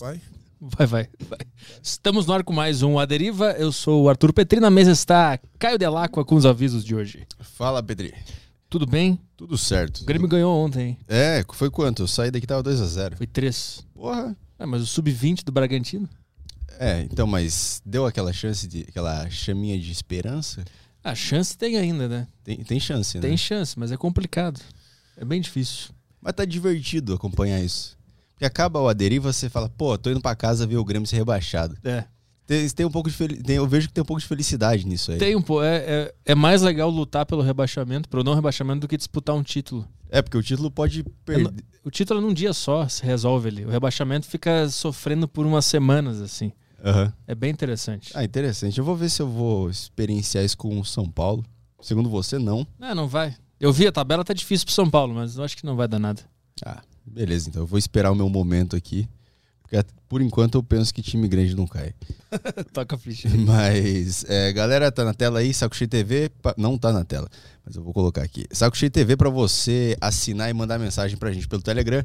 Vai? Vai, vai, vai. Estamos no ar com mais um A Deriva. Eu sou o Arthur Petri. Na mesa está Caio Delacqua com os avisos de hoje. Fala, Pedri. Tudo bem? Tudo certo. O Grêmio ganhou ontem? É, foi quanto? Eu saí daqui tava 2x0. Foi três. Porra. Ah, mas o sub-20 do Bragantino? É, então, mas deu aquela chance de. aquela chaminha de esperança? A chance tem ainda, né? Tem, tem chance, né? Tem chance, mas é complicado. É bem difícil. Mas tá divertido acompanhar isso. Porque acaba o Aderiva, você fala, pô, tô indo pra casa ver o Grêmio ser rebaixado. É. Tem, tem um pouco de fel... tem, eu vejo que tem um pouco de felicidade nisso aí. Tem um pouco. É, é, é mais legal lutar pelo rebaixamento, pelo não rebaixamento, do que disputar um título. É, porque o título pode perder. O título num dia só se resolve ali. O rebaixamento fica sofrendo por umas semanas, assim. Uhum. É bem interessante. Ah, interessante. Eu vou ver se eu vou experienciar isso com o São Paulo. Segundo você, não. Não, não vai. Eu vi a tabela, tá difícil pro São Paulo, mas eu acho que não vai dar nada. Ah, beleza. Então eu vou esperar o meu momento aqui. Porque por enquanto eu penso que time grande não cai. Toca a ficha. Mas, é, galera, tá na tela aí, Saco Cheio TV. pa- Não tá na tela, mas eu vou colocar aqui. Saco Cheio TV pra você assinar e mandar mensagem pra gente pelo Telegram.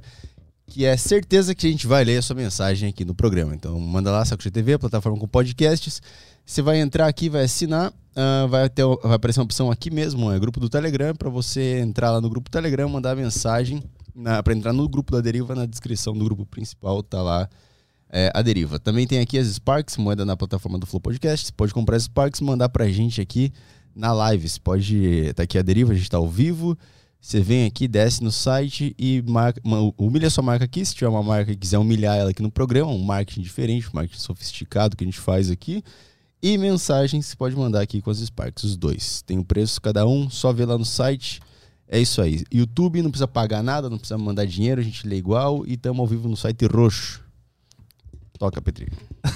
Que é certeza que a gente vai ler a sua mensagem aqui no programa. Então, manda lá, Saco Cheio TV, plataforma com podcasts. Você vai entrar aqui, vai assinar. ah, vai, ter, vai aparecer uma opção aqui mesmo, é grupo do Telegram, pra você entrar lá no grupo do Telegram, mandar mensagem. Na, pra entrar no grupo da Deriva, na descrição do grupo principal, tá lá é, a deriva. Também tem aqui as Sparks, moeda na plataforma do Flow Podcast. Você pode comprar as Sparks e mandar pra gente aqui na live. Você pode. Tá aqui a deriva, a gente tá ao vivo. Você vem aqui, desce no site e marca, ma- humilha sua marca aqui. Se tiver uma marca e quiser humilhar ela aqui no programa, um marketing diferente, um marketing sofisticado que a gente faz aqui. E mensagens você pode mandar aqui com as Sparks, os dois. Tem o preço cada um, só vê lá no site. É isso aí. YouTube não precisa pagar nada, não precisa mandar dinheiro, a gente lê igual e estamos ao vivo no site roxo. Toca, Petri.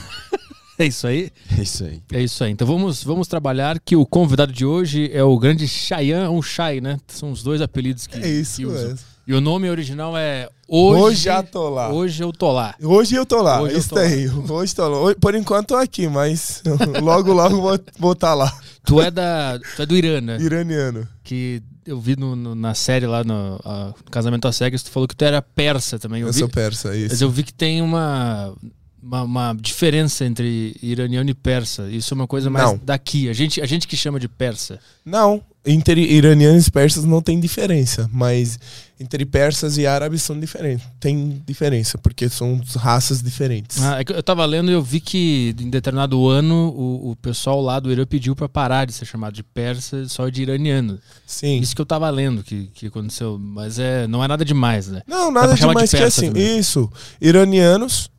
É isso aí. É isso aí. É isso aí. Então vamos, vamos trabalhar que o convidado de hoje é o grande Chayan, ou Chay, né? São os dois apelidos que, É isso que. E o nome original é Hoje, Hoje já tô lá. Hoje eu tô lá. Hoje eu tô lá, Hoje eu isso tô lá. aí. Hoje tô lá. Por enquanto tô aqui, mas logo, logo vou vou tá lá. Tu é, da, tu é do Irã, né? Iraniano. Que eu vi no, no- na série lá no, no Casamento às Cegas, tu falou que tu era persa também. Eu, Eu vi, sou persa, mas isso. eu vi que tem uma, uma, uma diferença entre iraniano e persa. Isso é uma coisa mais Não. daqui. A gente, a gente que chama de persa. Não, entre iranianos e persas não tem diferença, mas entre persas e árabes são diferentes. Tem diferença, porque são raças diferentes. Ah, é eu tava lendo e eu vi que em determinado ano o, o pessoal lá do Irã pediu pra parar de ser chamado de persa, só de iraniano. Sim. Isso que eu tava lendo que, que aconteceu, mas é, não é nada demais, né? Não, nada chamar de demais que persa assim. também. Isso. Iranianos.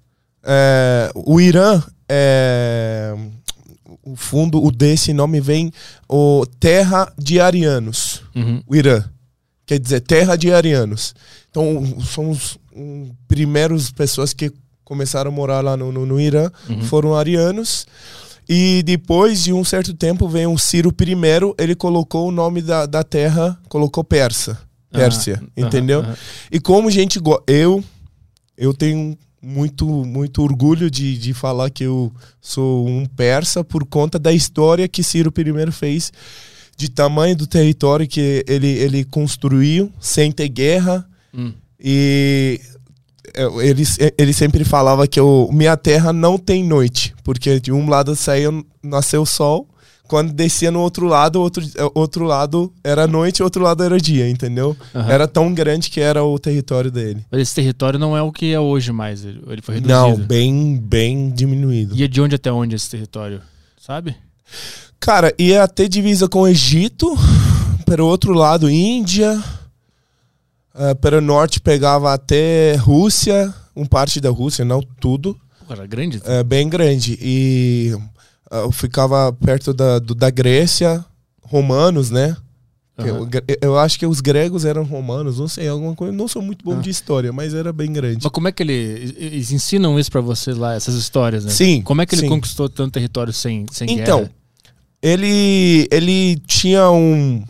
é, o Irã é. O fundo o desse nome vem o Terra de Arianos. Uhum. O Irã. Quer dizer, Terra de Arianos. Então, são os um, primeiros pessoas que começaram a morar lá no, no, no Irã. Uhum. Foram arianos. E depois de um certo tempo veio um Ciro I, ele colocou o nome da, da terra, colocou persa. Pérsia, Aham, entendeu? aham, aham. E como gente. Eu, eu tenho muito, muito orgulho de, de falar que eu sou um persa por conta da história que Ciro I fez, de tamanho do território que ele, ele construiu sem ter guerra. Hum. E é, ele, ele sempre falava que o, minha terra não tem noite, porque de um lado saía, nasceu o sol. Quando descia no outro lado, outro, outro lado era noite, outro lado era dia, entendeu? Aham. Era tão grande que era o território dele. Mas esse território não é o que é hoje mais, ele foi reduzido. Não, bem, bem diminuído. E é de onde até onde esse território? Sabe? Cara, ia ter divisa com o Egito, pelo outro lado, Índia, uh, pelo norte pegava até Rússia, um parte da Rússia, não tudo, Pô, era grande. é bem grande. E uh, ficava perto da, do- da Grécia, romanos, né? O gre- Eu acho que os gregos eram romanos, não sei, alguma coisa. Não sou muito bom Ah. de história, mas era bem grande. Mas como é que ele. Eles ensinam isso pra você lá, essas histórias, né? Sim, Como é que ele sim. conquistou tanto território sem, sem Então, guerra? ele ele tinha um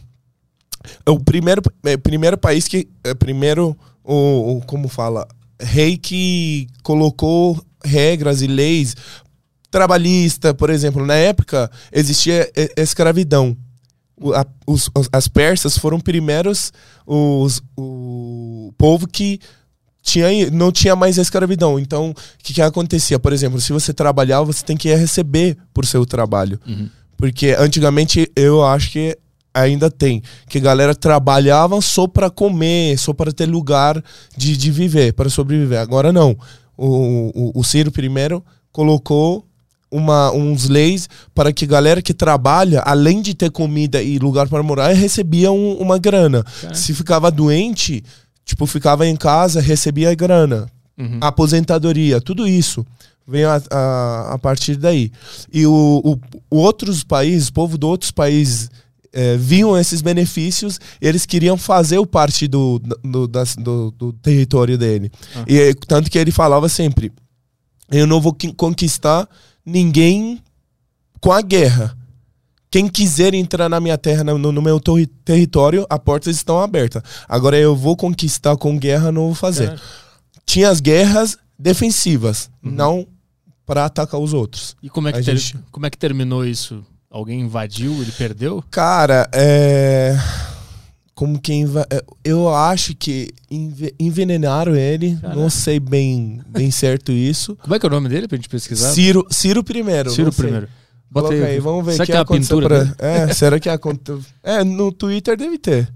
é o primeiro é, primeiro país que é, primeiro o, o como fala rei que colocou regras e leis trabalhista por exemplo na época existia escravidão O- a- os- os- as persas foram primeiros os, o povo que tinha, não tinha mais escravidão. Então, o que, que acontecia? Por exemplo, se você trabalhar, você tem que receber por seu trabalho. Uhum. Porque antigamente eu acho que ainda tem. Que galera trabalhava só para comer, só para ter lugar de, de viver, para sobreviver. Agora não. O, o, o Ciro primeiro colocou uma, uns leis para que galera que trabalha, além de ter comida e lugar para morar, recebia um- uma grana. Cara. Se ficava doente, tipo, ficava em casa, recebia grana. Uhum. Aposentadoria, tudo isso vem a, a, a partir daí. E o, o, outros países, povo de outros países eh, viam esses benefícios eles queriam fazer o parte do, do, das- do, do território dele. Ah. E tanto que ele falava sempre: eu não vou qui- conquistar ninguém com a guerra. Quem quiser entrar na minha terra, no, no meu torri- território, as portas estão abertas. Agora eu vou conquistar com guerra, não vou fazer Cara, tinha as guerras defensivas, não para atacar os outros. E como é, que ter- gente- como é que terminou isso? Alguém invadiu, ele perdeu? Cara, é. Como quem vai. Eu acho que enve- envenenaram ele. Não sei bem, bem certo isso. Como é que é o nome dele pra gente pesquisar? Ciro, Ciro primeiro. Ciro primeiro. Bota aí, aí, vamos ver Será que que é a pintura pra... É, será que aconteceu? É, no Twitter deve ter.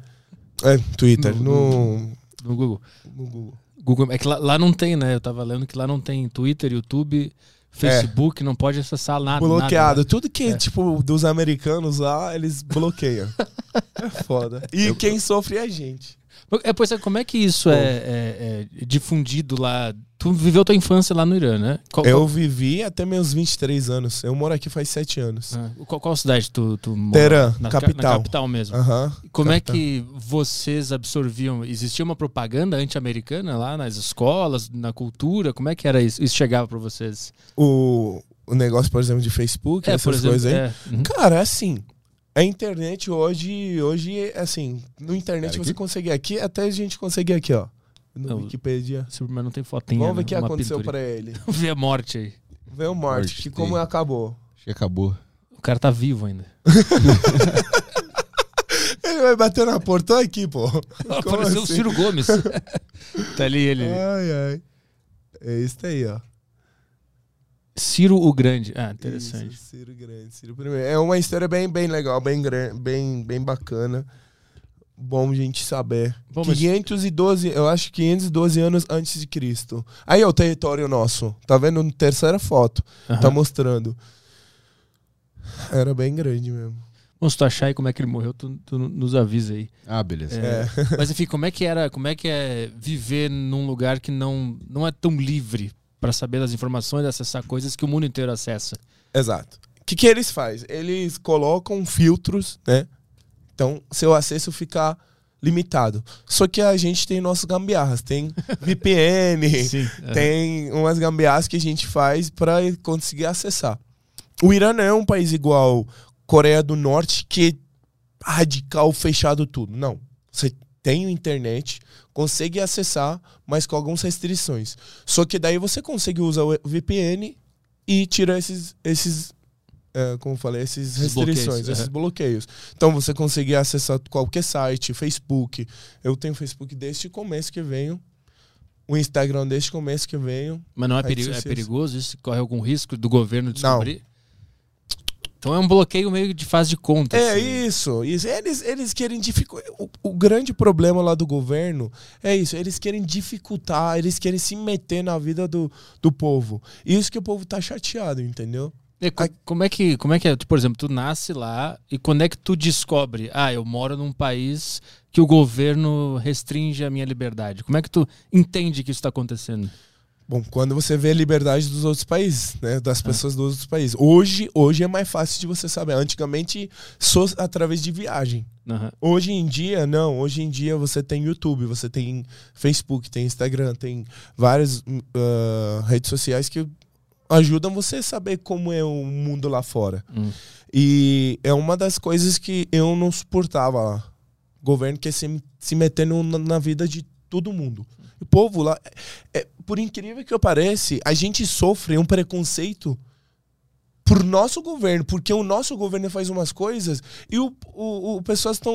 É, Twitter, No- no, no Google. no Google. Google. É que lá, lá não tem, né? Eu tava lendo que lá não tem Twitter, YouTube, Facebook, não pode acessar nada. Bloqueado. nada, né? Tudo que, É. tipo, dos americanos lá, eles bloqueiam. é foda. E quem sofre é a gente. É, pois é, como é que isso é, é- é difundido lá? Tu viveu tua infância lá no Irã, né? Qual, Eu vivi até meus 23 anos. Eu moro aqui faz 7 anos. qual, ah, qual- qual cidade tu, tu mora? Teherã, na ca- capital. Na capital mesmo. Aham. Como é capital. que vocês absorviam? Existia uma propaganda anti-americana lá nas escolas, na cultura? Como é que era isso? Isso chegava pra vocês? O, o negócio, por exemplo, de Facebook, essas coisas aí. é, uhum. Cara, é assim. A internet hoje, hoje, assim, no internet Cara, você que- consegue aqui, até a gente consegue aqui, ó. No Não, Wikipedia. Superman não tem fotinha. Vamos ver né? o que Uma aconteceu pintura. pra ele. Vamos ver a morte aí. Vê o morte, Morte, que tem. como acabou. Acho que acabou. O cara tá vivo ainda. Ele vai bater na porta Olha aqui, pô. Apareceu o assim? Ciro Gomes. tá ali ele. Ai, ai. É isso aí, ó. Ciro o Grande. Ah, interessante. Isso, Ciro Grande, Ciro primeiro. É uma história bem, bem legal, bem, bem, bem bacana. Bom a gente saber. Bom, mas- 512, eu acho que 512 anos antes de Cristo. Aí é o território nosso. Tá vendo? Na terceira foto. Tá mostrando. Era bem grande mesmo. Bom, se tu achar aí como é que ele morreu, tu, tu nos avisa aí. Ah, beleza. É, Mas enfim, como é que era, como é que é viver num lugar que não, não é tão livre pra saber das informações, acessar coisas que o mundo inteiro acessa? Exato. O que, que eles fazem? Eles colocam filtros, né? Então, seu acesso fica limitado. Só que a gente tem nossas gambiarras. Tem VPN, Sim. tem umas gambiarras que a gente faz para conseguir acessar. O Irã não é um país igual Coreia do Norte, que é radical, fechado tudo. Não. Você tem internet, consegue acessar, mas com algumas restrições. Só que daí você consegue usar o VPN e tira esses, esses é, como eu falei, esses restrições, bloqueios, esses bloqueios. Então você consegue acessar qualquer site, Facebook. Eu tenho Facebook desde o começo que venho. O Instagram desde o começo que venho. Mas não é, Redes peri- é perigoso isso? Corre algum risco do governo descobrir? Então é um bloqueio meio de fase de conta. É assim. isso, isso. Eles, eles querem dificultar. O, o grande problema lá do governo é isso. Eles querem dificultar, eles querem se meter na vida do, do povo. Isso que o povo tá chateado, entendeu? E co- como é que como é que é? Tu, por exemplo, tu nasce lá e quando é que tu descobre? Ah, eu moro num país que o governo restringe a minha liberdade. Como é que tu entende que isso está acontecendo? Bom, quando você vê a liberdade dos outros países, né? Das pessoas dos outros países. Hoje, hoje é mais fácil de você saber. Antigamente, só através de viagem. Aham. Hoje em dia, não. Hoje em dia você tem YouTube, você tem Facebook, tem Instagram, tem várias ah, redes sociais que ajudam você a saber como é o mundo lá fora. Hum. E é uma das coisas que eu não suportava lá. O governo quer se, se metendo na, na vida de todo mundo. O povo lá, é- por incrível que eu pareça, a gente sofre um preconceito por nosso governo, porque o nosso governo faz umas coisas e o, o, o pessoas estão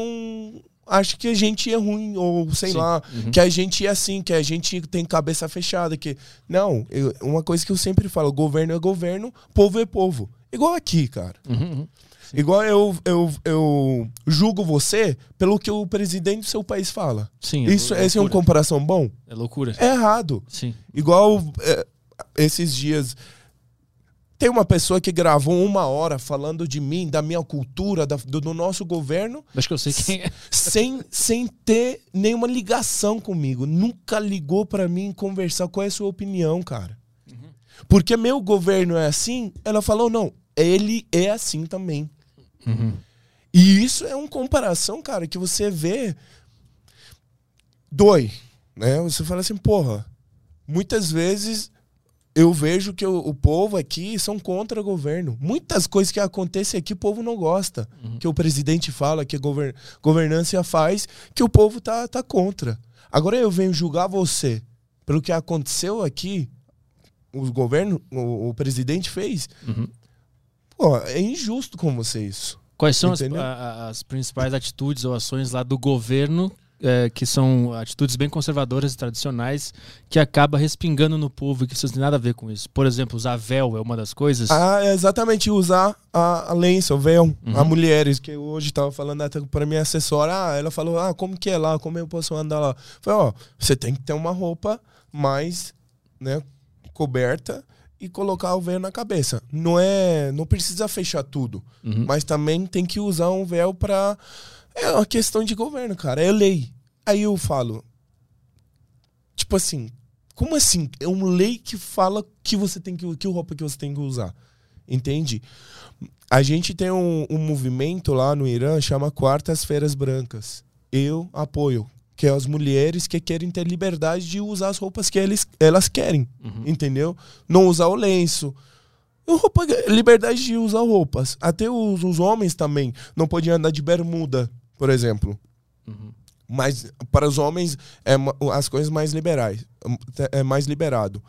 acha que a gente é ruim, ou sei Sim. lá, Uhum. que a gente é assim, que a gente tem cabeça fechada. que Não, eu- uma coisa que eu sempre falo: governo é governo, povo é povo. Igual aqui, cara. Uhum, uhum. Igual eu, eu, eu julgo você pelo que o presidente do seu país fala. Sim, é Isso, lou- esse é uma comparação bom? É loucura. É errado. Sim. Igual é, esses dias. Tem uma pessoa que gravou uma hora falando de mim, da minha cultura, da- do, do nosso governo, Acho que eu sei quem é. sem, sem ter nenhuma ligação comigo. Nunca ligou pra mim conversar qual é a sua opinião, cara. Porque meu governo é assim, ela falou, não, ele é assim também. Uhum. E isso é uma comparação, cara, que você vê. Dói, né? Você fala assim, porra, muitas vezes eu vejo que o, o povo aqui são contra o governo. Muitas coisas que acontecem aqui o povo não gosta. Que o presidente fala, que a gover governância faz, que o povo tá, tá contra. Agora eu venho julgar você pelo que aconteceu aqui, o governo, o, o presidente fez. Uhum. Pô, é injusto com você isso. Quais são as, a- as principais atitudes ou ações lá do governo é, que são atitudes bem conservadoras e tradicionais que acaba respingando no povo e que isso não tem nada a ver com isso? Por exemplo, usar véu é uma das coisas. Ah, é exatamente, usar a, a lenço, o véu, Uhum. a mulheres, que hoje tava falando até para minha assessora, ah, ela falou, ah, como que é lá, como eu posso andar lá? Eu Falei, ó, você tem que ter uma roupa mais, né, coberta e colocar o véu na cabeça. Não é, não precisa fechar tudo, Uhum. mas também tem que usar um véu pra... É uma questão de governo, cara, é lei. Aí eu falo, tipo assim, como assim? É uma lei que fala que você tem que que roupa que você tem que usar. Entende? A gente tem um, um movimento lá no Irã chama Quartas-feiras Brancas. Eu apoio, que é as mulheres que querem ter liberdade de usar as roupas que eles, elas querem, Uhum. entendeu? Não usar o lenço. Roupa, liberdade de usar roupas. Até os, os homens também não podiam andar de bermuda, por exemplo Uhum. mas para os homens é as coisas mais liberais é mais liberado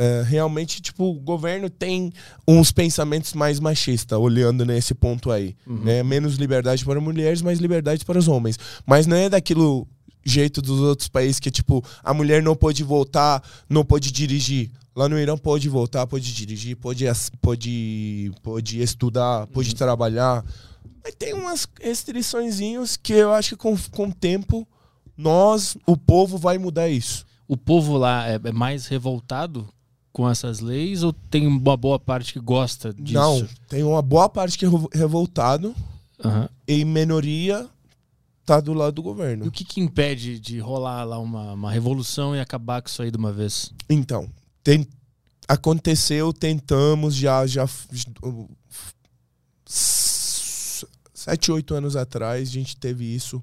É, realmente tipo o governo tem uns pensamentos mais machistas olhando nesse ponto aí Uhum. né? menos liberdade para mulheres mais liberdade para os homens mas não é daquilo jeito dos outros países que tipo a mulher não pode voltar não pode dirigir lá no Irã pode voltar pode dirigir pode pode pode estudar pode trabalhar mas tem umas restriçõezinhos que eu acho que com, com o tempo nós, o povo, vai mudar isso. O povo lá é, é mais revoltado com essas leis ou tem uma boa parte que gosta disso? Não, tem uma boa parte que é revo- revoltado Aham. e minoria tá do lado do E governo. o que, que impede de rolar lá uma, uma revolução e acabar com isso aí de uma vez? Então, tem, aconteceu, tentamos já, já sete, oito anos atrás, a gente teve isso.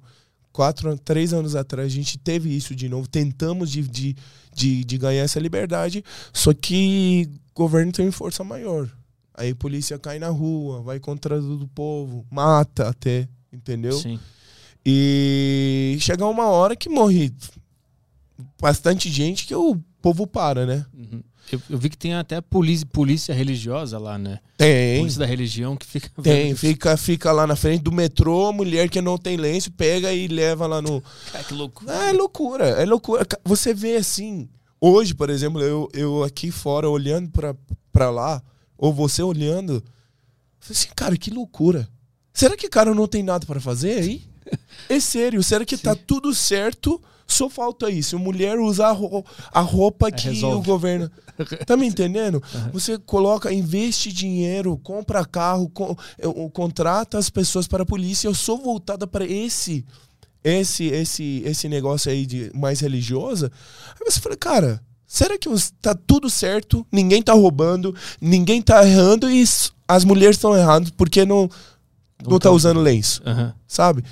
Quatro, três anos atrás, a gente teve isso de novo. Tentamos de, de, de, de ganhar essa liberdade, só que o governo tem força maior. Aí a polícia cai na rua, vai contra o povo, mata até, entendeu? Sim. E chega uma hora que morre bastante gente que o povo para, né? Uhum. Eu, eu vi que tem até polícia, polícia religiosa lá, né? Tem. Polícia da religião que fica. Tem, vendo- fica, fica lá na frente do metrô, mulher que não tem lenço, pega e leva lá no. Cara, que loucura. Ah, é loucura, é loucura. Você vê assim, hoje, por exemplo, eu, eu aqui fora olhando pra, pra lá, ou você olhando, eu falei assim, cara, que loucura. Será que o cara não tem nada pra fazer aí? É sério, será que tá tudo certo? Só falta isso. Mulher usar a ro- a roupa que resolve. o governo. Tá me entendendo? Você coloca, investe dinheiro, compra carro, co- eu- eu- contrata as pessoas para a polícia. Eu sou voltada para esse esse esse esse negócio aí de mais religiosa. Aí você fala, cara, será que tá tudo certo? Ninguém tá roubando, ninguém tá errando e as mulheres estão errando porque não não, tá usando lenço Aham. sabe?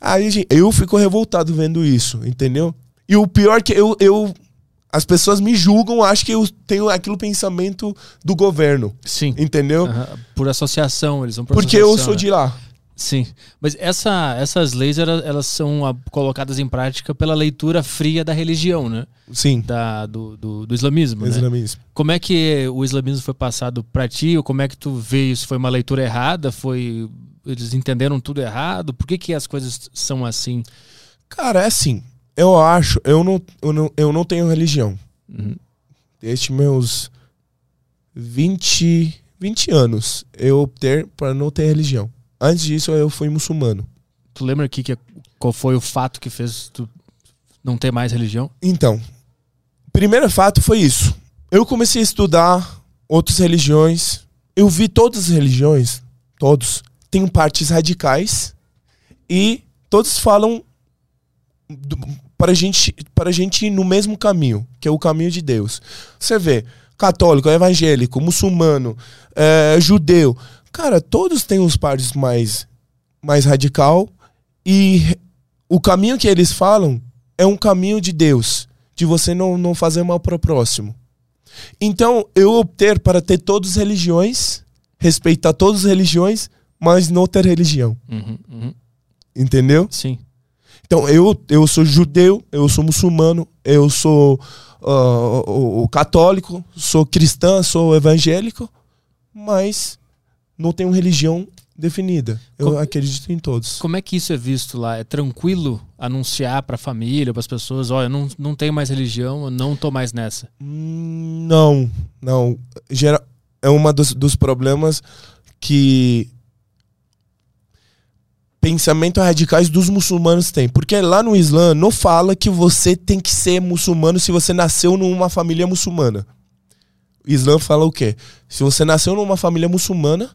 Aí, gente, eu fico revoltado vendo isso, entendeu? E o pior é que eu, eu as pessoas me julgam, acham que eu tenho aquele pensamento do governo, Sim. entendeu? Por associação, eles vão por Porque eu sou né? de lá. Sim, mas essa, essas leis elas, são colocadas em prática pela leitura fria da religião, né? Sim. Da, do, do, do islamismo, né? Islamismo. Como é que o islamismo foi passado pra ti? Ou como é que tu vê isso? Foi uma leitura errada? Foi eles entenderam tudo errado? Por que, que as coisas são assim? Cara, é assim. Eu acho, eu não, eu não, eu não tenho religião. Uhum. Desde meus 20, 20 anos, eu optei para não ter religião. Antes disso, eu fui muçulmano. Tu lembra aqui que, qual foi o fato que fez tu não ter mais religião? Então, primeiro fato foi isso. Eu comecei a estudar outras religiões. Eu vi todas as religiões, todos, têm partes radicais e todos falam do- para gente, a gente ir no mesmo caminho, que é o caminho de Deus. Você vê, católico, evangélico, muçulmano, é, judeu, cara, todos têm os partes mais, mais radical e o caminho que eles falam é um caminho de Deus, de você não, não fazer mal para o próximo. Então, eu optei para ter todas as religiões, respeitar todas as religiões, mas não ter religião. Uhum, uhum. Entendeu? Sim. Então, eu, eu sou judeu, eu sou muçulmano, eu sou ah, o, o católico, sou cristã, sou evangélico, mas não tenho religião definida. Eu Como- acredito em todos. Como é que isso é visto lá? É tranquilo anunciar pra família, para as pessoas, olha, eu não, não tenho mais religião, eu não tô mais nessa. Hum, Não, não. Gera, é um dos, dos problemas que pensamento radicais dos muçulmanos têm. Porque lá no Islã não fala que você tem que ser muçulmano se você nasceu numa família muçulmana. O Islã fala o quê? Se você nasceu numa família muçulmana,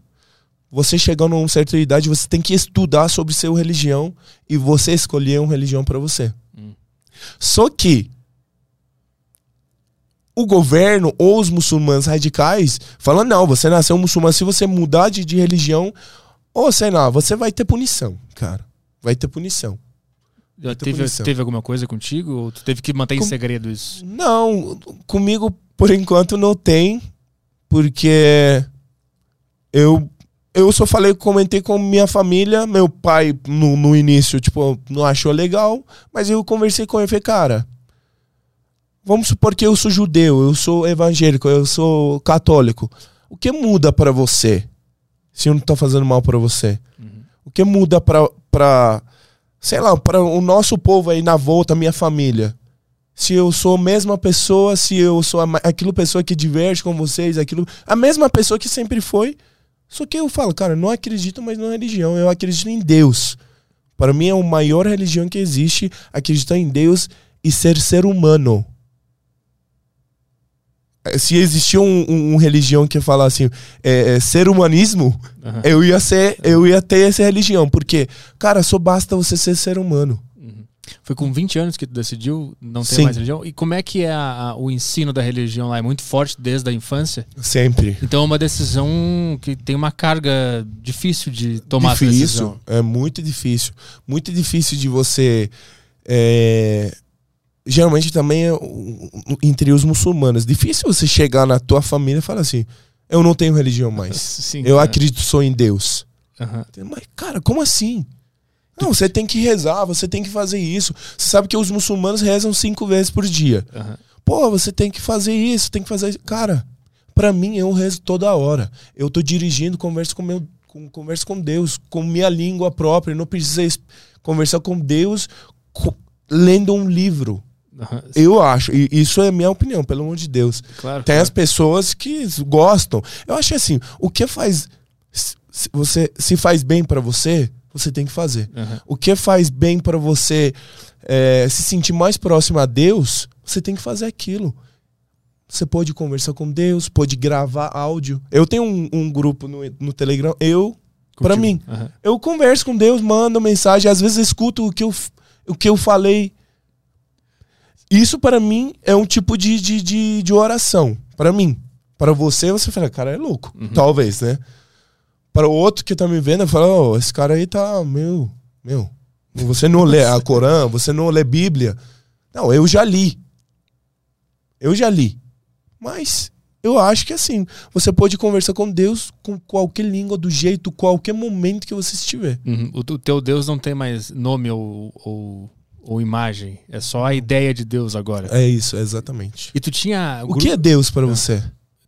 você chegando a uma certa idade, você tem que estudar sobre sua religião e você escolher uma religião para você. Hum. Só que o governo ou os muçulmanos radicais falam: não, você nasceu muçulmano, se você mudar de, de religião, ou sei lá, você vai ter punição, cara. Vai ter punição. Já ter teve, punição. teve alguma coisa contigo? Ou tu teve que manter em Com- segredo isso? Não, comigo por enquanto não tem, porque eu eu só falei, comentei com minha família, meu pai no, no início, tipo, não achou legal, mas eu conversei com ele falei, cara, vamos supor que eu sou judeu, eu sou evangélico, eu sou católico. O que muda pra você? Se eu não tô fazendo mal pra você? Uhum. O que muda pra, pra sei lá, para o nosso povo aí na volta, minha família? Se eu sou a mesma pessoa, se eu sou a, aquilo pessoa que diverte com vocês, aquilo, a mesma pessoa que sempre foi. Só que eu falo, cara, não acredito mais na religião, eu acredito em Deus. Para mim é a maior religião que existe, acreditar em Deus e ser ser humano. Se existia um, um, um religião que fala assim, é, é, ser humanismo, Aham. eu ia ser, eu ia ter essa religião, porque, cara, só basta você ser ser humano. Uhum. Foi com 20 anos que tu decidiu não ter Sim. mais religião? E como é que é a- a- o ensino da religião lá? É muito forte desde a infância? Sempre. Então é uma decisão que tem uma carga difícil de tomar essa difícil, decisão. é muito difícil. Muito difícil de você. é, geralmente também é entre os muçulmanos. Difícil você chegar na tua família e falar assim: eu não tenho religião mais. Sim, Eu é. acredito só em Deus. Aham. Mas, cara, como assim? Não, você tem que rezar, você tem que fazer isso. Você sabe que os muçulmanos rezam cinco vezes por dia. Aham. Pô, você tem que fazer isso, tem que fazer isso. Cara, pra mim eu rezo toda hora. Eu tô dirigindo, converso com meu. Com, converso com Deus, com minha língua própria. Eu não preciso es- conversar com Deus co- lendo um livro. Eu acho. E isso é minha opinião, pelo amor de Deus. Claro. Tem claro. as pessoas que gostam. Eu acho assim, o que faz. Se, você, se faz bem pra você, você tem que fazer. Aham. O que faz bem pra você é, se sentir mais próximo a Deus, você tem que fazer aquilo. Você pode conversar com Deus, pode gravar áudio. Eu tenho um, um grupo no, no Telegram, eu, pra Contigo. mim, Aham. eu converso com Deus, mando mensagem, às vezes escuto o que eu, o que eu falei. Isso pra mim é um tipo de, de, de, de oração. Pra mim. Pra você, você fala, cara, é louco. Uhum. Talvez, né? Para o outro que tá me vendo, eu falo, oh, esse cara aí tá, meu, meu. Você não lê a Corã, você não lê Bíblia. Não, eu já li. Eu já li. Mas eu acho que assim, você pode conversar com Deus com qualquer língua, do jeito, qualquer momento que você estiver. Uhum. O, o teu Deus não tem mais nome ou, ou, ou imagem. É só a ideia de Deus agora. É isso, exatamente. E tu tinha O que é Deus para você?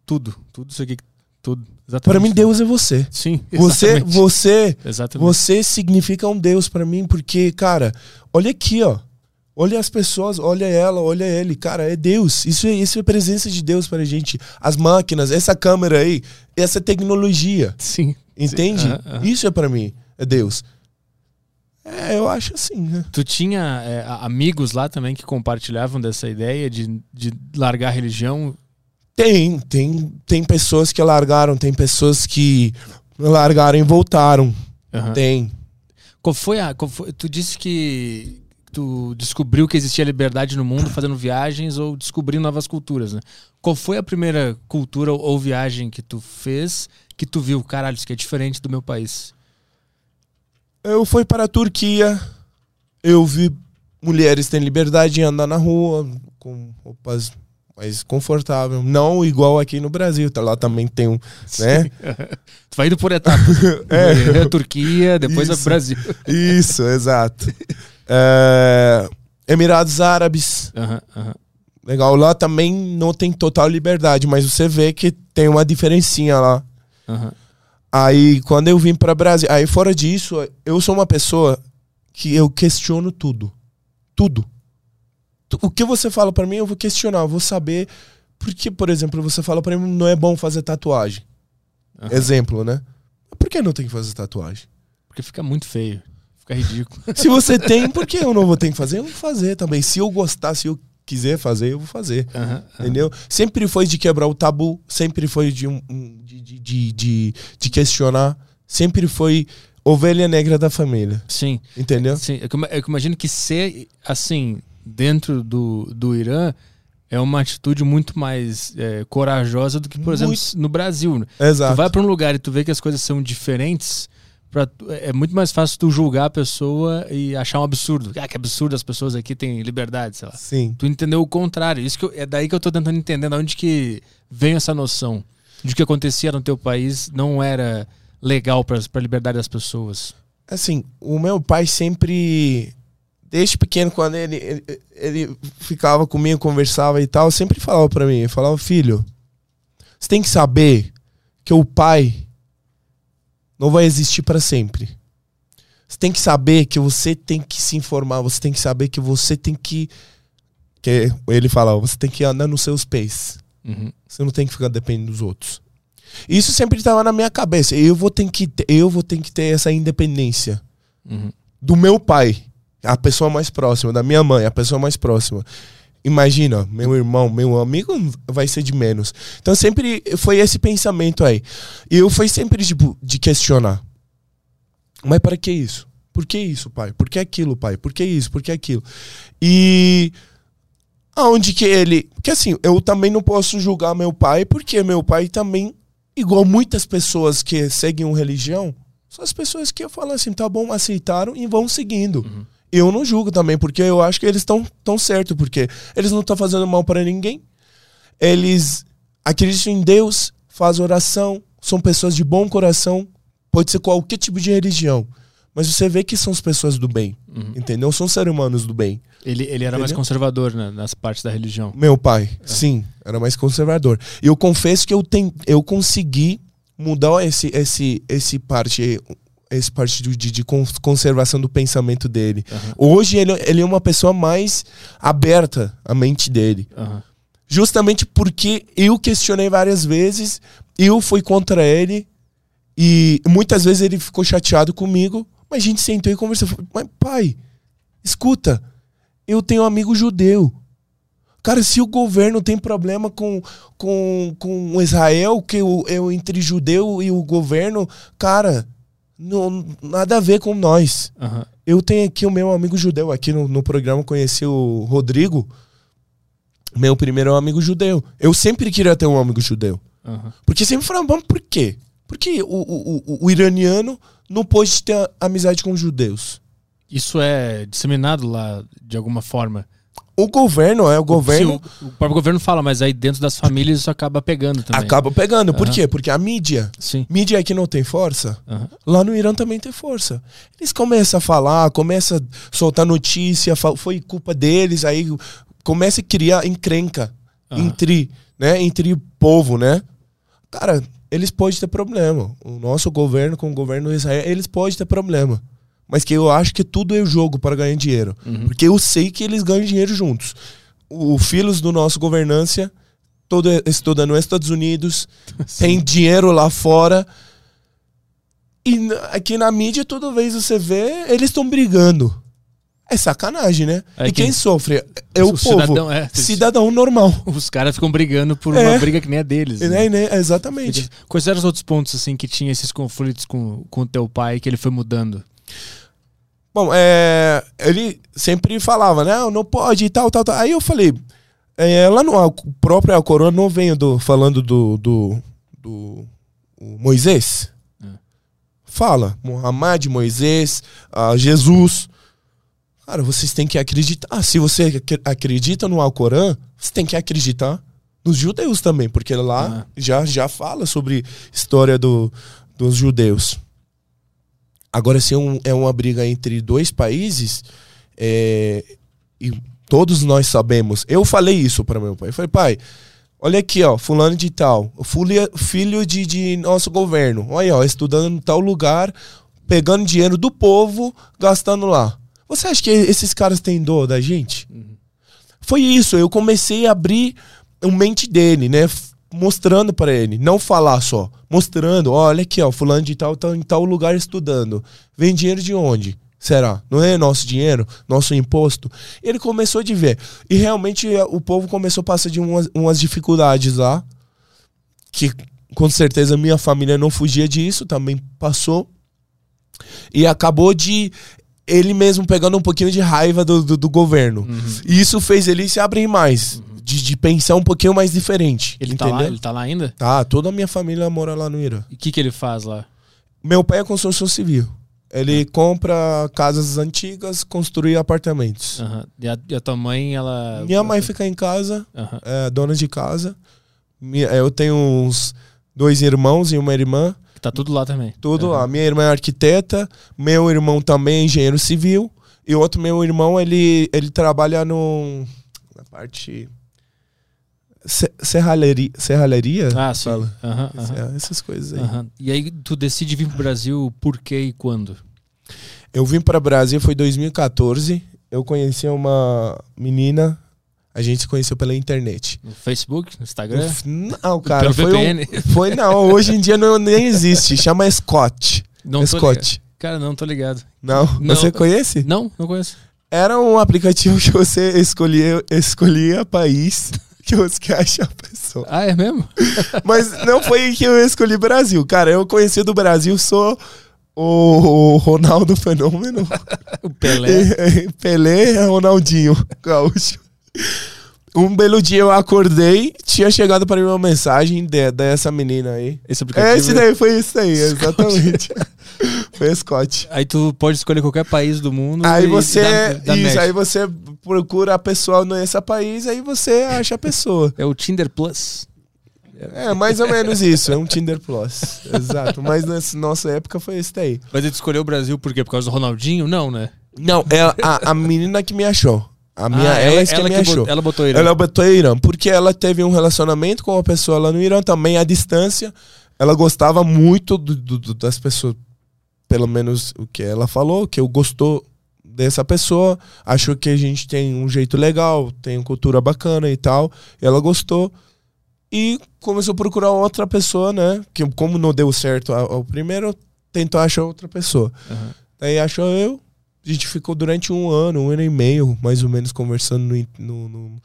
tudo, tudo isso aqui, tudo. Para mim, Deus é você. Sim, Você, exatamente. você, Exatamente. você significa um Deus pra mim, porque, cara, olha aqui, ó. Olha as pessoas, olha ela, olha ele, cara, é Deus. Isso é, isso é presença de Deus pra gente. As máquinas, essa câmera aí, essa tecnologia, Sim. entende? Aham, aham. Isso é pra mim, é Deus. É, eu acho assim, né? Tu tinha é, amigos lá também que compartilhavam dessa ideia de, de largar a religião? Tem, tem, tem pessoas que largaram, tem pessoas que largaram e voltaram. Aham. Tem. Qual foi a. qual foi- tu disse que tu descobriu que existia liberdade no mundo fazendo viagens ou descobrindo novas culturas, né? Qual foi a primeira cultura ou, ou viagem que tu fez que tu viu, caralho, isso aqui é diferente do meu país? Eu fui para a Turquia, eu vi mulheres tendo liberdade de andar na rua com roupas mais confortáveis, não igual aqui no Brasil, tá lá também tem um, né? tu vai indo por etapas. É. é. Turquia, depois Isso. o Brasil. Isso, exato. É, Emirados Árabes, legal, lá também não tem total liberdade, mas você vê que tem uma diferencinha lá. aham. Aí quando eu vim para Brasil, aí fora disso, eu sou uma pessoa que eu questiono tudo. Tudo. Tu- O que você fala para mim, eu vou questionar, eu vou saber porque, por exemplo, você fala para mim não é bom fazer tatuagem. Aham. Exemplo, né? Por que não tem que fazer tatuagem? Porque fica muito feio. Fica ridículo. Se você tem, por que eu não vou ter que fazer? Eu vou fazer também. Se eu gostar, se eu quiser fazer, eu vou fazer. Entendeu? Sempre foi de quebrar o tabu, sempre foi de, um, de, de, de, de, questionar, sempre foi ovelha negra da família. Sim. Entendeu? Sim, eu, eu imagino que ser assim, dentro do, do Irã, é uma atitude muito mais é, corajosa do que, por exemplo, Muito. no Brasil. né? Tu Exato. vai pra um lugar e tu vê que as coisas são diferentes, pra tu- é muito mais fácil tu julgar a pessoa e achar um absurdo. Ah, que absurdo as pessoas aqui têm liberdade, sei lá. Sim. Tu entendeu o contrário. Isso eu- é daí que eu tô tentando entender, de onde que vem essa noção de que acontecia no teu país não era legal pra, pra liberdade das pessoas. Assim, o meu pai sempre, desde pequeno, quando ele, ele, ele ficava comigo, conversava e tal, sempre falava pra mim, falava, filho, você tem que saber que o pai não vai existir pra sempre. Você tem que saber que você tem que se informar, você tem que saber que você tem que que ele falava, você tem que andar nos seus pés. Uhum. Você não tem que ficar dependendo dos outros. Isso sempre estava na minha cabeça. Eu vou ter que ter, eu vou ter que ter essa independência Uhum. do meu pai, a pessoa mais próxima, da minha mãe, a pessoa mais próxima. Imagina, meu irmão, meu amigo vai ser de menos. Então sempre foi esse pensamento aí. E eu fui sempre tipo de questionar. Mas para que isso? Por que isso, pai? Por que aquilo, pai? Por que isso? Por que aquilo? E aonde que ele, porque assim, eu também não posso julgar meu pai, porque meu pai também, igual muitas pessoas que seguem uma religião, são as pessoas que eu falo assim, tá bom, aceitaram e vão seguindo. Eu não julgo também, porque eu acho que eles estão tão certo, porque eles não estão fazendo mal para ninguém. Eles acreditam em Deus, fazem oração, são pessoas de bom coração, pode ser qualquer tipo de religião. Mas você vê que são as pessoas do bem, Uhum. entendeu? São seres humanos do bem. Ele, ele era mais Entendeu? conservador né, nas partes da religião. Meu pai, sim, era mais conservador. E eu confesso que eu, ten, eu consegui mudar esse, esse, esse parte, esse parte de, de, de cons- conservação do pensamento dele. Aham. Hoje ele, ele é uma pessoa mais aberta, a mente dele. Aham. Justamente porque eu questionei várias vezes, eu fui contra ele, e muitas vezes ele ficou chateado comigo, mas a gente sentou e conversou. Mas pai, escuta, eu tenho um amigo judeu. Cara, se o governo tem problema com, com, com Israel, que eu, eu entre judeu e o governo, cara, não, nada a ver com nós. Aham. Eu tenho aqui o meu amigo judeu aqui no, no programa, conheci o Rodrigo, meu primeiro amigo judeu. Eu sempre queria ter um amigo judeu. Aham. Porque sempre falavam, mas por quê? Por que o, o, o, o iraniano não pode ter amizade com os judeus? Isso é disseminado lá de alguma forma. O governo é o governo. Sim, o, o próprio governo fala, mas aí dentro das famílias isso acaba pegando também. Acaba pegando. Por Aham. quê? Porque a mídia, Sim. mídia aqui não tem força, Aham. lá no Irã também tem força. Eles começam a falar, começam a soltar notícia, foi culpa deles, aí começa a criar encrenca Aham. entre, né, entre o povo, né? Cara, eles podem ter problema. O nosso governo com o governo Israel, eles podem ter problema. Mas que eu acho que tudo é jogo para ganhar dinheiro. Porque eu sei que eles ganham dinheiro juntos. O filhos do nosso governância, todo estudando nos Estados Unidos, tem dinheiro lá fora. E aqui na mídia, toda vez você vê, eles estão brigando. É sacanagem, né? Aí e quem, quem- sofre é o, O povo. cidadão, é. Cidadão normal. Os caras ficam brigando por É. uma briga que nem é deles. Né, né? Exatamente. Quais eram os outros pontos, assim, que tinha esses conflitos com com o teu pai que ele foi mudando? Bom, é, ele sempre falava, né? "Ah, Não pode e tal, tal, tal. Aí eu falei, é, lá no próprio Alcorão não venho do, falando do, do, do Moisés. É. Fala, Muhammad, Moisés, ah, Jesus. Cara, vocês têm que acreditar. Se você ac- acredita no Alcorão, você tem que acreditar nos judeus também, porque lá Ah. já, já fala sobre história do, dos judeus. Agora, se é, um- é uma briga entre dois países, é, e todos nós sabemos. Eu falei isso para meu pai. Eu falei, pai, olha aqui, ó, fulano de tal, filho, filho de, de nosso governo. Olha, ó, estudando em tal lugar, pegando dinheiro do povo, gastando lá. Você acha que esses caras têm dor da gente? Foi isso, eu comecei a abrir a mente dele, né? Mostrando para ele, não falar só, mostrando, olha aqui, ó, fulano de tal tá em tal lugar estudando. Vem dinheiro de onde? Será? Não é nosso dinheiro, nosso imposto? Ele começou de ver. E realmente eh, o povo começou a passar de umas, umas dificuldades lá, que com certeza minha família não fugia disso, também passou. E acabou de ele mesmo pegando um pouquinho de raiva do, do, do governo. E isso fez ele se abrir mais, de, de pensar um pouquinho mais diferente. Ele tá lá? Ele tá lá ainda? Tá, toda a minha família mora lá no Irã. E o que, que ele faz lá? Meu pai é construção civil. Ele compra casas antigas, construi apartamentos. Aham. E, a, e a tua mãe, ela. Minha mãe fica em casa, é dona de casa. Eu tenho uns dois irmãos e uma irmã. Tá tudo lá também. Tudo Aham. lá. Minha irmã é arquiteta, meu irmão também é engenheiro civil. E outro meu irmão, ele, ele trabalha no, na parte. se- Serralheria. Serralheria? Ah, sim. Fala. Aham, É, essas coisas aí. aham. E aí, tu decide vir pro Brasil por quê e quando? Eu vim para Brasil foi 2014. Eu conheci uma menina. A gente se conheceu pela internet. No Facebook? No Instagram? Não, cara, Pelo foi um, foi não, hoje em dia não nem existe, chama Scott. Não Scott. Cara, não tô ligado. Não, Não. você conhece? Não, não conheço. Era um aplicativo que você escolhia, escolhia país que você quer achar a pessoa. Ah, é mesmo? Mas não foi que eu escolhi Brasil, cara. Eu conheci do Brasil só o, Ronaldo Fenômeno, O Pelé. Pelé e Ronaldinho Gaúcho. Um belo dia eu acordei, tinha chegado para mim uma mensagem de- dessa menina aí. Esse aplicativo. Esse daí foi isso aí, exatamente. foi Scott. Aí tu pode escolher qualquer país do mundo. Aí e você, dá- dá isso, match. aí você procura a pessoa nesse país, aí você acha a pessoa. É o Tinder Plus. É, mais ou menos isso, é um Tinder Plus. Exato, mas nessa nossa época foi esse daí. Mas ele escolheu o Brasil por quê? Por causa do Ronaldinho? Não, né? Não, é a, a menina que me achou. A minha Ah, ela, ex que ela me que achou. bot- ela botou ele. Ela botou Irã, porque ela teve um relacionamento com uma pessoa lá no Irã também à distância. Ela gostava muito do- do- das pessoas, pelo menos o que ela falou, que eu gostou dessa pessoa, achou que a gente tem um jeito legal, tem uma cultura bacana e tal. Ela gostou e começou a procurar outra pessoa, né? Que como não deu certo ao, ao primeiro, tentou achar outra pessoa. Aham. Daí achou eu. A gente ficou durante um ano, um ano e meio, mais ou menos, conversando no, no, no,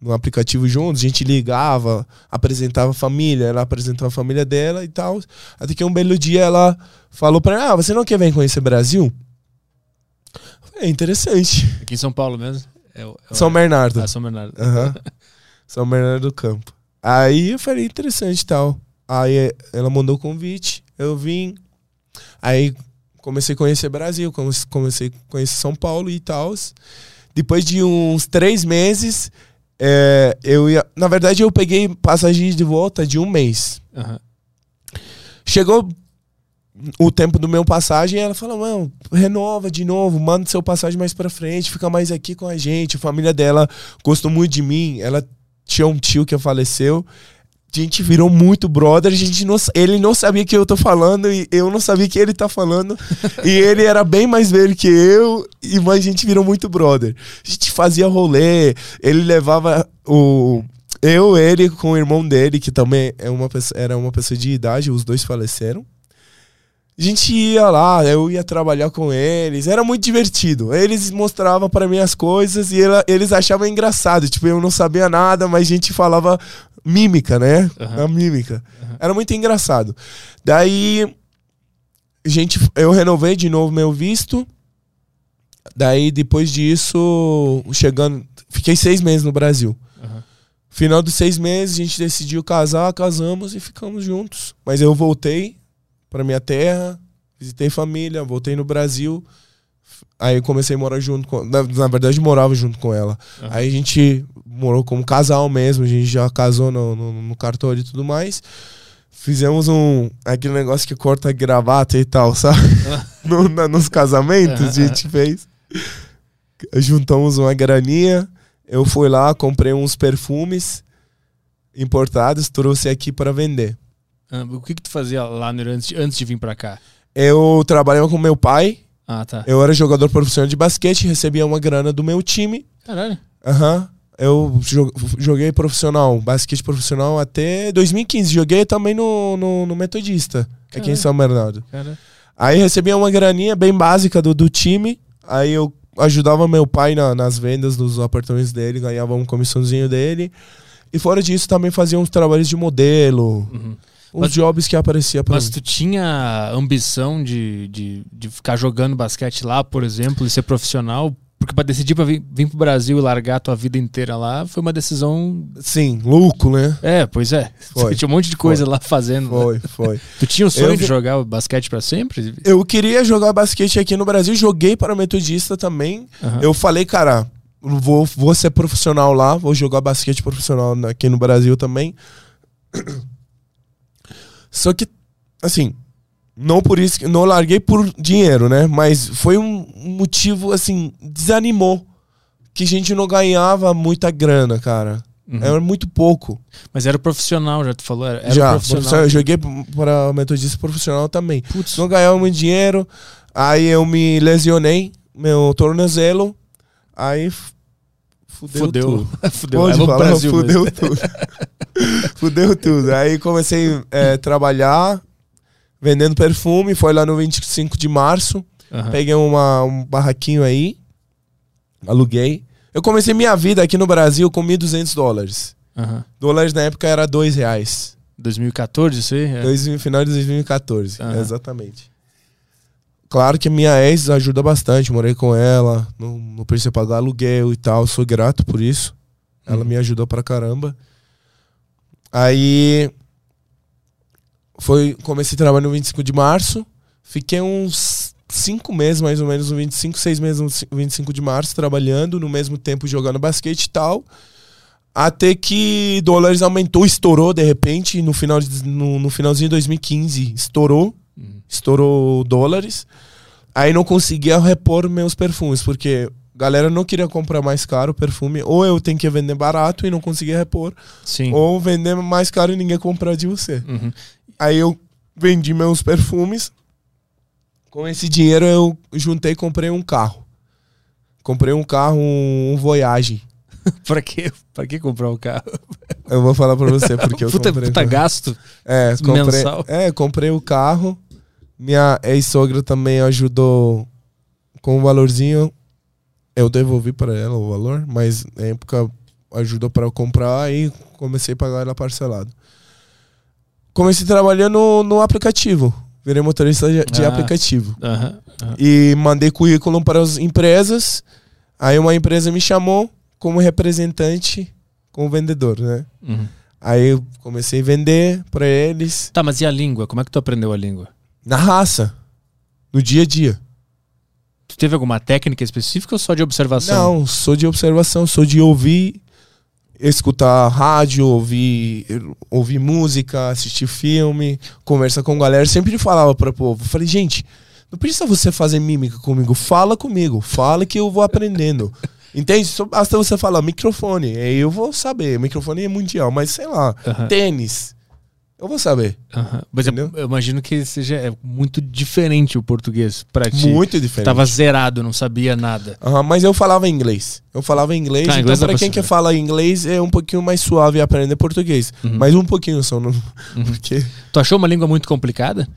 no aplicativo juntos. A gente ligava, apresentava a família, ela apresentava a família dela e tal. Até que um belo dia ela falou pra Ah, você não quer vir conhecer Brasil? É interessante. Aqui em São Paulo mesmo. É, é São Bernardo. Ah, São Bernardo. Aham. São Bernardo do Campo. Aí eu falei, interessante e tal. Aí eh, ela mandou o convite, eu vim. Aí comecei a conhecer Brasil, come- comecei a conhecer São Paulo e tal. Depois de uns três meses, eh, eu ia. Na verdade, eu peguei passagem de volta de um mês. Aham. Chegou o tempo do meu passagem, ela falou: Mano, renova de novo, manda seu passagem mais pra frente, fica mais aqui com a gente. A família dela gostou muito de mim. Ela tinha um tio que faleceu. A gente virou muito brother, a gente não, ele não sabia que eu tô falando e eu não sabia que ele tá falando. e ele era bem mais velho que eu, e mas a gente virou muito brother. A gente fazia rolê, ele levava o eu, ele com o irmão dele, que também é uma era uma pessoa de idade, os dois faleceram. A gente ia lá, eu ia trabalhar com eles, era muito divertido. Eles mostravam para mim as coisas e ela, eles achavam engraçado. Tipo, eu não sabia nada, mas a gente falava mímica, né? A mímica. Era muito engraçado. Daí, gente, eu renovei de novo meu visto. Daí, depois disso, chegando. Fiquei seis meses no Brasil. Aham. Final dos seis meses, a gente decidiu casar, casamos e ficamos juntos. Mas eu voltei para minha terra, visitei família, voltei no Brasil. Aí comecei a morar junto com. Na, na verdade, morava junto com ela. Aham. Aí a gente morou como casal mesmo, a gente já casou no, no, no cartório e tudo mais. Fizemos um. aquele negócio que corta gravata e tal, sabe? No- na- nos casamentos a gente fez. Juntamos uma graninha. Eu fui lá, comprei uns perfumes importados, trouxe aqui para vender. Ah, o que, que tu fazia lá no antes antes de vir pra cá? Eu trabalhava com meu pai, Ah, tá. eu era jogador profissional de basquete, recebia uma grana do meu time. Caralho. Aham. Eu jo- joguei profissional, basquete profissional até 2015. Joguei também no, no, no Metodista, aqui em Caralho. São Bernardo. Cara. Aí recebia uma graninha bem básica do, do time. Aí eu ajudava meu pai na- nas vendas dos apartamentos dele, ganhava um comissãozinho dele. E fora disso, também fazia uns trabalhos de modelo, Uhum. Uns Mas- jobs que aparecia pra Mas mim. tu tinha ambição de, de, de ficar jogando basquete lá, por exemplo, e ser profissional? Porque pra decidir pra vir, vir pro Brasil e largar a tua vida inteira lá, foi uma decisão. Sim, louco, né? É, pois é. Foi. Tinha um monte de coisa lá fazendo. né? Foi, foi. Tu tinha o sonho Eu de jogar basquete pra sempre? Eu queria jogar basquete aqui no Brasil, joguei para Metodista também. Aham. Eu falei, cara, vou, vou ser profissional lá, vou jogar basquete profissional na- aqui no Brasil também. Só que, assim, não por isso que não larguei por dinheiro, né? Mas foi um motivo, assim, desanimou. Que a gente não ganhava muita grana, cara. Uhum. Era muito pouco. Mas era profissional, já tu falou? Era, era Já, profissional. eu joguei para metodista profissional também. Putz, Não ganhava muito dinheiro. Aí eu me lesionei, meu tornozelo. Aí fudeu, fudeu. tudo. fudeu. Pode pro falar, Brasil fudeu mesmo. tudo. fudeu tudo. Aí comecei a trabalhar, vendendo perfume. Foi lá no 25 de março. Aham. Peguei uma, um barraquinho aí, aluguei. Eu comecei minha vida aqui no Brasil com 1.200 dólares. Aham. Dólares na época era 2 reais. 2014, isso aí? É. Dois, final de 2014, Aham. exatamente. Claro que minha ex ajuda bastante, morei com ela, não, não precisei pagar aluguel e tal, sou grato por isso. Ela Uhum. me ajudou pra caramba. Aí foi, comecei a trabalhar no 25 de março, fiquei uns cinco meses, mais ou menos, no 25, seis meses no 25 de março, trabalhando, no mesmo tempo jogando basquete e tal. Até que dólares aumentou, estourou de repente, no, final de, no, no finalzinho de 2015, estourou, Uhum. estourou dólares. Aí não conseguia repor meus perfumes, porque galera não queria comprar mais caro o perfume, ou eu tenho que vender barato e não conseguia repor, Sim. ou vender mais caro e ninguém comprar de você. Uhum. Aí eu vendi meus perfumes. Com esse dinheiro eu juntei e comprei um carro. Comprei um carro, um, um Voyage. pra, que, pra que comprar o carro? Eu vou falar pra você porque eu puta, comprei. puta gasto. É, comprei, mensal. é, comprei o carro. Minha ex-sogra também ajudou com o valorzinho. Eu devolvi para ela o valor, mas na época ajudou para eu comprar e comecei a pagar ela parcelado. Comecei trabalhando no, no aplicativo. Virei motorista de, de Ah. aplicativo. Aham. aham. E mandei currículo para as empresas. Aí uma empresa me chamou como representante com o vendedor, né? Uhum. Aí eu comecei a vender para eles. Tá, mas e a língua? Como é que tu aprendeu a língua? Na raça. No dia a dia. Tu teve alguma técnica específica ou só de observação? Não, sou de observação, sou de ouvir, escutar rádio, ouvir, ouvir música, assistir filme, conversar com galera. Sempre falava para o povo. Falei, gente, não precisa você fazer mímica comigo. Fala comigo. Fala que eu vou aprendendo. Entende? Só basta você falar microfone, aí eu vou saber. Microfone é mundial, mas sei lá, Aham. tênis. Eu vou saber. Aham. Mas eu, eu imagino que seja é muito diferente o português pra ti. Muito diferente. Tava zerado, não sabia nada. Aham, mas eu falava inglês. Eu falava inglês, Ah, então inglês pra quem que fala inglês é um pouquinho mais suave aprender português. Uhum. Mas um pouquinho só, não... porque Tu achou uma língua muito complicada?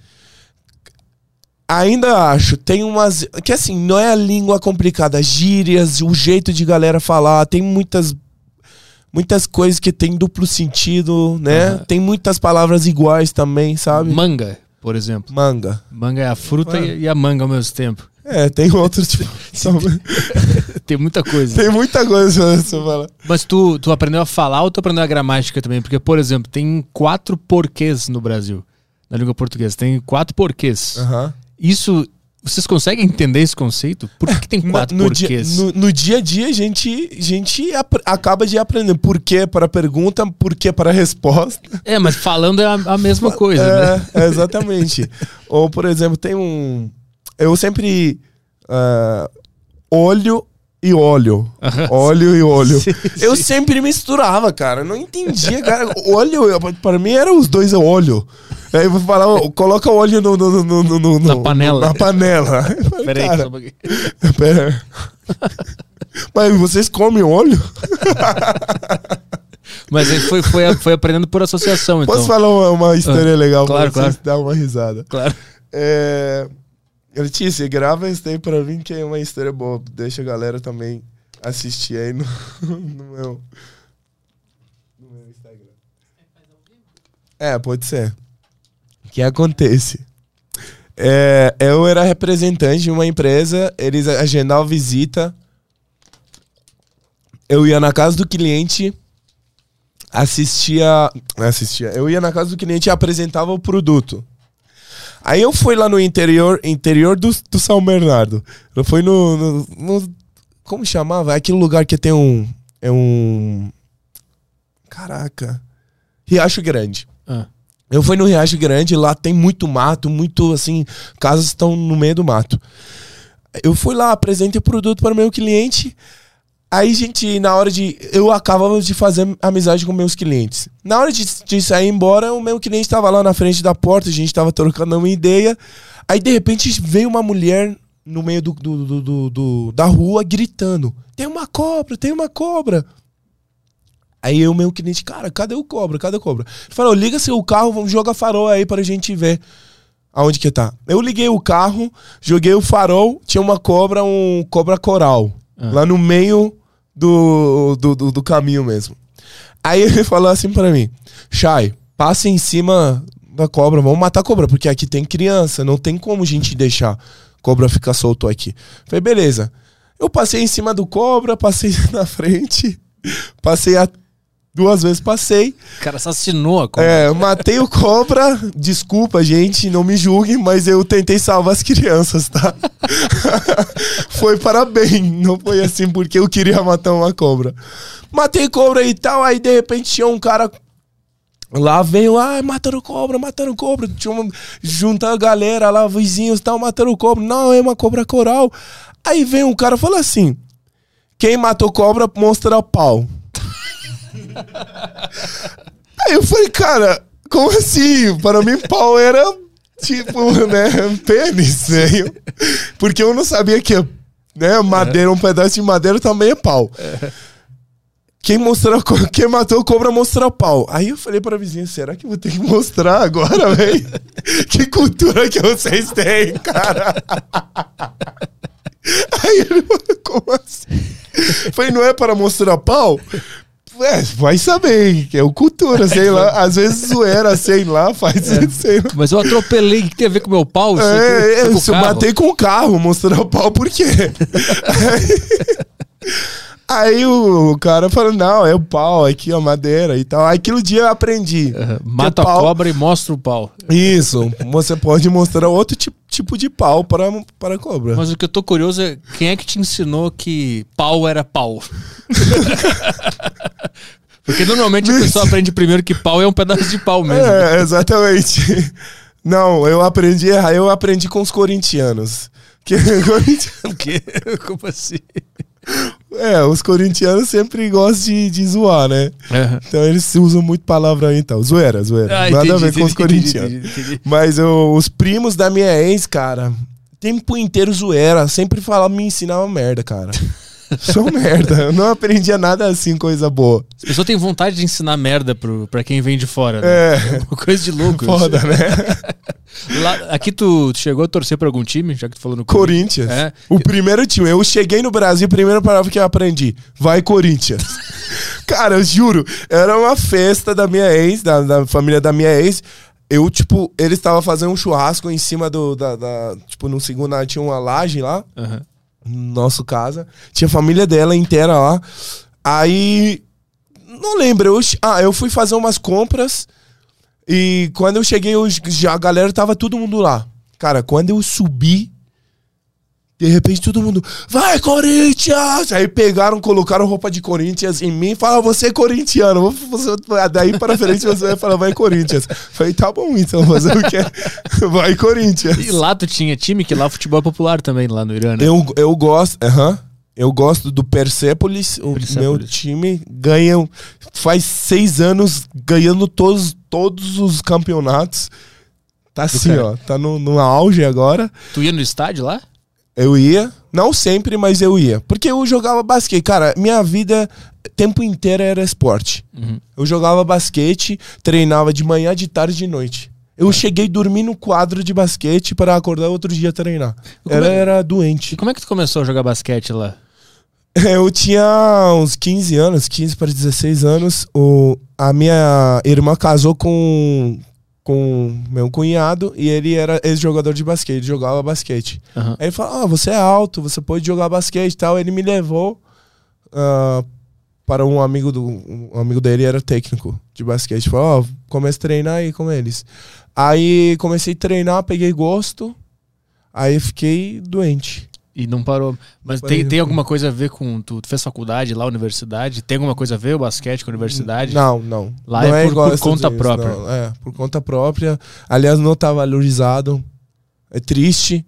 ainda acho, tem umas que assim, não é a língua complicada, gírias, o jeito de galera falar, tem muitas muitas coisas que tem duplo sentido, né? Aham. Tem muitas palavras iguais também, sabe? Manga, por exemplo. Manga. Manga é a fruta e a manga ao mesmo tempo. É, tem outros tipo. Tem muita coisa. tem muita coisa você falar. Mas tu, tu aprendeu a falar ou tu aprendeu a gramática também? Porque, por exemplo, tem quatro porquês no Brasil, na língua portuguesa. Tem quatro porquês. Aham. Isso. Vocês conseguem entender esse conceito? Por que, que tem quatro no, dia, porquês? no, no dia a dia, a gente, a gente acaba de aprender por que para a pergunta, por que para a resposta. É, mas falando é a, a mesma coisa, né? É, é, exatamente. Ou, por exemplo, tem um. Eu sempre. ah, olho e óleo. Óleo e óleo. Sim, Eu sim. sempre misturava, cara. Não entendia, cara. Óleo, para mim era os dois é óleo. Aí eu vou falar, ó, coloca o óleo no, no, no, no- no- Na panela. Na panela. Peraí, cara, só um pouquinho. Pera. Mas vocês comem óleo? Mas aí foi, foi, foi aprendendo por associação, então. Posso falar uma, uma história Ah, legal claro, pra vocês claro. dar uma risada? Claro. É... Letícia, grava isso daí pra mim que é uma história boa. Deixa a galera também assistir aí no, no meu... No meu Instagram. É, pode ser. Que acontece? É, eu era representante de uma empresa, eles agendavam visita. Eu ia na casa do cliente, assistia. Assistia. Eu ia na casa do cliente e apresentava o produto. Aí eu fui lá no interior, interior do, do São Bernardo. Eu fui no, no, no- Como chamava? É aquele lugar que tem um. É um. Caraca. Riacho Grande. Ah, Eu fui no Riacho Grande, lá tem muito mato, muito assim, casas estão no meio do mato. Eu fui lá, apresentei o produto para o meu cliente. Aí, gente, na hora de. Eu acabava de fazer amizade com meus clientes. Na hora de, de sair embora, o meu cliente estava lá na frente da porta, a gente estava trocando uma ideia. Aí, de repente, veio uma mulher no meio do, do, do- do- da rua gritando: Tem uma cobra, tem uma cobra. Aí o meu cliente, cara, cadê o cobra? Cadê o cobra? Ele falou, liga seu carro, vamos jogar farol aí pra gente ver aonde que tá. Eu liguei o carro, joguei o farol, tinha uma cobra, um cobra coral, Ah. lá no meio do, do, do, do caminho mesmo. Aí ele falou assim pra mim, Chay, passa em cima da cobra, vamos matar a cobra, porque aqui tem criança, não tem como a gente deixar cobra ficar solto aqui. Falei, beleza. Eu passei em cima do cobra, passei na frente, passei a duas vezes passei. o cara assassinou a cobra. É, matei o cobra. Desculpa, gente, não me julguem, mas eu tentei salvar as crianças, tá? foi para bem, não foi assim porque eu queria matar uma cobra. Matei cobra e tal, aí de repente tinha um cara Lá veio, ah, matando cobra, matando cobra. Tinha uma, juntar a galera lá, vizinhos, tal, matando cobra. Não, é uma cobra coral. Aí vem um cara e fala assim: quem matou cobra mostra o pau. Aí eu falei, cara, como assim? Para mim, pau era tipo, né, pênis, né? Porque eu não sabia que, né, madeira, um pedaço de madeira também é pau. Quem, mostrou, quem matou cobra mostra pau. Aí eu falei pra vizinha, será que eu vou ter que mostrar agora, velho? que cultura que vocês têm, cara? Aí ele falou, como assim? Falei, não é para mostrar pau? É, vai saber, é o cultura, sei lá. Às vezes zoeira, sei lá, faz, sei lá. Mas eu atropelei, o que tem a ver com o meu pau? É, é, se eu bater com o carro, mostrar o pau, por quê? Aí, o cara falou, não, é o pau, aqui, ó, madeira e tal. Aí aquele dia eu aprendi. Que Mata pau- a cobra e mostra o pau. Isso, você pode mostrar outro tipo, tipo de pau para, para cobra. Mas o que eu tô curioso é quem é que te ensinou que pau era pau? Porque normalmente a pessoa aprende primeiro que pau é um pedaço de pau mesmo. É, exatamente. Não, eu aprendi errar, eu aprendi com os corintianos. Que, corintiano- Que? Como assim? É, os corintianos sempre gostam de, de zoar, né? Aham. Então eles usam muito palavra aí, então. Zoeira, zoeira. Ah, Nada entendi, a ver com os corintianos. entendi. Mas eu- os primos da minha ex, cara, tempo inteiro zoeira. Sempre falavam, me ensinavam merda, cara. Sou merda. Eu não aprendia nada assim, coisa boa. As pessoas têm vontade de ensinar merda pro, pra quem vem de fora. Né? É, Uma coisa de louco. foda, né? Lá, aqui tu tu chegou a torcer pra algum time, já que tu falou no Corinthians. É. O primeiro time. Eu cheguei no Brasil, a primeira palavra que eu aprendi. Vai, Corinthians. Cara, eu juro. Era uma festa da minha ex, da, da família da minha ex. Eu, tipo, eles estavam fazendo um churrasco em cima do. Da, da- tipo, no segundo tinha uma laje lá. Aham. No nosso casa. Tinha a família dela inteira lá. Aí. Não lembro. Eu, ah, eu fui fazer umas compras. E quando eu cheguei, eu, já a galera tava todo mundo lá. Cara, quando eu subi. De repente todo mundo, vai Corinthians! Aí pegaram, colocaram roupa de Corinthians em mim e falaram, você é corintiano. Você, daí para frente você vai falar, vai Corinthians. Falei, tá bom então, fazer o quê? Vai Corinthians. E lá tu tinha time, que lá futebol é popular também, lá no Irã, né? Eu, eu gosto, aham. Eu gosto do Persepolis. O Persepolis. meu time ganha. Faz seis anos ganhando todos, todos os campeonatos. Tá assim, cara. ó. Tá no, no auge agora. Tu ia no estádio lá? Eu ia. Não sempre, mas eu ia. Porque eu jogava basquete. Cara, minha vida, tempo inteiro era esporte. Uhum. Eu jogava basquete, treinava de manhã, de tarde e de noite. Eu cheguei a dormir no quadro de basquete para acordar outro dia treinar. Era, é- era E doente. como é que tu começou a jogar basquete lá? Eu tinha uns 15 anos, 15 para 16 anos. O, a minha irmã casou com, com meu cunhado e ele era ex-jogador de basquete, jogava basquete. Aham. Aí ele falou: Ah, você é alto, você pode jogar basquete e tal. Ele me levou ah, para um amigo do um amigo dele, era técnico de basquete. Falou: Ó, comece a treinar aí com eles. Aí comecei a treinar, peguei gosto. Aí fiquei doente. E não parou. Mas tem, tem alguma coisa a ver com. Tu, tu fez faculdade lá, universidade? Tem alguma coisa a ver o basquete com a universidade? Não, não. Lá não é por- por Estados conta própria. não. É, por conta própria. Aliás, não tá valorizado. É triste.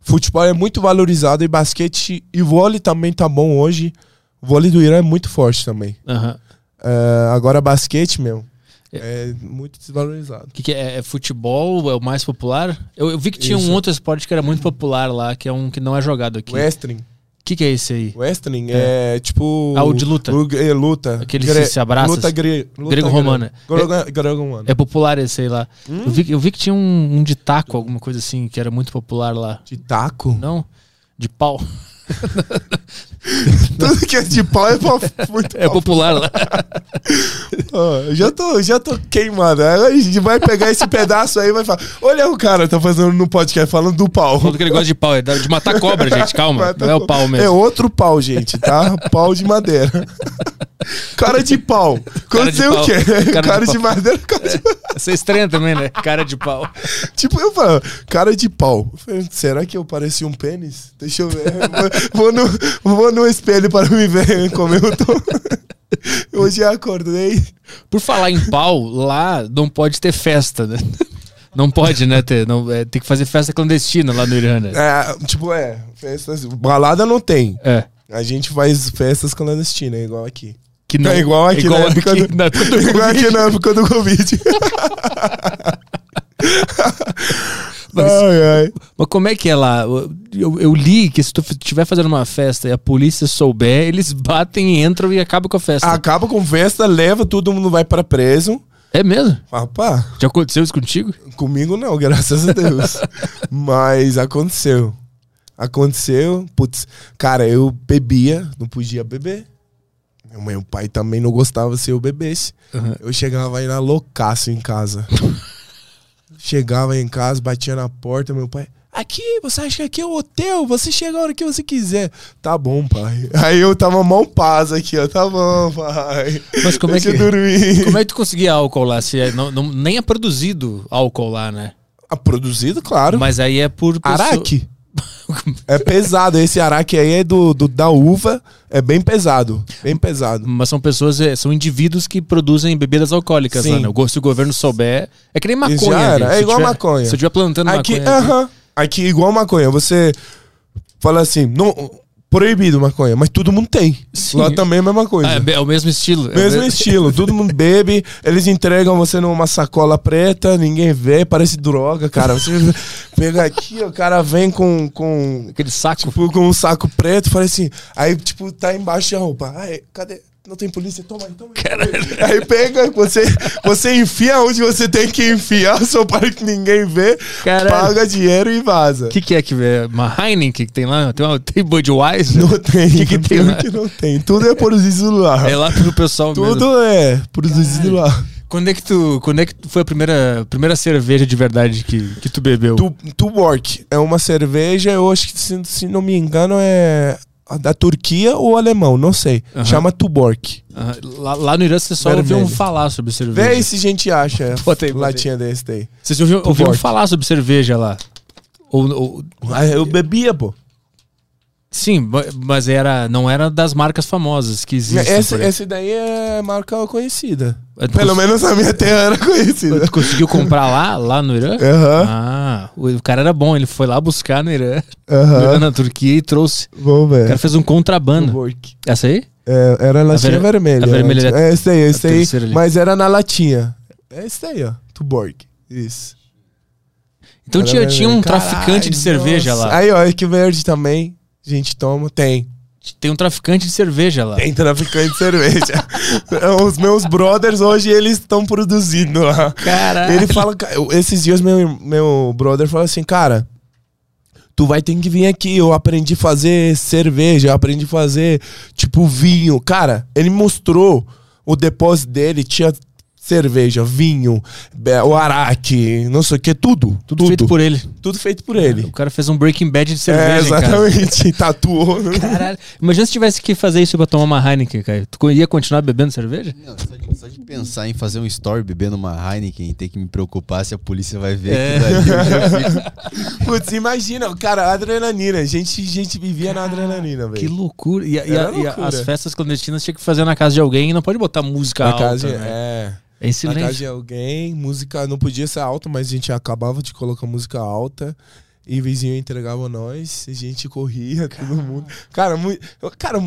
Futebol é muito valorizado e basquete e vôlei também tá bom hoje. O vôlei do Irã é muito forte também. Aham. É, agora basquete, meu, é muito desvalorizado. O que, que é? É futebol? É o mais popular? Eu, eu vi que tinha um Isso. outro esporte que era muito popular lá, que é um que não é jogado aqui. O Wrestling. que, que é esse aí? Wrestling é, tipo. Ah, o de luta. o- é, luta. Aquele que se abraça, Luta, assim. gre, luta Grego-romana. Grego- Grego-romana. É popular esse aí lá. Hum? Eu, vi, eu vi que tinha um, um de taco, alguma coisa assim, que era muito popular lá. De taco? Não? De pau. Tudo que é de pau é pau- muito É popular lá. Eu já tô, já tô queimado. A gente vai pegar esse pedaço aí e vai falar: Olha o cara tá fazendo no podcast falando do pau. Falando que ele gosta de pau. É de matar cobra, gente. Calma. Mata Não é o pau É mesmo. outro pau, gente, tá? pau de madeira. Cara de pau. Aconteceu o pau. quê? Cara Cara, de de, madeira, cara de... Você é estranha também, né? Cara de pau. Tipo, eu falo, cara de pau. Será que eu pareci um pênis? Deixa eu ver. Vou no, vou no espelho para me ver como eu tô. Hoje eu acordei. Por falar em pau, lá não pode ter festa, né? Não pode, né? Ter, não, é, tem que fazer festa clandestina lá no Irã, né? É, tipo, é, festas. Balada não tem. É. A gente faz festas clandestinas, igual aqui. Que não, É igual aqui igual na época aqui do- na época do Igual aqui na época do Covid. Mas- ai, ai. Mas como é que é lá? Eu, eu li que se tu estiver fazendo uma festa e a polícia souber, eles batem, entram e acabam com a festa. Acaba com festa, leva, todo mundo vai pra preso. É mesmo? Rapá, Já aconteceu isso contigo? comigo não, graças a Deus. Mas aconteceu. Aconteceu. Putz, cara, eu bebia, não podia beber. Meu, meu pai também não gostava se eu bebesse. Uhum. Eu chegava aí na loucaço em casa. chegava em casa, batia na porta, meu pai. Aqui, você acha que aqui é o hotel? Você chega a hora que você quiser. Tá bom, pai. Aí eu tava mão paz aqui, ó. Tá bom, pai. Mas como é Deixa que- eu dormir. Como é que tu conseguia álcool lá? Se é- não, não- nem é produzido álcool lá, né? Ah, produzido, claro. Mas aí é por pessoa- Araque. É pesado. Esse araque aí é do, do- da uva. É bem pesado. Bem pesado. Mas são pessoas, é, são indivíduos que produzem bebidas alcoólicas Sim. lá, né? O go- Se o governo souber. É que nem maconha. Já era. É Se igual tiver- maconha. Se eu estiver plantando Aqui, maconha. aqui- aham. Aqui, igual maconha. Você fala assim, não, proibido maconha, mas todo mundo tem. Sim. Lá também é a mesma coisa. Ah, é é o mesmo estilo. É Mesmo me- estilo, todo mundo bebe, eles entregam você numa sacola preta, ninguém vê, parece droga, cara. Você pega aqui, o cara vem com, com, Aquele saco. tipo, com um saco preto, fala assim, aí, tipo, tá embaixo da roupa. Ai, cadê? Não tem polícia? Toma aí, toma aí. Aí pega, você, você enfia onde você tem que enfiar, só para que ninguém vê, Caralho. paga dinheiro e vaza. O que, que é que é? Uma Heineken que tem lá? Tem, uma, tem Budweiser? Não tem, que que tem lá? que não tem. Tudo é produzido lá. É lá pro pessoal mesmo. Tudo é produzido lá. Quando é que tu, quando é que tu- foi a primeira, primeira cerveja de verdade que, que tu bebeu? Tu- Tuborg é uma cerveja, eu acho que se, se não me engano é da Turquia ou alemão, não sei. Chama Tuborg. Lá, lá no Irã você só Vermelho. ouviu falar sobre cerveja. Vê se a gente acha aí. latinha desse daí. Vocês ouviram, ouviram falar sobre cerveja lá? Ou, ou- Ah, eu bebia, pô. Sim, ma- mas era, não era das marcas famosas que existem. Esse, por aí. esse daí é marca conhecida. Tu Pelo menos na minha terra era conhecida. Tu conseguiu comprar lá, lá no Irã? Aham, Ah, o cara era bom, ele foi lá buscar no Irã, no aham. Irã, na Turquia e trouxe. Vamos O ver. cara fez um contrabando. Essa aí? É, era a latinha ver- vermelha. a vermelha né? É esse daí, esse a daí. terceira ali. Mas era na latinha. É esse daí, ó. Tuborg. Isso. Então Era tinha, tinha um traficante de cerveja nossa. lá. Aí, ó, que verde também. A gente toma. Tem. Tem um traficante de cerveja lá. Tem traficante de cerveja. Os meus brothers hoje, eles estão produzindo lá. Caralho. Ele fala, esses dias meu, meu brother falou assim, cara, tu vai ter que vir aqui, eu aprendi a fazer cerveja, eu aprendi a fazer, tipo, vinho. Cara, ele mostrou o depósito dele, tinha cerveja, vinho, o araque, não sei o que, tudo. Tudo feito por ele. Tudo feito por ele. O cara fez um Breaking Bad de É, cerveja, cara. exatamente, tatuou. né? Caralho. Imagina se tivesse que fazer isso pra tomar uma Heineken, cara. Tu ia continuar bebendo cerveja? Não, só de, só de pensar em fazer um story bebendo uma Heineken e ter que me preocupar se a polícia vai ver É. aquilo Putz, imagina, cara, adrenalina. A gente, a gente vivia na adrenalina, Que velho. loucura. E, a- e a- Era e a- loucura. as festas clandestinas tinha que fazer na casa de alguém e não pode botar música Na alta. casa, né? é. É em Na casa silêncio. de alguém, música não podia ser alta, mas a gente acabava de colocar música alta e o vizinho entregava nós, a gente corria, todo mundo. Cara, cara,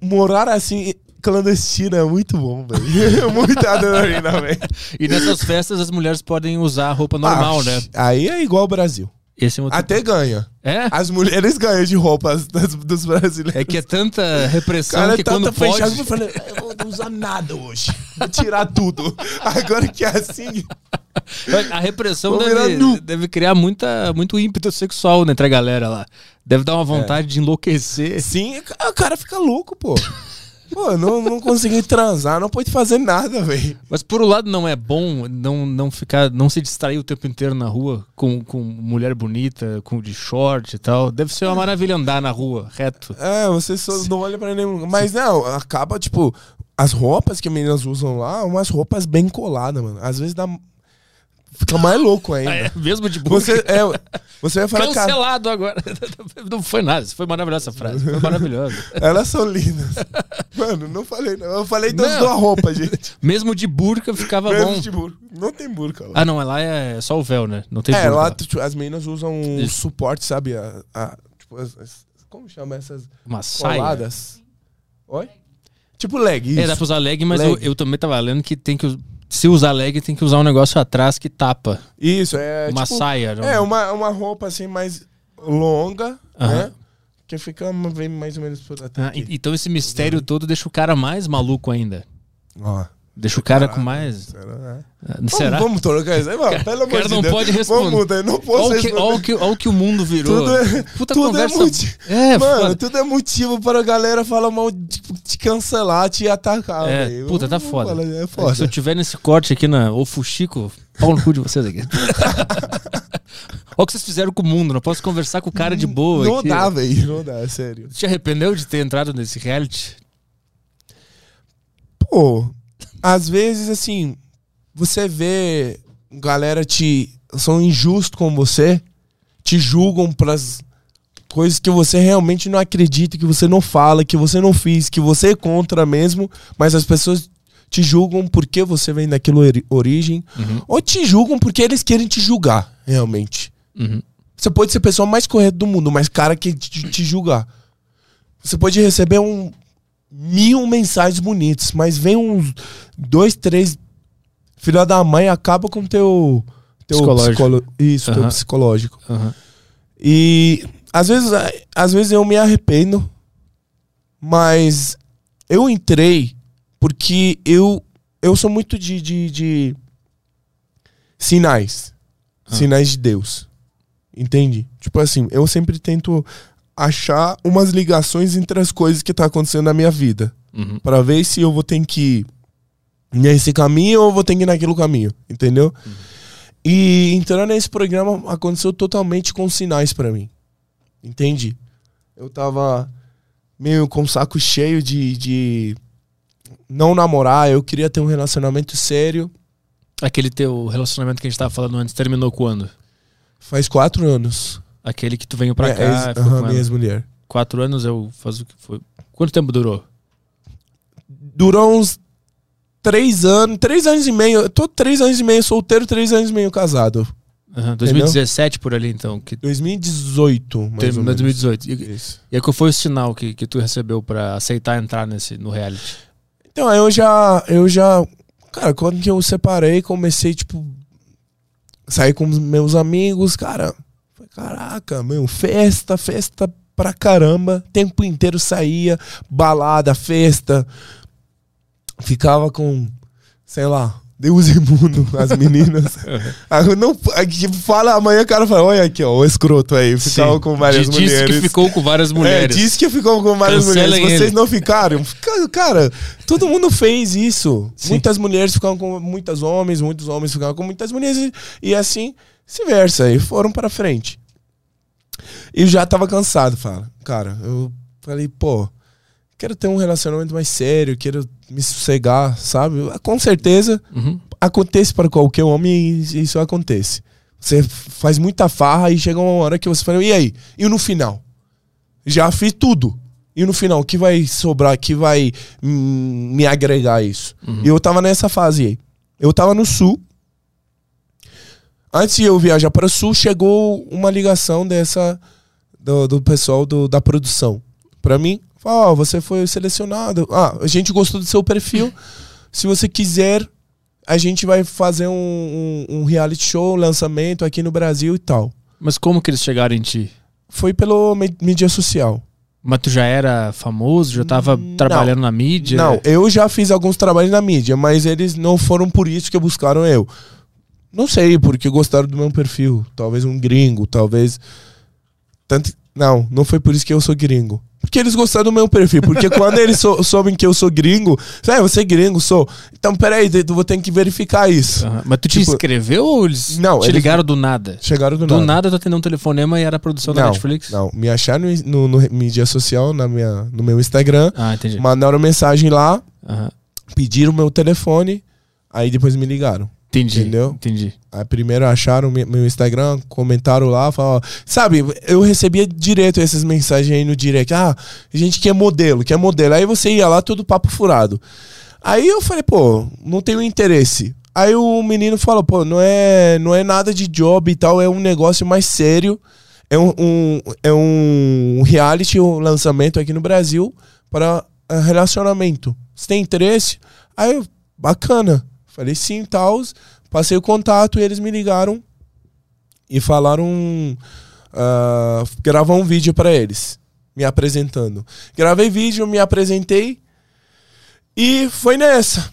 morar assim clandestino é muito bom, velho. Muita adrenalina, velho. E nessas festas as mulheres podem usar roupa normal, Ah, né? Aí é igual ao Brasil. Esse é um outro... Até ganha. É? As mulheres ganham de roupas das- dos brasileiros. É que é tanta repressão cara que tá, quando tá pode... fechado, eu falei, eu vou não usar nada hoje. Vou tirar tudo. Agora que é assim, A repressão Vou deve, deve criar muita, muito ímpeto sexual né, entre a galera lá. Deve dar uma vontade de enlouquecer. Sim, o cara fica louco, pô. Pô, não, não consegui transar, não pode fazer nada, velho. Mas por um lado não é bom não, não ficar, não se distrair o tempo inteiro na rua com, com mulher bonita, com de short e tal. Deve ser uma maravilha andar na rua, reto. É, você só não olha pra nenhum. Mas não, acaba, tipo, as roupas que meninas usam lá, umas roupas bem coladas, mano. Às vezes dá. Fica mais louco ainda. É, mesmo de boa. Você, é, você vai falar, cara, Cancelado agora. Não foi nada, foi maravilhosa essa frase. Foi maravilhosa. elas são lindas. Mano, não falei, não. Eu falei das duas roupas, gente. Mesmo de burca ficava Mesmo bom. de burca. Não tem burca lá. Ah, não, lá é só o véu, né? Não tem é, burca. lá lá. tipo, as meninas usam um suporte, sabe? A, a- tipo, as- as- como chama essas Uma saia. coladas? Oi? Tipo leg, isso. É, dá pra usar leg, mas Leg. Eu, eu também tava lendo que tem que. Se usar leg, tem que usar um negócio atrás que tapa. Isso, é uma tipo, saia. É, uma, uma roupa assim mais longa, Aham. né? Que fica mais ou menos por até Ah, então esse mistério todo deixa o cara mais maluco ainda. Ó. Deixa o cara com mais. Será? né? Ah, Vamos, Será? vamos trocar isso aí, mano. Pelo amor cara de não Deus. pode responder. Vamos mudar, não posso Olha responder. olha, o que, olha o que o mundo virou. Tudo é- Puta tudo é conversa. motivo. É, Mano, foda. tudo é motivo para a galera falar mal, tipo, te cancelar, te atacar, É, puta, tá Vamos foda. falar, É Se eu foda. tiver nesse corte aqui na O Fuxico, pau no cu de vocês aqui. Olha o que vocês fizeram com o mundo. Não posso conversar com o cara de boa. Não aqui. dá, velho. Não dá, sério. Você te arrependeu de ter entrado nesse reality? Pô, às vezes, assim, você vê galera te. são injustos com você, te julgam pras coisas que você realmente não acredita, que você não fala, que você não fez, que você é contra mesmo, mas as pessoas te julgam porque você vem daquela ori- origem, ou te julgam porque eles querem te julgar, realmente. Uhum. Você pode ser a pessoa mais correta do mundo, mas cara que te, te julgar. Você pode receber um mil mensagens bonitas, mas vem uns dois, três filha da mãe acaba com teu teu Psicológico. psicolo- isso, teu Aham. psicológico. E às vezes, às vezes eu me arrependo, mas eu entrei porque eu, eu sou muito de, de, de sinais. Ah. Sinais de Deus. Entende? Tipo assim, eu sempre tento achar umas ligações entre as coisas que tá acontecendo na minha vida. Uhum. Pra ver se eu vou ter que ir nesse caminho ou vou ter que ir naquele caminho. Entendeu? E entrando nesse programa aconteceu totalmente com sinais pra mim. Entende? Eu tava meio com o saco cheio de, de não namorar, eu queria ter um relacionamento sério. Aquele teu relacionamento que a gente tava falando antes terminou quando? Faz quatro anos. Aquele que tu veio pra É, cá, é, com ela. minha ex-mulher. Quatro anos eu faço o que foi. Quanto tempo durou? Durou uns três anos, três anos e meio. Eu tô três anos e meio solteiro, três anos e meio casado. Aham, 2017 por ali, então. Que 2018, mais terminou ou menos. 2018. E, Isso. e aí qual foi o sinal que, que tu recebeu pra aceitar entrar nesse, no reality? Então, eu já, eu já, cara, quando que eu separei, comecei, tipo, sair com os meus amigos, cara, caraca, meu, festa, festa pra caramba, tempo inteiro saía, balada, festa, ficava com, sei lá, Deus e mundo, as meninas. Aí não, aí, tipo, fala amanhã, o cara fala, olha aqui, ó, o escroto aí, ficava Sim. com várias Disse mulheres. que ficou com várias mulheres. É, disse que ficou com várias Cancelem mulheres. Vocês ele. não ficaram? Fica- Cara, todo mundo fez isso. Sim. Muitas mulheres ficavam com muitos homens, muitos homens ficavam com muitas mulheres e, e assim, vice-versa. E foram para frente. E eu já tava cansado, fala. Cara, eu falei, pô, quero ter um relacionamento mais sério, quero me sossegar, sabe? Com certeza Uhum. acontece para qualquer homem e isso acontece. Você faz muita farra e chega uma hora que você fala, e aí? E no final? Já fiz tudo. E no final, o que vai sobrar, que vai hum, me agregar isso? E eu tava nessa fase aí. Eu tava no sul. Antes de eu viajar para o sul, chegou uma ligação dessa do, do pessoal do- da produção para mim. Falou, ó, você foi selecionado. Ah, a gente gostou do seu perfil. Se você quiser, a gente vai fazer um, um, um reality show, lançamento aqui no Brasil e tal. Mas como que eles chegaram em ti? Foi pelo mí- mídia social. Mas tu já era famoso? Já tava Não. trabalhando na mídia? Não, eu já fiz alguns trabalhos na mídia, mas eles não foram por isso que buscaram eu. Não sei, porque gostaram do meu perfil. Talvez um gringo, talvez. Tanto... Não, não foi por isso que eu sou gringo. Porque eles gostaram do meu perfil. Porque quando eles sou, soubem que eu sou gringo, ah, você é gringo, sou. Então, peraí, eu vou ter que verificar isso. Aham. Mas tu te Tipo- inscreveu ou eles Não, te eles- ligaram do nada? Chegaram do, Do nada. nada tu atendeu um telefonema e era a produção da Não, Netflix? não, me acharam no, no mídia social, na minha, no meu Instagram, Ah, entendi. mandaram mensagem lá, Aham. pediram meu telefone, aí depois me ligaram. Entendi. Entendeu? Entendi. Aí primeiro acharam meu Instagram, comentaram lá, falaram, sabe, eu recebia direto essas mensagens aí no direct, ah, a gente quer modelo, quer modelo. Aí você ia lá, tudo papo furado. Aí eu falei, pô, não tenho interesse. Aí o menino falou, pô, não é, não é nada de job e tal, é um negócio mais sério. É um, um- é um reality, um lançamento aqui no Brasil para eh, relacionamento. Você tem interesse? Aí bacana. Falei sim, tal. Passei o contato e eles me ligaram e falaram. ah, gravar um vídeo para eles, me apresentando. Gravei vídeo, me apresentei e foi nessa.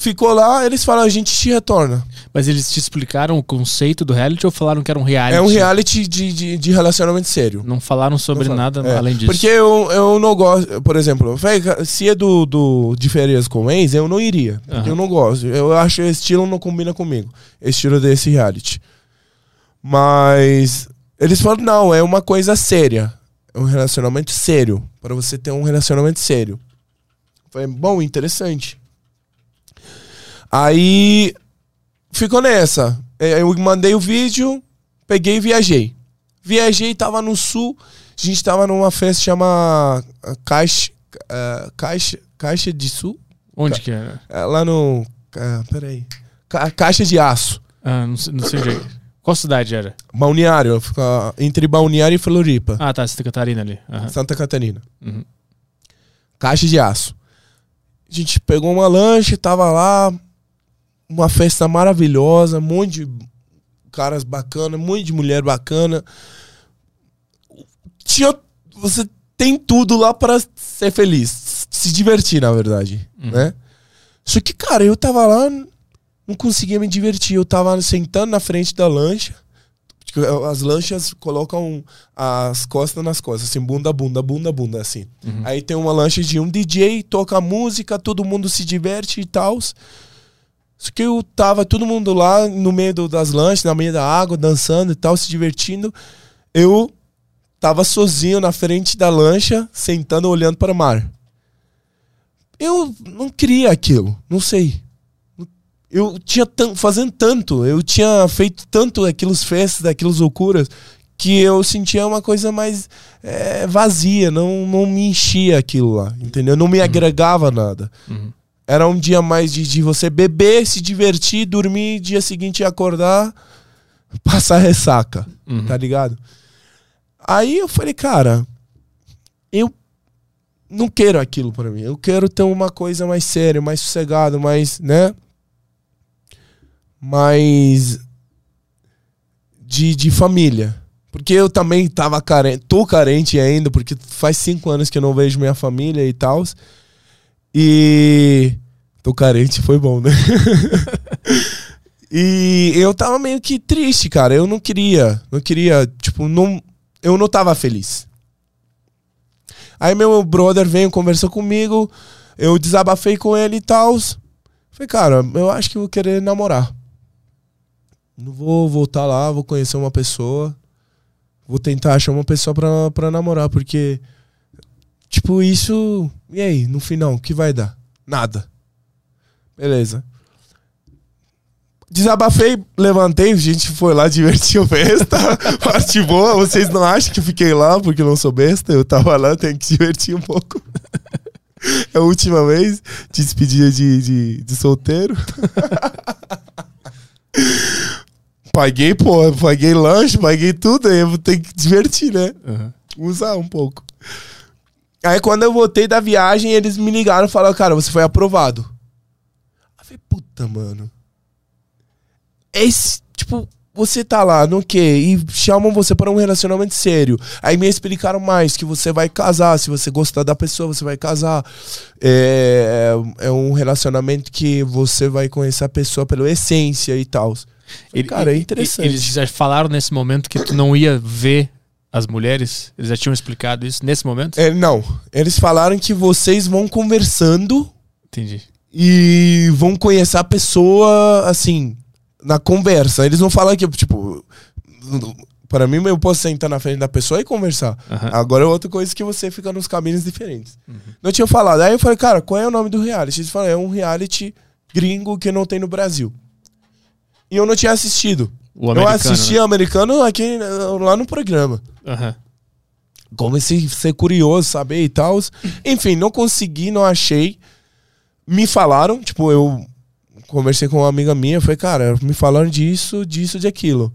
Ficou lá, eles falaram, a gente te retorna. Mas eles te explicaram o conceito do reality ou falaram que era um reality? É um reality de, de, de relacionamento sério. Não falaram sobre Não fala- nada é, além disso. Porque eu, eu não gosto, por exemplo, se é do, do de férias com ex, eu não iria. Aham. eu não gosto. Eu acho que esse estilo não combina comigo. Estilo desse reality. Mas eles falaram, não, é uma coisa séria. É um relacionamento sério. Para você ter um relacionamento sério. Foi bom, interessante. Aí ficou nessa. É, Eu mandei o vídeo, peguei e viajei. Viajei, tava no sul. A gente tava numa festa chama ah, Caixa, ah, Caixa, Caixa de Sul. Onde que era? É, lá no. ah, peraí. Ca- Caixa de Aço. Ah, não sei, não sei onde é. Qual cidade era? Balneário. Entre Balneário e Floripa. Ah, tá, Santa Catarina ali. Aham. Santa Catarina. Uhum. Caixa de aço. A gente pegou uma lanche, tava lá, uma festa maravilhosa, um monte de caras bacanas, um monte de mulher bacana. Tinha, você tem tudo lá para ser feliz, se divertir, na verdade, Uhum. né? Só que, cara, eu tava lá, não conseguia me divertir. Eu tava sentando na frente da lancha. Tipo, As lanchas colocam as costas nas costas, assim, bunda, bunda, bunda, bunda, assim. Uhum. Aí tem uma lancha de um DJ, toca música, todo mundo se diverte e tal. Só que eu tava todo mundo lá no meio do- das lanchas, na meio da água, dançando e tal, se divertindo. Eu tava sozinho na frente da lancha, sentando, olhando para o mar. Eu não queria aquilo, não sei. Eu tinha fazendo tanto, eu tinha feito tanto aqueles festas, aquelas loucuras, que eu sentia uma coisa mais é, vazia, não, não me enchia aquilo lá, entendeu? Não me agregava nada. Uhum. Era um dia mais de, de você beber, se divertir, dormir, dia seguinte acordar, passar ressaca, Uhum. tá ligado? Aí eu falei, cara, eu não quero aquilo pra mim. Eu quero ter uma coisa mais séria, mais sossegada, mais, né? Mais de, de família. Porque eu também tava carente, tô carente ainda, porque faz cinco anos que eu não vejo minha família e tal. E tô carente, foi bom, né? e eu tava meio que triste, cara. Eu não queria, não queria, tipo, não, eu não tava feliz. Aí meu brother veio, conversou comigo, eu desabafei com ele e tal. Falei, cara, eu acho que vou querer namorar. Não vou voltar lá, vou conhecer uma pessoa. Vou tentar achar uma pessoa pra, pra namorar, porque. Tipo, isso. E aí, no final, o que vai dar? Nada. Beleza. Desabafei, levantei, a gente foi lá, divertiu festa. Parte boa, vocês não acham que eu fiquei lá porque não sou besta? Eu tava lá, tenho que divertir um pouco. É a última vez, despedida de, de, de solteiro. paguei, pô, paguei lanche, paguei tudo, aí eu vou ter que divertir, né? Uhum. usar um pouco. Aí quando eu voltei da viagem, eles me ligaram e falaram, cara, você foi aprovado. Eu falei, puta, mano. Esse, tipo, você tá lá, no quê? E chamam você para um relacionamento sério. Aí me explicaram mais que você vai casar, se você gostar da pessoa, você vai casar. É, é um relacionamento que você vai conhecer a pessoa pela essência e tal. Cara, é interessante. Eles já falaram nesse momento que tu não ia ver as mulheres? Eles já tinham explicado isso nesse momento? É, não, eles falaram que vocês vão conversando Entendi. e vão conhecer a pessoa, assim, na conversa. Eles não falam que, tipo, para mim eu posso sentar na frente da pessoa e conversar. Aham. Agora é outra coisa que você fica nos caminhos diferentes. Uhum. Não tinha falado. Aí eu falei, cara, qual é o nome do reality? Eles falaram, é um reality gringo que não tem no Brasil. E eu não tinha assistido. O eu assisti né? americano aqui lá no programa Aham. comecei a ser curioso, saber e tal. Enfim, não consegui, não achei. Me falaram, tipo, eu conversei com uma amiga minha, falei, cara, me falaram disso, disso, de aquilo.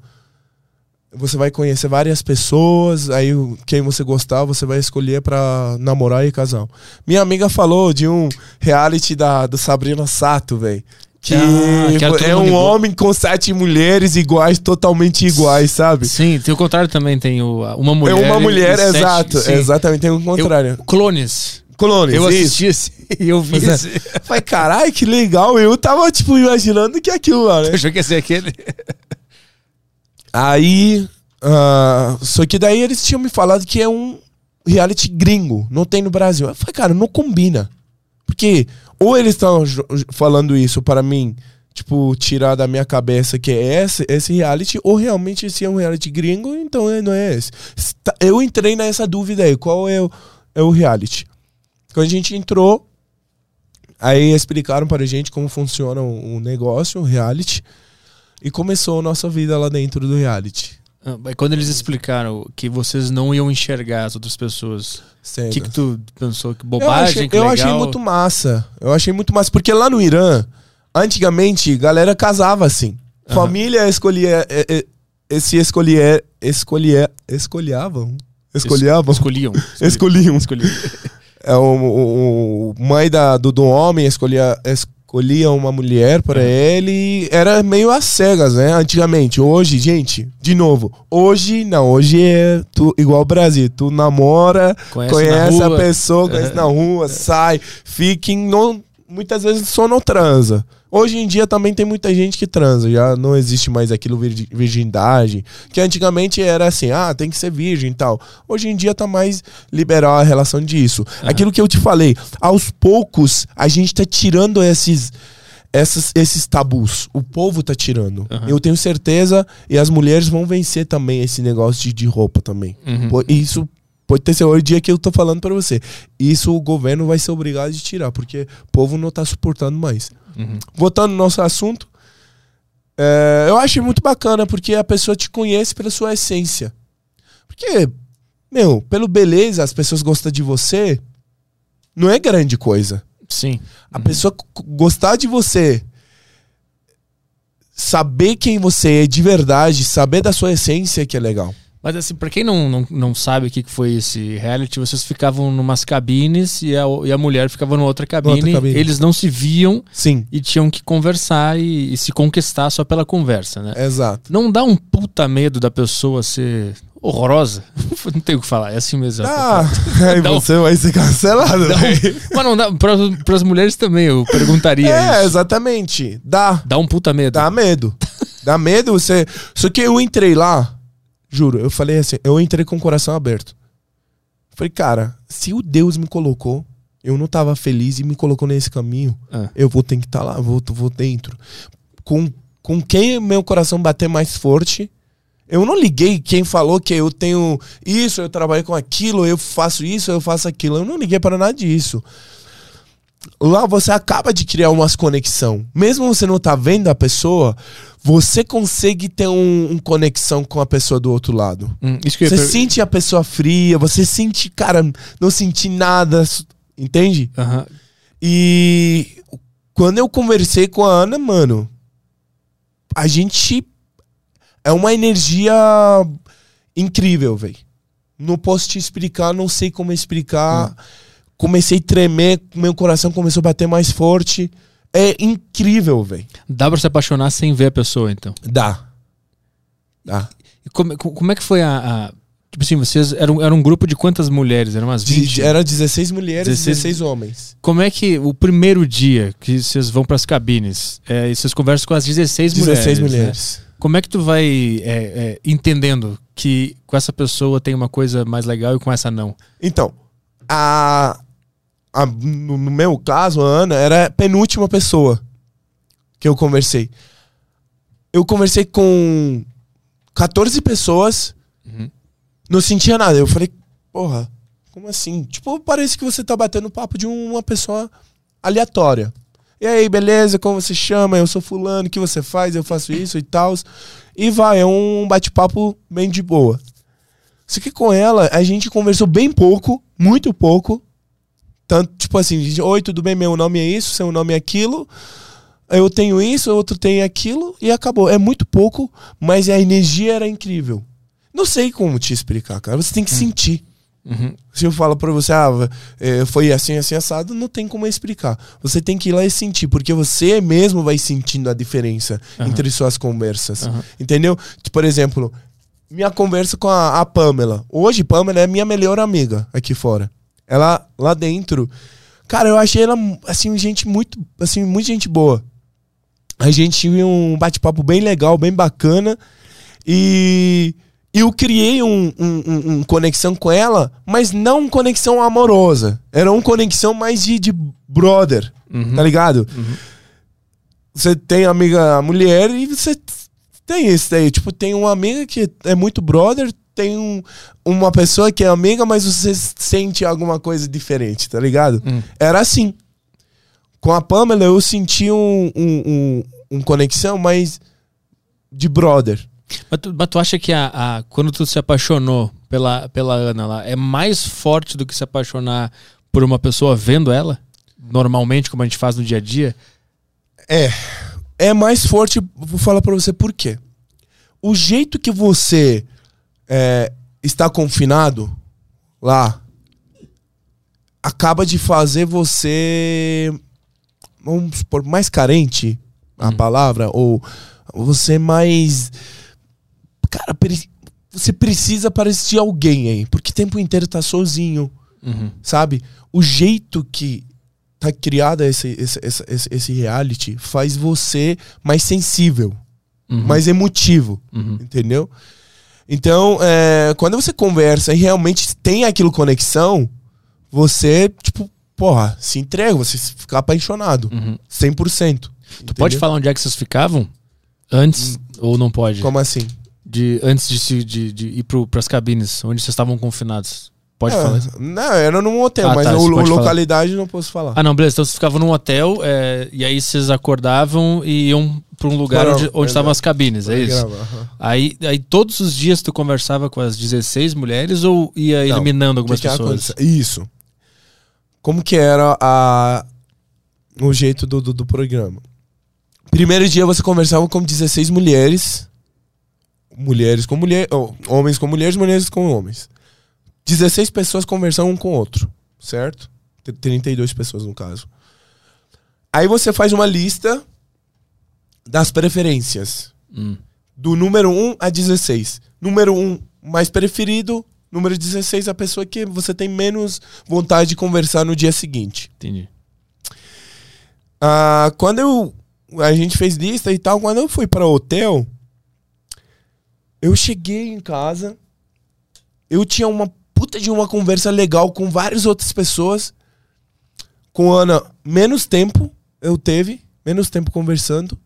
Você vai conhecer várias pessoas, aí quem você gostar, você vai escolher pra namorar e casar. Minha amiga falou de um reality da do Sabrina Sato, velho. Que Ah, é um homem com sete mulheres iguais, totalmente iguais, sabe? Sim, tem o contrário também, tem o, uma mulher. é uma mulher, sete- exato. sim. Exatamente, tem o contrário. Clones. Clones, Eu isso. assisti esse e eu vi é. esse. Falei, caralho, que legal. Eu tava, tipo, imaginando que é aquilo lá, né? Eu achei que ia ser aquele. Aí. ah, só que daí eles tinham me falado que é um reality gringo, não tem no Brasil. Eu falei, cara, não combina. Porque ou eles estão falando isso para mim, tipo, tirar da minha cabeça que é esse, esse reality, ou realmente esse é um reality gringo, então é- não é esse. Tá- Eu entrei nessa dúvida aí, qual é o, é o reality? Quando a gente entrou, aí explicaram para a gente como funciona o, o negócio, o reality, e começou a nossa vida lá dentro do reality. Ah, Quando eles explicaram que vocês não iam enxergar as outras pessoas, o que, que tu pensou? Que eu bobagem, achei, que eu legal. achei muito massa. Eu achei muito massa. Porque lá no Irã, antigamente, galera casava assim. Aham. Família escolhia. é, é, Esse escolher. Escolher. Escolhiavam? Escolhiavam? Escolhiam. Escolhiam. Escolhiam. é, o, o- o mãe da, do, do homem escolhia, escolhia uma mulher para ele. Era meio às cegas, né? Antigamente. Hoje, gente, de novo. Hoje, não. Hoje é tu, igual o Brasil. Tu namora, Conhece conhece, a pessoa, conhece na rua, sai, fica em. Não, muitas vezes só não transa. Hoje em dia também tem muita gente que transa, já não existe mais aquilo virgi- virgindade, que antigamente era assim, ah, tem que ser virgem e tal. Hoje em dia tá mais liberal a relação disso. Aquilo que eu te falei, aos poucos a gente tá tirando esses essas- esses tabus. O povo tá tirando. Aham. Eu tenho certeza e as mulheres vão vencer também esse negócio de, de roupa também. Uhum. Isso pode ter sido o dia que eu tô falando pra você. Isso o governo vai ser obrigado de tirar, porque o povo não tá suportando mais. Uhum. Voltando ao nosso assunto, é, eu achei muito bacana, porque a pessoa te conhece pela sua essência. Porque, meu, pelo beleza, as pessoas gostam de você, não é grande coisa. Sim. A pessoa gostar de você, saber quem você é de verdade, saber da sua essência que é legal. Mas assim, pra quem não, não, não sabe o que foi esse reality, vocês ficavam numas cabines e a, e a mulher ficava numa outra cabine, Outra cabine. Eles não se viam Sim, e tinham que conversar e, e se conquistar só pela conversa, né? exato. Não dá um puta medo da pessoa ser horrorosa? Não tenho o que falar, é assim mesmo. Ah, aí Não. você vai ser cancelado. Não, velho. mas não dá. Pra, pras mulheres também, eu perguntaria É, isso. exatamente. Dá. Dá um puta medo. Dá medo. Dá medo você. Só que eu entrei lá, juro, eu falei assim, eu entrei com o coração aberto. Falei, cara, se o Deus me colocou, eu não tava feliz e me colocou nesse caminho, Ah. eu vou ter que estar lá, vou, vou dentro. Com, com quem meu coração bater mais forte, eu não liguei quem falou que eu tenho isso, eu trabalho com aquilo, eu faço isso, eu faço aquilo. Eu não liguei para nada disso. Lá você acaba de criar umas conexão. Mesmo você não tá vendo a pessoa, você consegue ter um, um conexão com a pessoa do outro lado. Hum, Você per- sente a pessoa fria, você sente, cara, não senti nada, entende? E quando eu conversei com a Ana, mano, a gente é uma energia incrível, velho. Não posso te explicar, não sei como explicar. Comecei a tremer, meu coração começou a bater mais forte. É incrível, velho. Dá pra se apaixonar sem ver a pessoa, então. Dá. Dá. E como, co- como é que foi a. a- tipo assim, vocês eram, eram um grupo de quantas mulheres? Eram umas 20? De- era 16 mulheres 16 e 16 homens. Como é que o primeiro dia que vocês vão pras cabines, é, e vocês conversam com as 16 mulheres? 16 né? mulheres. Como é que tu vai é, é, entendendo que com essa pessoa tem uma coisa mais legal e com essa não? Então, a, a- no, no meu caso, a Ana era a penúltima pessoa que eu conversei. Eu conversei com 14 pessoas, Uhum. não sentia nada. Eu falei, porra, como assim? Tipo, parece que você tá batendo papo de uma pessoa aleatória. E aí, beleza? Como você chama? Eu sou fulano, o que você faz? Eu faço isso e tal. E vai, é um bate-papo bem de boa. Só que com ela, a gente conversou bem pouco, muito pouco. Tanto, tipo assim, oi, tudo bem? Meu nome é isso, seu nome é aquilo. Eu tenho isso, outro tem aquilo, e acabou. É muito pouco, mas a energia era incrível. Não sei como te explicar, cara. Você tem que sentir. Uhum. Se eu falo pra você, ah, é, foi assim, assim, assado, não tem como explicar. Você tem que ir lá e sentir, porque você mesmo vai sentindo a diferença Aham. entre suas conversas. Aham. Entendeu? Por exemplo, minha conversa com a, a Pamela. Hoje, Pamela é minha melhor amiga aqui fora. Ela lá dentro. Cara, eu achei ela, assim, gente muito, assim, muito gente boa. A gente tinha um bate-papo bem legal, bem bacana. E eu criei um, um, um- um conexão com ela, mas não uma conexão amorosa. Era uma conexão mais de, de brother, Uhum. tá ligado? Você tem amiga mulher e você tem isso daí. Tipo, tem uma amiga que é muito brother, tem um- uma pessoa que é amiga, mas você sente alguma coisa diferente, tá ligado? Hum. Era assim. Com a Pamela eu senti um, um, um, um conexão mais de brother. Mas, tu, mas tu acha que a, a- quando tu se apaixonou pela, pela Ana lá, é mais forte do que se apaixonar por uma pessoa vendo ela? Normalmente, como a gente faz no dia a dia? É. É mais forte, vou falar pra você por quê. O jeito que você é, está confinado lá, acaba de fazer você, vamos supor, mais carente, a Uhum. palavra, ou você mais. Cara, você precisa parecer alguém aí, porque o tempo inteiro tá sozinho, Uhum. sabe? O jeito que tá criado esse, esse, esse, esse- esse reality faz você mais sensível, Uhum. mais emotivo, Uhum. entendeu? Então, é, quando você conversa e realmente tem aquilo conexão, você, tipo, porra, se entrega, você fica apaixonado. Uhum. 100%. Tu pode falar onde é que vocês ficavam? Antes ou não pode? Como assim? De, antes de, se- de, de ir pro, pras cabines, onde vocês estavam confinados. Pode É, falar isso? Não, era num hotel, Ah, mas tá, o, pode falar. localidade não posso falar. Ah, não, beleza. Então vocês ficavam num hotel é, e aí vocês acordavam e iam pra um lugar onde, onde estavam as cabines, é isso? gravar, aham. Aí, aí todos os dias tu conversava com as 16 mulheres ou ia Não. eliminando algumas Que que pessoas? Isso. Como que era a, o jeito do, do, do programa? Primeiro dia você conversava com 16 mulheres. Mulheres com mulheres. homens com mulheres, mulheres com homens. 16 pessoas conversando um com o outro. Certo? T- 32 pessoas no caso. Aí você faz uma lista das preferências. Hum, Do número 1 a 16. Número 1 mais preferido. Número 16 a pessoa que você tem menos vontade de conversar no dia seguinte. entendi. Ah, quando eu. A gente fez lista e tal. Quando eu fui para hotel, eu cheguei em casa. Eu tinha uma puta de uma conversa legal com várias outras pessoas. Com a Ana, menos tempo eu teve, menos tempo conversando.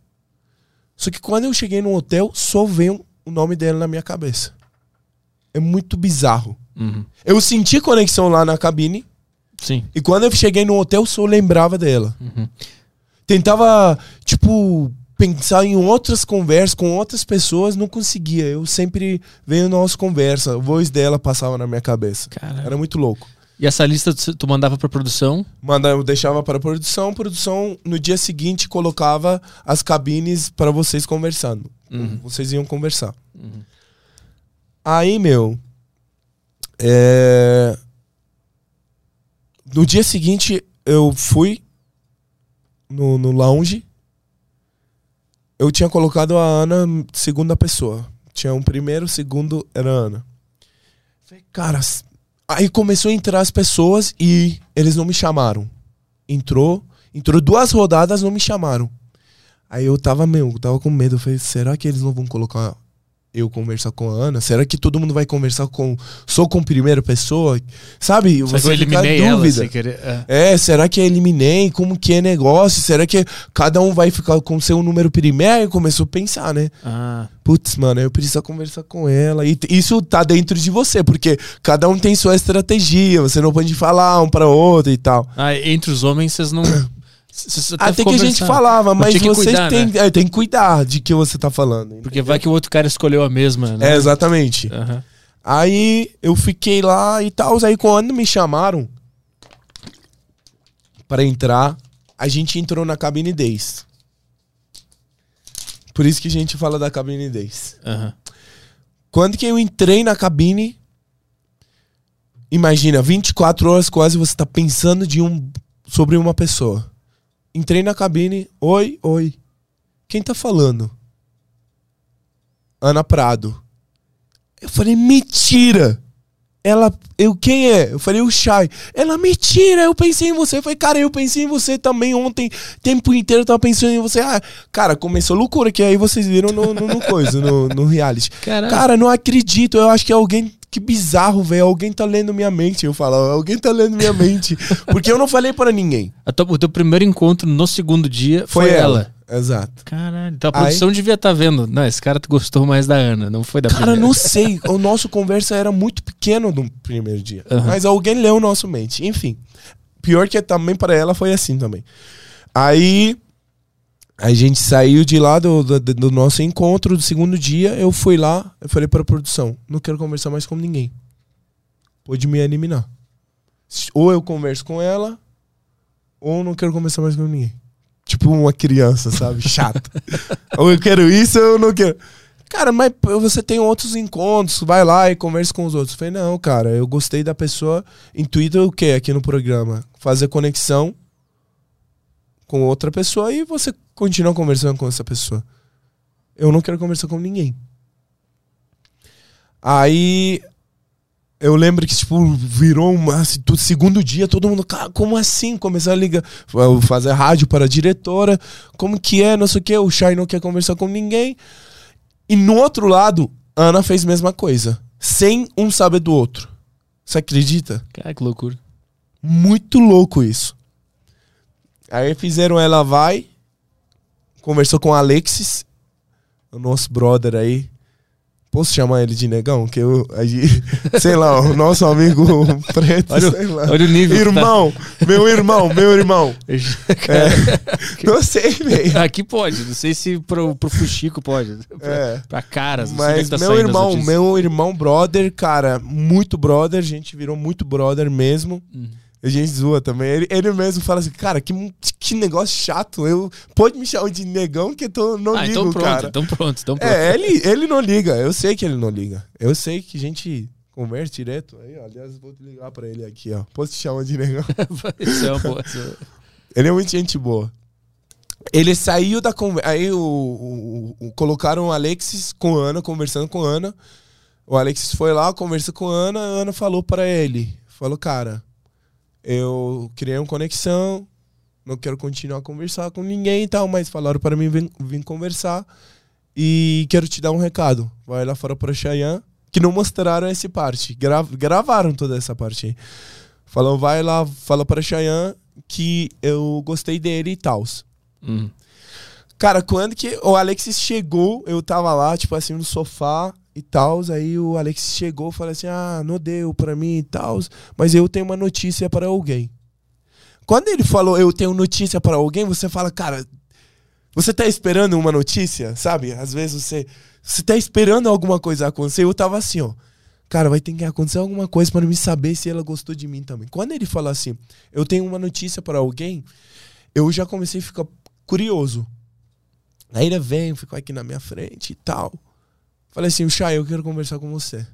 Só que quando eu cheguei no hotel, só veio o nome dela na minha cabeça. É muito bizarro. Uhum. Eu senti conexão lá na cabine. Sim. E quando eu cheguei no hotel, só lembrava dela. Uhum. Tentava, tipo, pensar em outras conversas com outras pessoas, não conseguia. Eu sempre veio nossa conversa, a voz dela passava na minha cabeça. Caralho. Era muito louco. E essa lista tu mandava pra produção? Manda, eu deixava para a produção, produção no dia seguinte colocava as cabines para vocês conversando. Uhum. Vocês iam conversar. Uhum. Aí, meu. é, No dia seguinte, eu fui no, no lounge. Eu tinha colocado a Ana segunda pessoa. Tinha um primeiro, segundo era a Ana. Falei, cara. Aí começou a entrar as pessoas e eles não me chamaram. Entrou, entrou duas rodadas, não me chamaram. Aí eu tava, meu, eu tava com medo. Eu falei, será que eles não vão colocar eu conversar com a Ana? Será que todo mundo vai conversar com só com primeira pessoa? Sabe? Só que eu fica eliminei ela dúvida. sem querer. É. É, será que eu eliminei? Como que é negócio? Será que cada um vai ficar com seu número primeiro? Aí começou a pensar, né? Ah, Putz, mano, eu preciso conversar com ela. E isso tá dentro de você, porque cada um tem sua estratégia. Você não pode falar um para outro e tal. Ah, entre os homens vocês não. Vocês até que a gente falava, Mas mas vocês cuidar, têm, né? é, tem que cuidar de que você tá falando. Porque vai que o outro cara escolheu a mesma, né? É, exatamente. Aham. Aí eu fiquei lá e tal. Aí quando me chamaram para entrar, a gente entrou na cabine 10. Por isso que a gente fala da cabine 10. Aham. Quando que eu entrei na cabine, imagina, 24 horas quase você tá pensando de um sobre uma pessoa. Entrei na cabine, oi, oi. Quem tá falando? Ana Prado. Eu falei, mentira! Ela, eu, quem é? Eu falei, o Shai. Ela, mentira, eu pensei em você. Eu falei, cara, eu pensei em você também ontem, tempo inteiro eu tava pensando em você. Ah, cara, começou loucura, que aí vocês viram no, no, no coisa, no, no reality. Caralho. Cara, não acredito, eu acho que é alguém, que bizarro, velho, alguém tá lendo minha mente. Eu falo, alguém tá lendo minha mente. Porque eu não falei para ninguém. A tua- o teu primeiro encontro no segundo dia foi, Foi, ela. ela. Exato. Caralho. Então a Aí- produção devia estar vendo. Não, esse cara gostou mais da Ana, não foi da Cara, primeira. não sei. O nosso conversa era muito pequeno no primeiro dia. Aham. Mas alguém leu o nosso mente. Enfim. Pior que também para ela foi assim também. Aí a gente saiu de lá do, do, do nosso encontro do segundo dia. Eu fui lá, eu falei para a produção: não quero conversar mais com ninguém. Pode me eliminar. Ou eu converso com ela, ou não quero conversar mais com ninguém. Tipo uma criança, sabe? Chata. ou eu quero isso, ou eu não quero. Cara, mas você tem outros encontros, vai lá e conversa com os outros. Eu falei, não, cara, eu gostei da pessoa. Intuito o que aqui no programa? Fazer conexão com outra pessoa e você continua conversando com essa pessoa. Eu não quero conversar com ninguém. Aí eu lembro que, tipo, virou uma. Assim, todo, segundo dia, todo mundo. Cara, como assim? Começou a ligar. Fazer rádio para a diretora. Como que é? Não sei o que. O Shai não quer conversar com ninguém. E no outro lado, Ana fez a mesma coisa. Sem um saber do outro. Você acredita? Cara, que loucura. Muito louco isso. Aí fizeram Ela Vai. Conversou com o Alexis. O nosso brother aí. Posso chamar ele de negão? Que eu. Sei lá, o nosso amigo preto, olha, sei lá. Olha o nível. Irmão, tá. meu irmão, meu irmão. é, não sei, velho. Aqui pode, não sei se pro, pro Fuxico pode. Pra, é. pra caras, Mas tá meu irmão, meu irmão, brother, cara, muito brother, a gente virou muito brother mesmo. Hum. A gente zoa também. Ele, ele mesmo fala assim, cara, que, que negócio chato. Eu, pode me chamar de negão que eu tô, não ah, ligo, então pronto, cara. Então pronto, então pronto. É, ele, ele não liga. Eu sei que ele não liga. Eu sei que a gente conversa direto. Aí, ó, aliás, vou ligar pra ele aqui, ó. Posso te chamar de negão? É boa. ele é muito gente boa. Ele saiu da conversa. Aí o, o, o, colocaram o Alexis com a Ana, conversando com a Ana. O Alexis foi lá, conversou com a Ana, a Ana falou para ele. Falou, cara, eu criei uma conexão, não quero continuar a conversar com ninguém e tal, mas falaram para mim vir, vir conversar e quero te dar um recado. Vai lá fora para Cheyenne, que não mostraram essa parte, gra, gravaram toda essa parte aí. Falou, vai lá, fala para Cheyenne que eu gostei dele e tal. Uhum. Cara, quando que o Alexis chegou, eu tava lá, tipo assim, no sofá, e tal. Aí o Alex chegou e falou assim: Ah, não deu pra mim e tal, mas eu tenho uma notícia para alguém. Quando ele falou eu tenho notícia para alguém, você fala, cara, você tá esperando uma notícia, sabe? Às vezes você, você tá esperando alguma coisa acontecer. Eu tava assim, ó. Cara, vai ter que acontecer alguma coisa para me saber se ela gostou de mim também. Quando ele fala assim, eu tenho uma notícia para alguém, eu já comecei a ficar curioso. Aí ele vem, ficou aqui na minha frente e tal. Falei assim, o Chay, eu quero conversar com você.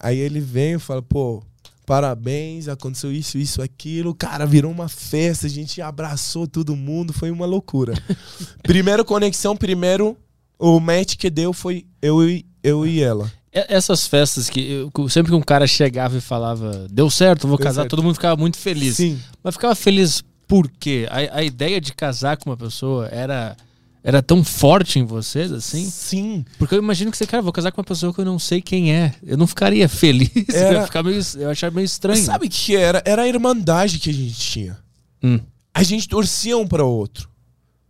Aí ele vem e fala, pô, parabéns, aconteceu isso, isso, aquilo. Cara, virou uma festa, a gente abraçou todo mundo, foi uma loucura. primeiro conexão, primeiro o match que deu foi eu e, eu e ela. Essas festas que eu, sempre que um cara chegava e falava, deu certo, vou deu casar, certo. todo mundo ficava muito feliz. Sim. Mas ficava feliz por quê? A, a ideia de casar com uma pessoa era era tão forte em vocês, assim? Sim. Porque eu imagino que você, cara, vou casar com uma pessoa que eu não sei quem é. Eu não ficaria feliz. Era... Eu, ficar meio, eu achava meio estranho. Sabe o que era? Era a irmandade que a gente tinha. Hum. A gente torcia um para o outro.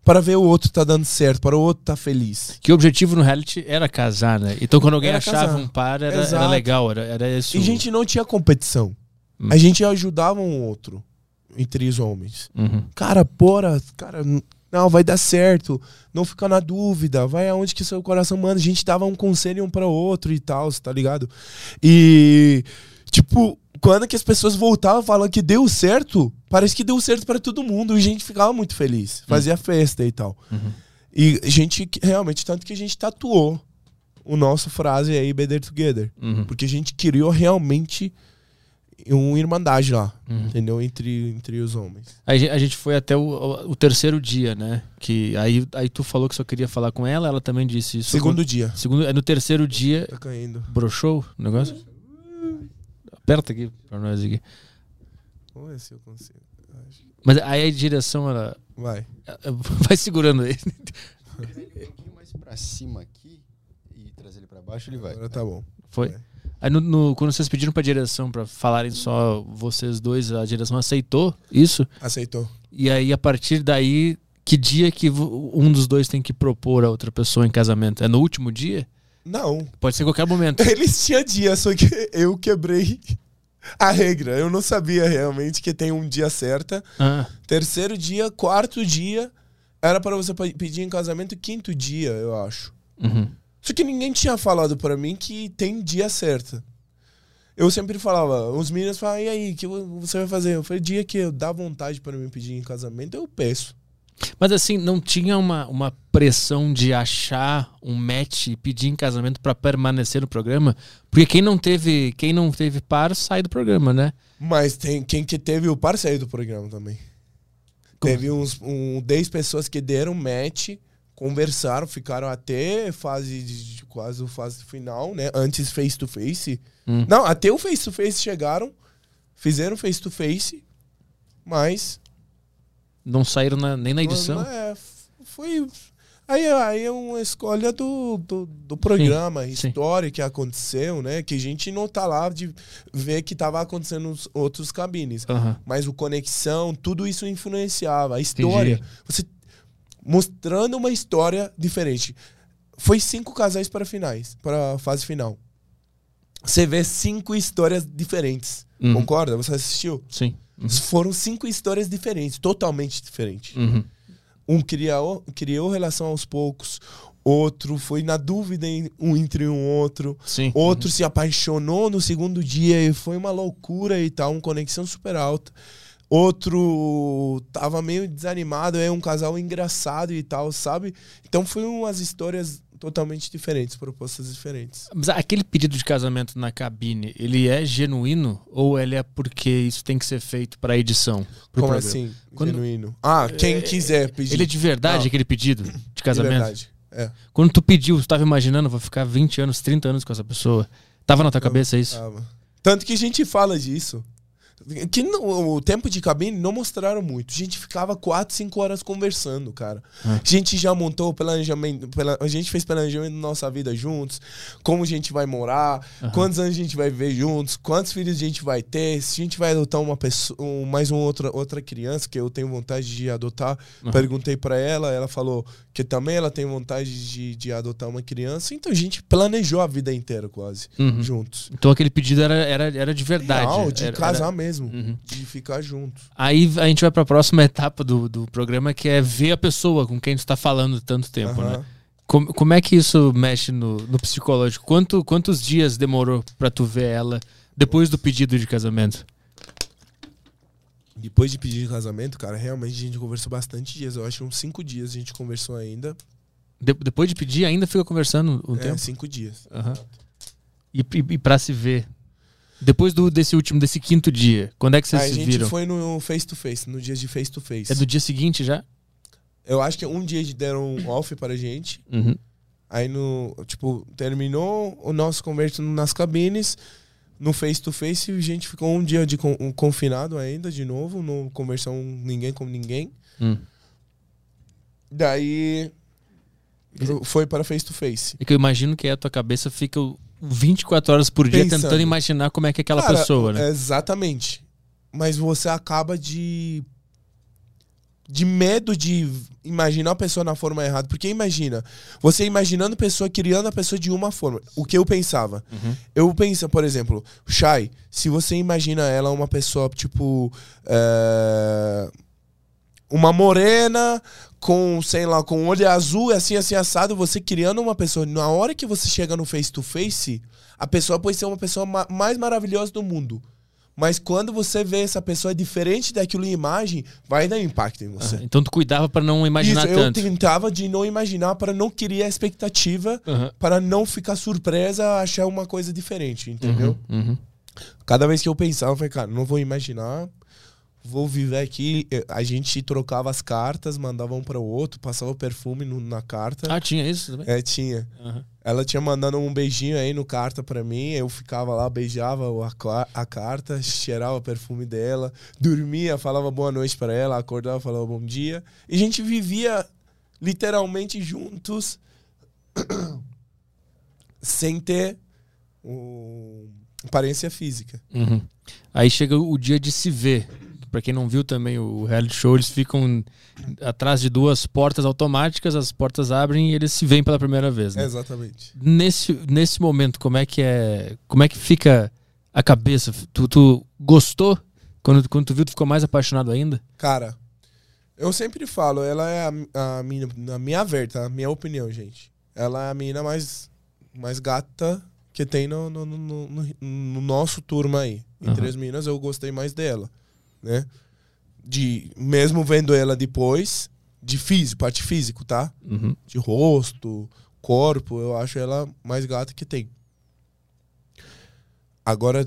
Para ver o outro tá dando certo, para o outro tá feliz. Que o objetivo no reality era casar, né? Então quando alguém era achava casar. um par, era, era legal, era, era. E a gente não tinha competição. Hum. A gente ajudava um outro entre os homens. Uhum. Cara, porra, cara, não, vai dar certo. Não fica na dúvida. Vai aonde que seu coração manda. A gente dava um conselho um para outro e tal, tá ligado? E tipo, quando que as pessoas voltavam falando que deu certo, parece que deu certo para todo mundo e a gente ficava muito feliz. Fazia uhum. festa e tal. Uhum. E a gente realmente tanto que a gente tatuou o nosso frase aí Better Together, uhum. porque a gente criou realmente uma irmandade lá, uhum. entendeu? Entre, entre os homens. A gente, a gente foi até o, o, terceiro dia, né? Que aí, aí tu falou que só queria falar com ela, ela também disse isso. Segundo dia. Segundo, é no terceiro dia. Tá caindo. Broxou o negócio? Aperta aqui pra nós aqui. Vamos ver se eu consigo. Mas aí a direção, ela. Vai. Vai segurando ele. Um pouquinho mais pra cima aqui e trazer ele pra baixo, ele vai. Agora tá bom. Foi? Vai. Aí no, no, quando vocês pediram pra direção para falarem só vocês dois, a direção aceitou isso? Aceitou. E aí, a partir daí, que dia que um dos dois tem que propor a outra pessoa em casamento? É no último dia? Não. Pode ser qualquer momento. Eles tinham dia, só que eu quebrei a regra. Eu não sabia realmente que tem um dia certo. Ah. Terceiro dia, quarto dia, era para você pedir em casamento quinto dia, eu acho. Uhum. Só que ninguém tinha falado para mim que tem dia certo. Eu sempre falava, os meninos falavam, e aí, o que você vai fazer? Eu falei, dia que dá vontade para mim pedir em casamento, eu peço. Mas assim, não tinha uma, uma pressão de achar um match e pedir em casamento pra permanecer no programa? Porque quem não teve, quem não teve par sai do programa, né? Mas tem quem que teve o par saiu do programa também. Teve uns um, 10 pessoas que deram match, conversaram, ficaram até fase de, quase fase final, né? Antes face to face. Hum. Não, até o face to face chegaram, fizeram face to face, mas Não saíram na- nem na edição. É, foi. Aí, aí é uma escolha do, do, do programa, sim. história que aconteceu, né? Que a gente não tá lá de ver que tava acontecendo nos outros cabines. Mas o conexão, tudo isso influenciava. A história. Entendi. Você mostrando uma história diferente. Foi cinco casais para finais, para a fase final. Você vê cinco histórias diferentes. Uhum. Concorda? Você assistiu? Sim. Uhum. Foram cinco histórias diferentes, totalmente diferentes. Uhum. Um criou, criou relação aos poucos, outro foi na dúvida em- um entre um outro, Sim. outro se apaixonou no segundo dia e foi uma loucura e tal, uma conexão super alta. Outro tava meio desanimado, é um casal engraçado e tal, sabe? Então foi umas histórias totalmente diferentes, propostas diferentes. Mas aquele pedido de casamento na cabine, ele é genuíno ou ele é porque isso tem que ser feito pra edição? Pro Como programa? assim? Quando- Genuíno. Ah, quem quiser pedir. Ele é de verdade, Não. aquele pedido de De casamento? verdade. É. Quando tu pediu, tu tava imaginando, vou ficar 20 anos, 30 anos com essa pessoa. Tava na tua cabeça isso? Tava. Tanto que a gente fala disso. Que não- o tempo de cabine não mostraram muito. A gente ficava 4, 5 horas conversando, cara. Ah. A gente já montou o planejamento. pela- a gente fez planejamento da nossa vida juntos. Como a gente vai morar. Quantos anos a gente vai viver juntos. Quantos filhos a gente vai ter. Se a gente vai adotar uma pessoa. um- mais uma outra, outra criança que eu tenho vontade de adotar. Aham. Perguntei pra ela. Ela falou que também ela tem vontade de, de adotar uma criança. Então a gente planejou a vida inteira quase. Uhum. Juntos. Então aquele pedido era, era, era de verdade. Real, de Era- casar era- mesmo. Uhum. De ficar junto. Aí a gente vai pra próxima etapa do, do programa, que é ver a pessoa com quem tu tá falando tanto tempo, Aham. né? Como, como é que isso mexe no, no psicológico? Quanto, quantos dias demorou pra tu ver ela depois do pedido de casamento? Depois de pedir casamento, cara, realmente a gente conversou bastante dias. Eu acho que uns cinco dias a gente conversou ainda. De- depois de pedir, ainda fica conversando um é, tempo? cinco dias. Aham. E, e, e pra se ver? Depois do, desse último, desse quinto dia, quando é que vocês Aí a se gente viram? foi no face to face, no dia de face to face. É do dia seguinte já? Eu acho que um dia deram um off pra gente. Uhum. Aí no, tipo, terminou o nosso conversa nas cabines. No face to face, a gente ficou um dia de con- um confinado ainda, de novo, não conversou ninguém com ninguém. Hum. Daí foi para face to face. É que eu imagino que a tua cabeça fica 24 horas por dia Pensando. tentando imaginar como é que é aquela Cara, pessoa, né? Exatamente. Mas você acaba de. De medo de imaginar a pessoa na forma errada. Porque imagina, você imaginando a pessoa, criando a pessoa de uma forma. O que eu pensava? Uhum. Eu penso, por exemplo, Shai, se você imagina ela uma pessoa, tipo. é, uma morena com, sei lá, com olho azul, assim, assim, assado, você criando uma pessoa. Na hora que você chega no face to face, a pessoa pode ser uma pessoa ma- mais maravilhosa do mundo. Mas quando você vê essa pessoa diferente daquilo em imagem, vai dar impacto em você. Ah, Então tu cuidava pra não imaginar Isso, eu tanto. tentava de não imaginar para não criar expectativa, Aham. para não ficar surpresa, achar uma coisa diferente, entendeu? Uhum, uhum. Cada vez que eu pensava, eu falei, cara, não vou imaginar, vou viver aqui. A gente trocava as cartas, mandava um para o outro, passava perfume no- na carta. Ah, tinha isso também? É, tinha. Aham. Ela tinha mandado um beijinho aí no carta pra mim, eu ficava lá, beijava a, a carta, cheirava o perfume dela, dormia, falava boa noite pra ela, acordava, falava bom dia. E a gente vivia literalmente juntos, sem ter o- aparência física. Uhum. Aí chega o dia de se ver. Pra quem não viu também o reality show, eles ficam atrás de duas portas automáticas, as portas abrem e eles se veem pela primeira vez. Né? Exatamente. Nesse, nesse momento, como é que é. Como é que fica a cabeça? Tu, tu gostou? Quando, quando tu viu, tu ficou mais apaixonado ainda? Cara, eu sempre falo, ela é a, a mina, na minha ver, tá? A minha opinião, gente. Ela é a mina mais, mais gata que tem no, no, no, no- no nosso turma aí. Entre Aham. as minas, eu gostei mais dela, né? De, mesmo vendo ela depois, De físico, parte físico, tá? Uhum. De rosto, corpo, eu acho ela mais gata que tem. Agora,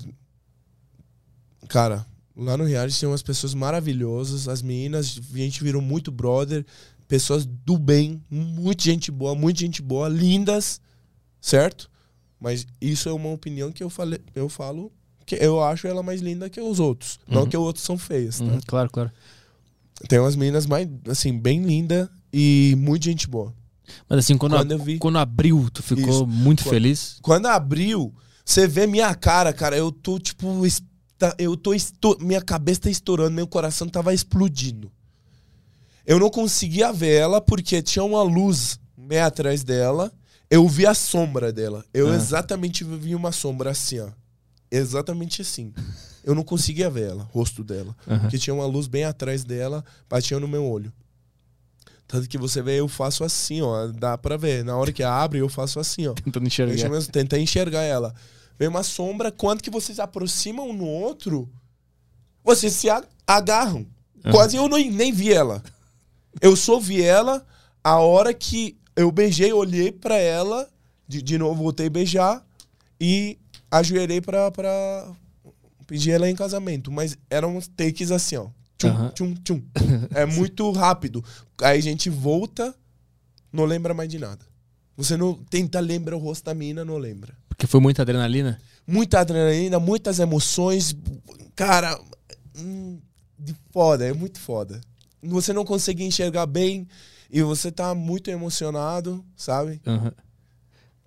cara, lá no reality tem umas pessoas maravilhosas, as meninas, a gente virou muito brother, pessoas do bem, muita gente boa, muita gente boa, lindas, certo? Mas isso é uma opinião que eu falei, eu falo que eu acho ela mais linda que os outros, não Uhum. que os outros são feias, tá? Uhum, Claro, claro. Tem umas meninas mais assim, bem linda e muita gente boa. Mas assim, quando, Quando a- vi- quando abriu, tu ficou Isso. muito Quando- feliz? Quando abriu, você vê minha cara, cara, eu tô tipo. Eu tô. Minha cabeça tá estourando, meu coração tava explodindo. Eu não conseguia ver ela porque tinha uma luz bem atrás dela. Eu vi a sombra dela. Eu Ah. exatamente vi uma sombra assim, ó. Exatamente assim. Eu não conseguia ver ela, o rosto dela. Aham. Porque tinha uma luz bem atrás dela, batia no meu olho. Tanto que você vê, eu faço assim, ó. Dá pra ver. Na hora que abre, eu faço assim, ó. Tentando enxergar. tentar enxergar ela. Vem uma sombra, quando que vocês aproximam um no outro, vocês se agarram. Aham. Quase eu nem, nem vi ela. Eu só vi ela a hora que eu beijei, olhei pra ela, de, de novo voltei a beijar e ajoelhei pra, pra pedir ela em casamento. Mas eram uns takes assim, ó. Tchum, Aham. tchum, tchum. É muito rápido. Aí a gente volta, não lembra mais de nada. Você não tenta lembrar o rosto da mina, não lembra. Porque foi muita adrenalina? Muita adrenalina, muitas emoções. Cara, hum, de foda, é muito foda. Você não consegue enxergar bem e você tá muito emocionado, sabe? Aham.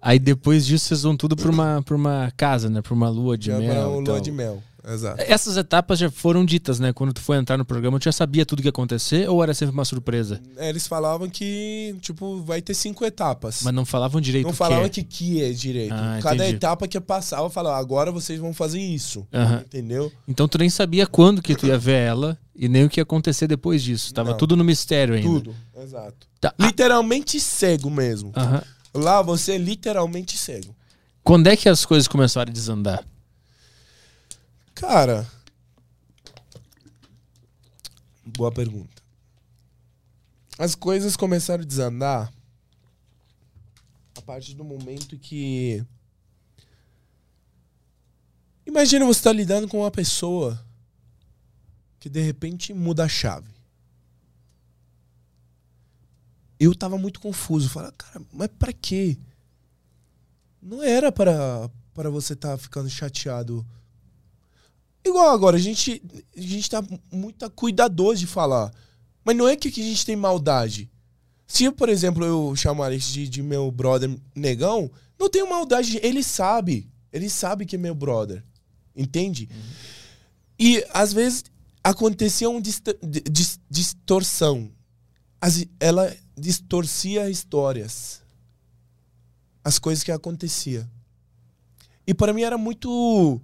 Aí depois disso vocês vão tudo pra uma, pra uma casa, né? Pra uma lua de Já mel. e o lua de mel. Exato. Essas etapas já foram ditas, né? Quando tu foi entrar no programa, tu já sabia tudo que ia acontecer ou era sempre uma surpresa? É, Eles falavam que, tipo, vai ter cinco etapas. Mas não falavam direito não o falavam que. que que é direito. Ah, Cada entendi. etapa que passava, falava, agora vocês vão fazer isso. Aham. Entendeu? Então tu nem sabia quando que tu ia ver ela e nem o que ia acontecer depois disso. Tava Não. tudo no mistério ainda. Tudo. Exato. Tá. Literalmente cego mesmo. Aham. Lá você é literalmente cego. Quando é que as coisas começaram a desandar? Cara. Boa pergunta. As coisas começaram a desandar a partir do momento que. Imagina você estar lidando com uma pessoa que de repente muda a chave. Eu tava muito confuso. Falei, cara, mas pra quê? Não era para para você estar ficando chateado Igual agora, a gente, a gente tá muito cuidadoso de falar. Mas não é que, que a gente tem maldade. Se, por exemplo, eu chamar esse de, de meu brother negão, não tenho maldade. Ele sabe. Ele sabe que é meu brother. Entende? E, às vezes, acontecia uma dist- di- dis- distorção. As- ela distorcia histórias. As coisas que acontecia. E para mim era muito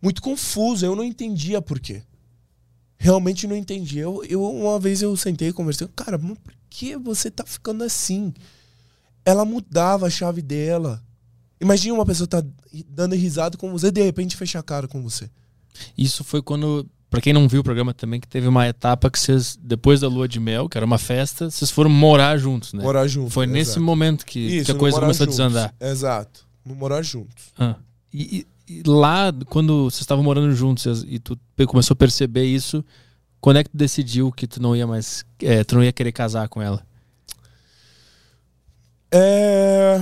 muito confuso, eu não entendia por quê. Realmente não entendia. Eu, eu uma vez eu sentei e conversei, cara, mas por que você tá ficando assim? Ela mudava a chave dela. Imagina uma pessoa tá dando risada com você de repente fecha a cara com você. Isso foi quando, Pra quem não viu o programa também, que teve uma etapa que vocês, depois da lua de mel, que era uma festa, vocês foram morar juntos, né? Morar junto. Foi nesse exato. momento que, Isso, que a coisa começou juntos. a desandar. Exato. No morar juntos. Ah. E, e- e lá, quando vocês estavam morando juntos e tu começou a perceber isso, quando é que tu decidiu que tu não ia mais. é, tu não ia querer casar com ela? É,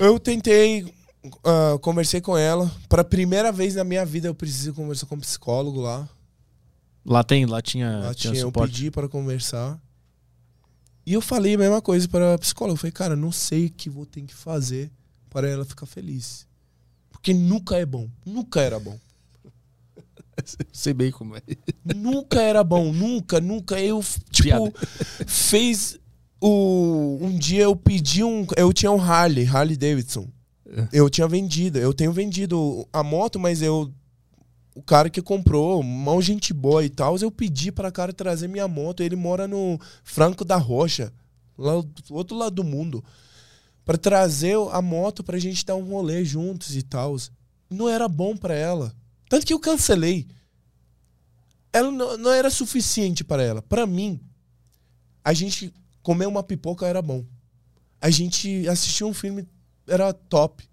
eu tentei, ah, conversei com ela. Para primeira vez na minha vida eu preciso conversar com um psicólogo lá. Lá tem, lá tinha, Lá tinha tinha, eu pedi para conversar. E eu falei a mesma coisa para a psicóloga. Eu falei, cara, não sei o que vou ter que fazer para ela ficar feliz. Porque nunca é bom. Nunca era bom. Sei bem como é. nunca era bom. Nunca, nunca. Eu, tipo, Piada. fez o... Um dia eu pedi um... Eu tinha um Harley, Harley Davidson. É. Eu tinha vendido. Eu tenho vendido a moto, mas eu... O cara que comprou, mão gente boa e tal, eu pedi para cara trazer minha moto. Ele mora no Franco da Rocha, lá do outro lado do mundo. Para trazer a moto pra gente dar um rolê juntos e tal. Não era bom para ela. Tanto que eu cancelei. Ela não, não era suficiente para ela. Para mim, A gente comer uma pipoca era bom. A gente assistir um filme era top.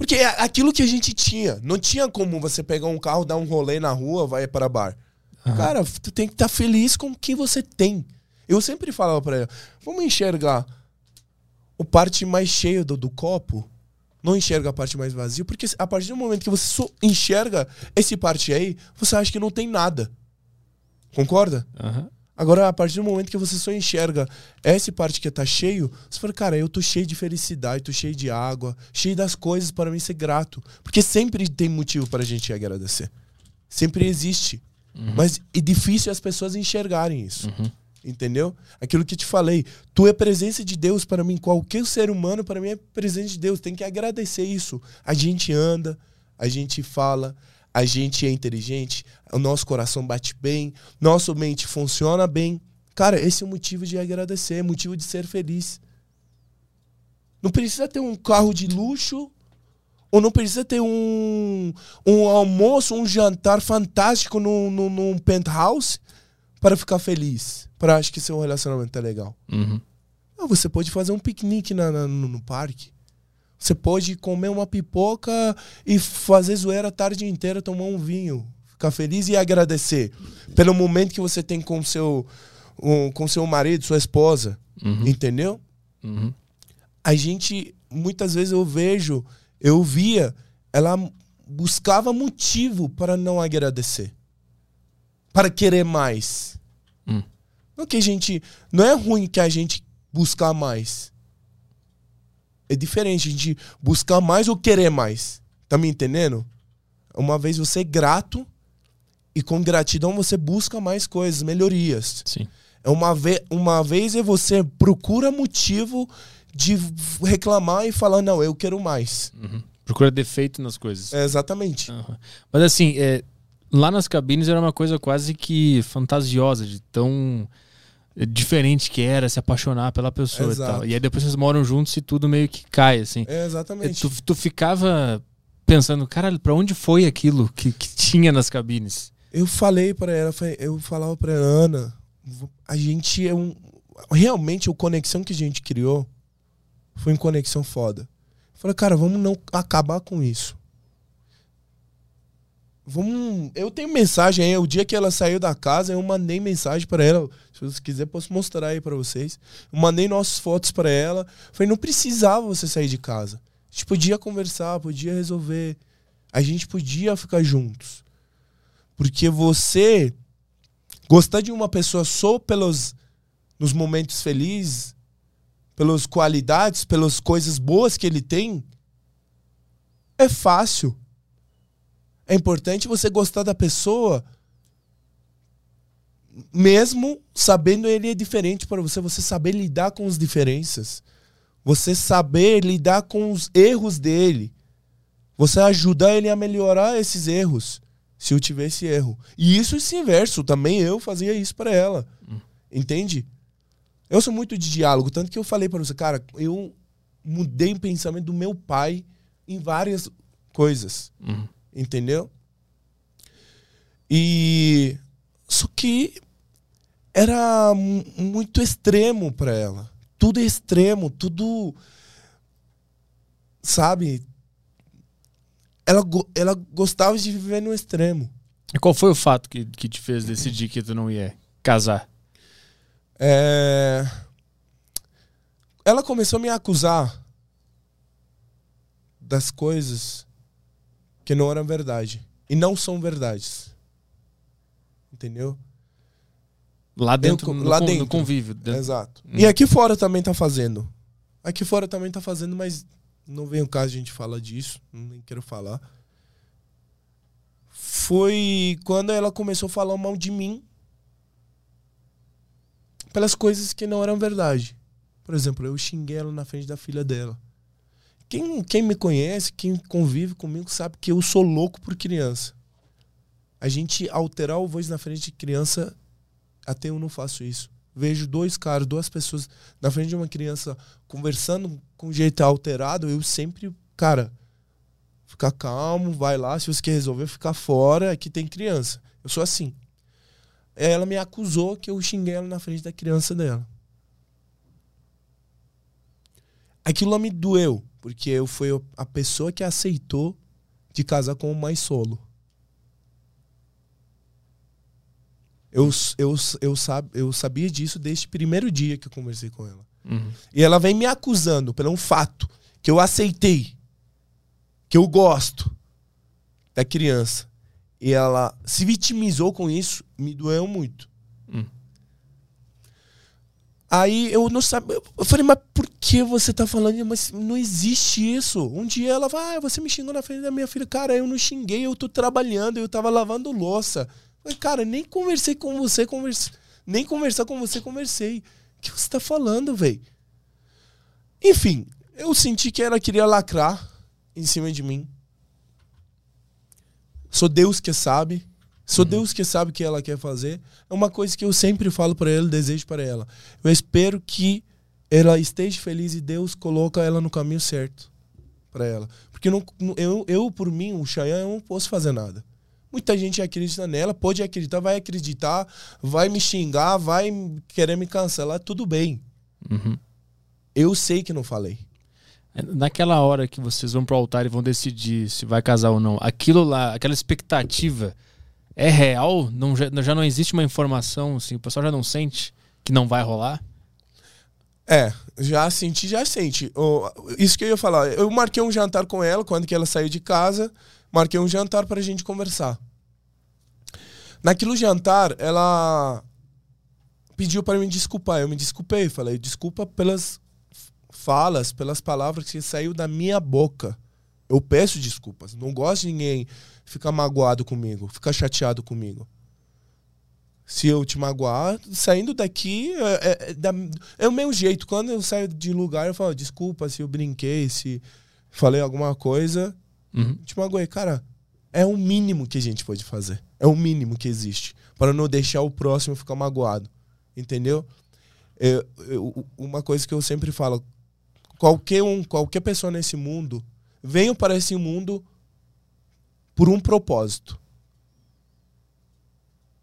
Porque é aquilo que a gente tinha. Não tinha como você pegar um carro, dar um rolê na rua, vai para bar. Aham. Cara, tu tem que estar feliz com o que você tem. Eu sempre falava pra ela, vamos enxergar o parte mais cheio do, do copo, não enxerga a parte mais vazia, porque a partir do momento que você enxerga esse parte aí, você acha que não tem nada. Concorda? Aham. Agora, a partir do momento que você só enxerga essa parte que tá cheio, você fala, cara, eu tô cheio de felicidade, tô cheio de água, cheio das coisas para mim ser grato. Porque sempre tem motivo para a gente agradecer. Sempre existe. Mas é difícil as pessoas enxergarem isso. Uhum. Entendeu? Aquilo que te falei. Tu é presença de Deus para mim. Qualquer ser humano, para mim, é presença de Deus. Tem que agradecer isso. A gente anda, a gente fala, a gente é inteligente, o nosso coração bate bem, nossa mente funciona bem. Cara, esse é o motivo de agradecer, é motivo de ser feliz. Não precisa ter um carro de luxo, ou não precisa ter um, um almoço, um jantar fantástico num, num, num penthouse para ficar feliz. Para achar que seu relacionamento é legal. Uhum. Ah, Você pode fazer um piquenique na- na- no, no parque. Você pode comer uma pipoca e fazer zoeira a tarde inteira, tomar um vinho, ficar feliz e agradecer pelo momento que você tem com seu um, com seu marido, sua esposa, Uhum. entendeu? Uhum. A gente muitas vezes eu vejo, eu via, ela buscava motivo para não agradecer, para querer mais. Hum. Não que a gente, não é ruim que a gente buscar mais. É diferente a gente buscar mais ou querer mais. Tá me entendendo? Uma vez você é grato e com gratidão você busca mais coisas, melhorias. Sim. É uma, ve uma vez é você procura motivo de reclamar e falar, não, eu quero mais. Uhum. Procura defeito nas coisas. É, exatamente. Aham. Mas assim, é, lá nas cabines era uma coisa quase que fantasiosa, de tão diferente que era se apaixonar pela pessoa Exato. e tal. E aí depois vocês moram juntos e tudo meio que cai, assim. É, exatamente. Tu, tu ficava pensando, caralho, pra onde foi aquilo que, que tinha nas cabines? Eu falei pra ela, eu falava pra Ana, a gente é um. Realmente, a conexão que a gente criou foi uma conexão foda. Eu falei, cara, vamos não acabar com isso. Vamos. Eu tenho mensagem aí. O dia que ela saiu da casa, eu mandei mensagem pra ela. Se você quiser, posso mostrar aí pra vocês. Eu mandei nossas fotos pra ela. Falei, não precisava você sair de casa. A gente podia conversar, podia resolver. A gente podia ficar juntos. Porque você gostar de uma pessoa só pelos nos momentos felizes, pelas qualidades, pelas coisas boas que ele tem, é fácil. É importante você gostar da pessoa mesmo sabendo ele é diferente para você, você saber lidar com as diferenças. Você saber lidar com os erros dele. Você ajudar ele a melhorar esses erros, se eu tiver esse erro. E isso é inverso, também eu fazia isso para ela. Entende? Eu sou muito de diálogo, tanto que eu falei para você, cara, eu mudei o pensamento do meu pai em várias coisas. Uhum. Entendeu? E só que era mu- muito extremo para ela. Tudo é extremo, tudo sabe? Ela, ela gostava de viver no extremo. E qual foi o fato que, que te fez decidir que tu não ia casar? É, Ela começou a me acusar das coisas que não eram verdade. E não são verdades. Entendeu? Lá dentro, co- no, lá con- no dentro. convívio. dentro- Exato. Hum. E aqui fora também tá fazendo. Aqui fora também tá fazendo, mas não vem o caso a gente falar disso. Nem quero falar. Foi quando ela começou a falar mal de mim pelas coisas que não eram verdade. Por exemplo, eu xinguei ela na frente da filha dela. Quem, quem me conhece, quem convive comigo, sabe que eu sou louco por criança. A gente alterar o voz na frente de criança, até eu não faço isso. Vejo dois caras, duas pessoas na frente de uma criança conversando com jeito alterado, eu sempre, cara, ficar calmo, vai lá, se você quer resolver, ficar fora, aqui tem criança. Eu sou assim. ela me acusou que eu xinguei ela na frente da criança dela. Aquilo lá me doeu, porque eu fui a pessoa que aceitou de casar com o mais solo. Eu, eu, eu, sab, eu sabia disso desde o primeiro dia que eu conversei com ela. Uhum. E ela vem me acusando pelo um fato que eu aceitei, que eu gosto da criança. E ela se vitimizou com isso, me doeu muito. Hum. Aí eu não sabia. Eu falei, mas que você tá falando? Mas não existe isso. Um dia ela vai, ah, você me xingou na frente da minha filha. Cara, eu não xinguei, eu tô trabalhando, eu tava lavando louça. Cara, nem conversei com você, converse... nem conversar com você, conversei. O que você tá falando, velho? Enfim, eu senti que ela queria lacrar em cima de mim. Sou Deus que sabe. Sou Uhum. Deus que sabe o que ela quer fazer. É uma coisa que eu sempre falo para ela, desejo para ela. Eu espero que ela esteja feliz e Deus coloca ela no caminho certo para ela. Porque não, eu, eu, por mim, o Chayanne, eu não posso fazer nada. Muita gente acredita nela, pode acreditar, vai acreditar, vai me xingar, vai querer me cancelar, tudo bem. Uhum. Eu sei que não falei. Naquela hora que vocês vão pro altar e vão decidir se vai casar ou não, aquilo lá, aquela expectativa é real? Não, já, já não existe uma informação, assim, o pessoal já não sente que não vai rolar? É, já senti, já sente. O- isso que eu ia falar. Eu marquei um jantar com ela quando que ela saiu de casa. Marquei um jantar pra gente conversar. Naquilo jantar, ela pediu para me desculpar. Eu me desculpei. Falei, desculpa pelas falas, pelas palavras que saiu da minha boca. Eu peço desculpas. Não gosto de ninguém ficar magoado comigo, ficar chateado comigo. Se eu te magoar, saindo daqui é, é- é é o meu jeito. Quando eu saio de lugar, eu falo, desculpa se eu brinquei, se falei alguma coisa, Uhum. te magoei. Cara, é o mínimo que a gente pode fazer. É o mínimo que existe. Para não deixar o próximo ficar magoado. Entendeu? Eu- eu- uma coisa que eu sempre falo: qualquer um, qualquer pessoa nesse mundo, venham para esse mundo por um propósito.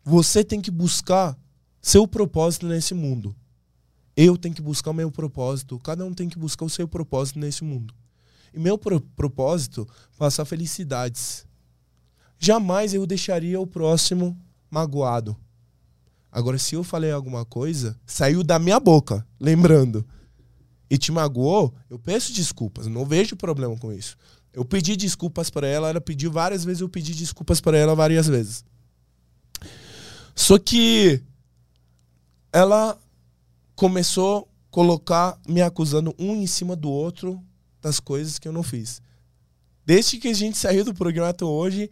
Você tem que buscar seu propósito nesse mundo. Eu tenho que buscar meu propósito. Cada um tem que buscar o seu propósito nesse mundo. E meu pro- propósito passar felicidades. Jamais eu deixaria o próximo magoado. Agora, se eu falei alguma coisa, saiu da minha boca, lembrando, e te magoou, eu peço desculpas. Não vejo problema com isso. Eu pedi desculpas para ela, ela pediu várias vezes, eu pedi desculpas para ela várias vezes. Só que ela começou a colocar, me acusando um em cima do outro das coisas que eu não fiz. Desde que a gente saiu do programa até hoje,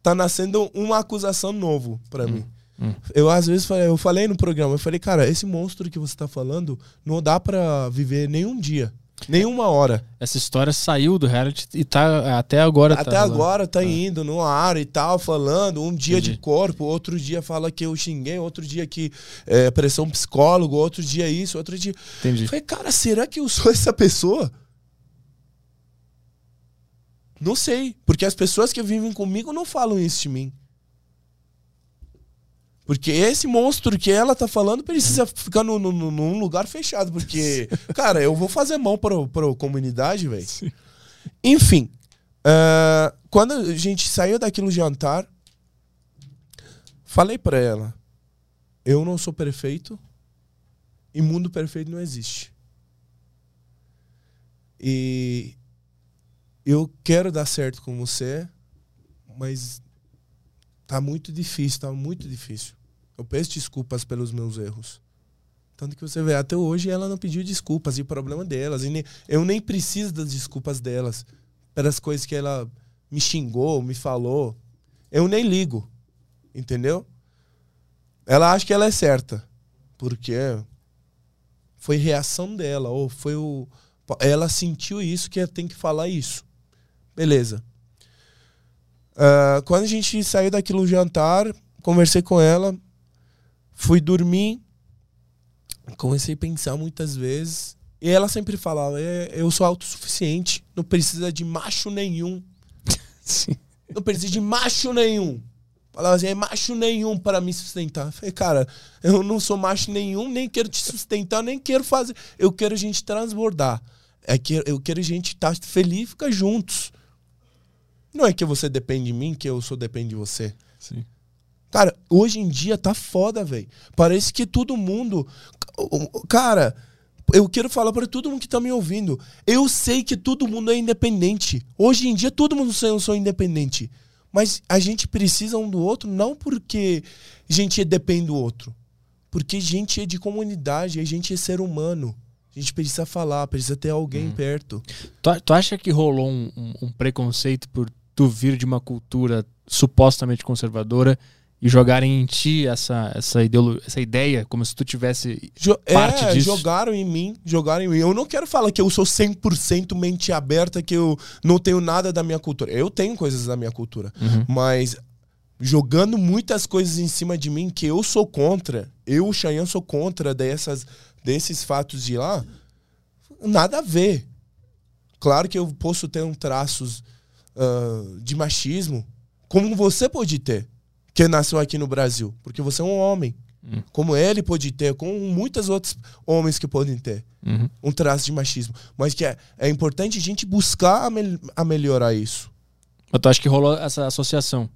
tá nascendo uma acusação novo para mim. hum. Eu às vezes falei, eu falei no programa, eu falei, cara, esse monstro que você tá falando não dá pra viver nenhum dia, nenhuma hora. Essa história saiu do reality e tá até agora. Até tá agora tá indo no ar e tal, falando um dia Entendi. de corpo, outro dia fala que eu xinguei, outro dia que é, pressão psicólogo, outro dia isso, outro dia. Entendi. Eu falei, cara, será que eu sou essa pessoa? Não sei, porque as pessoas que vivem comigo não falam isso de mim. Porque esse monstro que ela tá falando precisa ficar no, no- num lugar fechado. Porque, cara, eu vou fazer mão pra, pra comunidade, velho. Enfim, ah, quando a gente saiu daquilo jantar, falei pra ela: eu não sou perfeito e mundo perfeito não existe. E eu quero dar certo com você, mas tá muito difícil, tá muito difícil. Eu peço desculpas pelos meus erros. Tanto que você vê, até hoje ela não pediu desculpas, e o problema delas. E nem- eu nem preciso das desculpas delas. Pelas coisas que ela me xingou, me falou. Eu nem ligo. Entendeu? Ela acha que ela é certa. Porque foi reação dela, ou foi o. Ela sentiu isso que tem que falar isso. Beleza. Ah, quando a gente saiu daquilo jantar, conversei com ela, fui dormir, comecei a pensar muitas vezes. E ela sempre falava: "É, eu sou autossuficiente, não precisa de macho nenhum. Sim. Não precisa de macho nenhum. Falava assim, é macho nenhum para me sustentar. Eu falei, cara, eu não sou macho nenhum, nem quero te sustentar, nem quero fazer. Eu quero a gente transbordar. É que eu quero a gente estar tá feliz e ficar juntos. Não é que você depende de mim, que eu sou depende de você. Sim. Cara, hoje em dia tá foda, velho. Parece que todo mundo. Cara, eu quero falar para todo mundo que tá me ouvindo. Eu sei que todo mundo é independente. Hoje em dia todo mundo são, são independente. Mas a gente precisa um do outro não porque a gente depende do outro. Porque a gente é de comunidade, a gente é ser humano. A gente precisa falar, precisa ter alguém hum. perto. Tu, tu, acha que rolou um, um, um preconceito por tu vir de uma cultura supostamente conservadora e jogarem em ti essa, essa, essa ideia, como se tu tivesse jo parte é, disso. jogaram em mim, jogaram em mim. Eu não quero falar que eu sou 100% mente aberta, que eu não tenho nada da minha cultura. Eu tenho coisas da minha cultura, uhum. mas jogando muitas coisas em cima de mim que eu sou contra, eu, Chayanne, sou contra dessas, desses fatos de lá, nada a ver. Claro que eu posso ter um traços uh, de machismo, como você pode ter que nasceu aqui no Brasil. Porque você é um homem. Uhum. Como ele pode ter, como muitos outros homens que podem ter. Uhum. Um traço de machismo. Mas que é, é importante a gente buscar a, me a melhorar isso. Eu tu acha que rolou essa associação?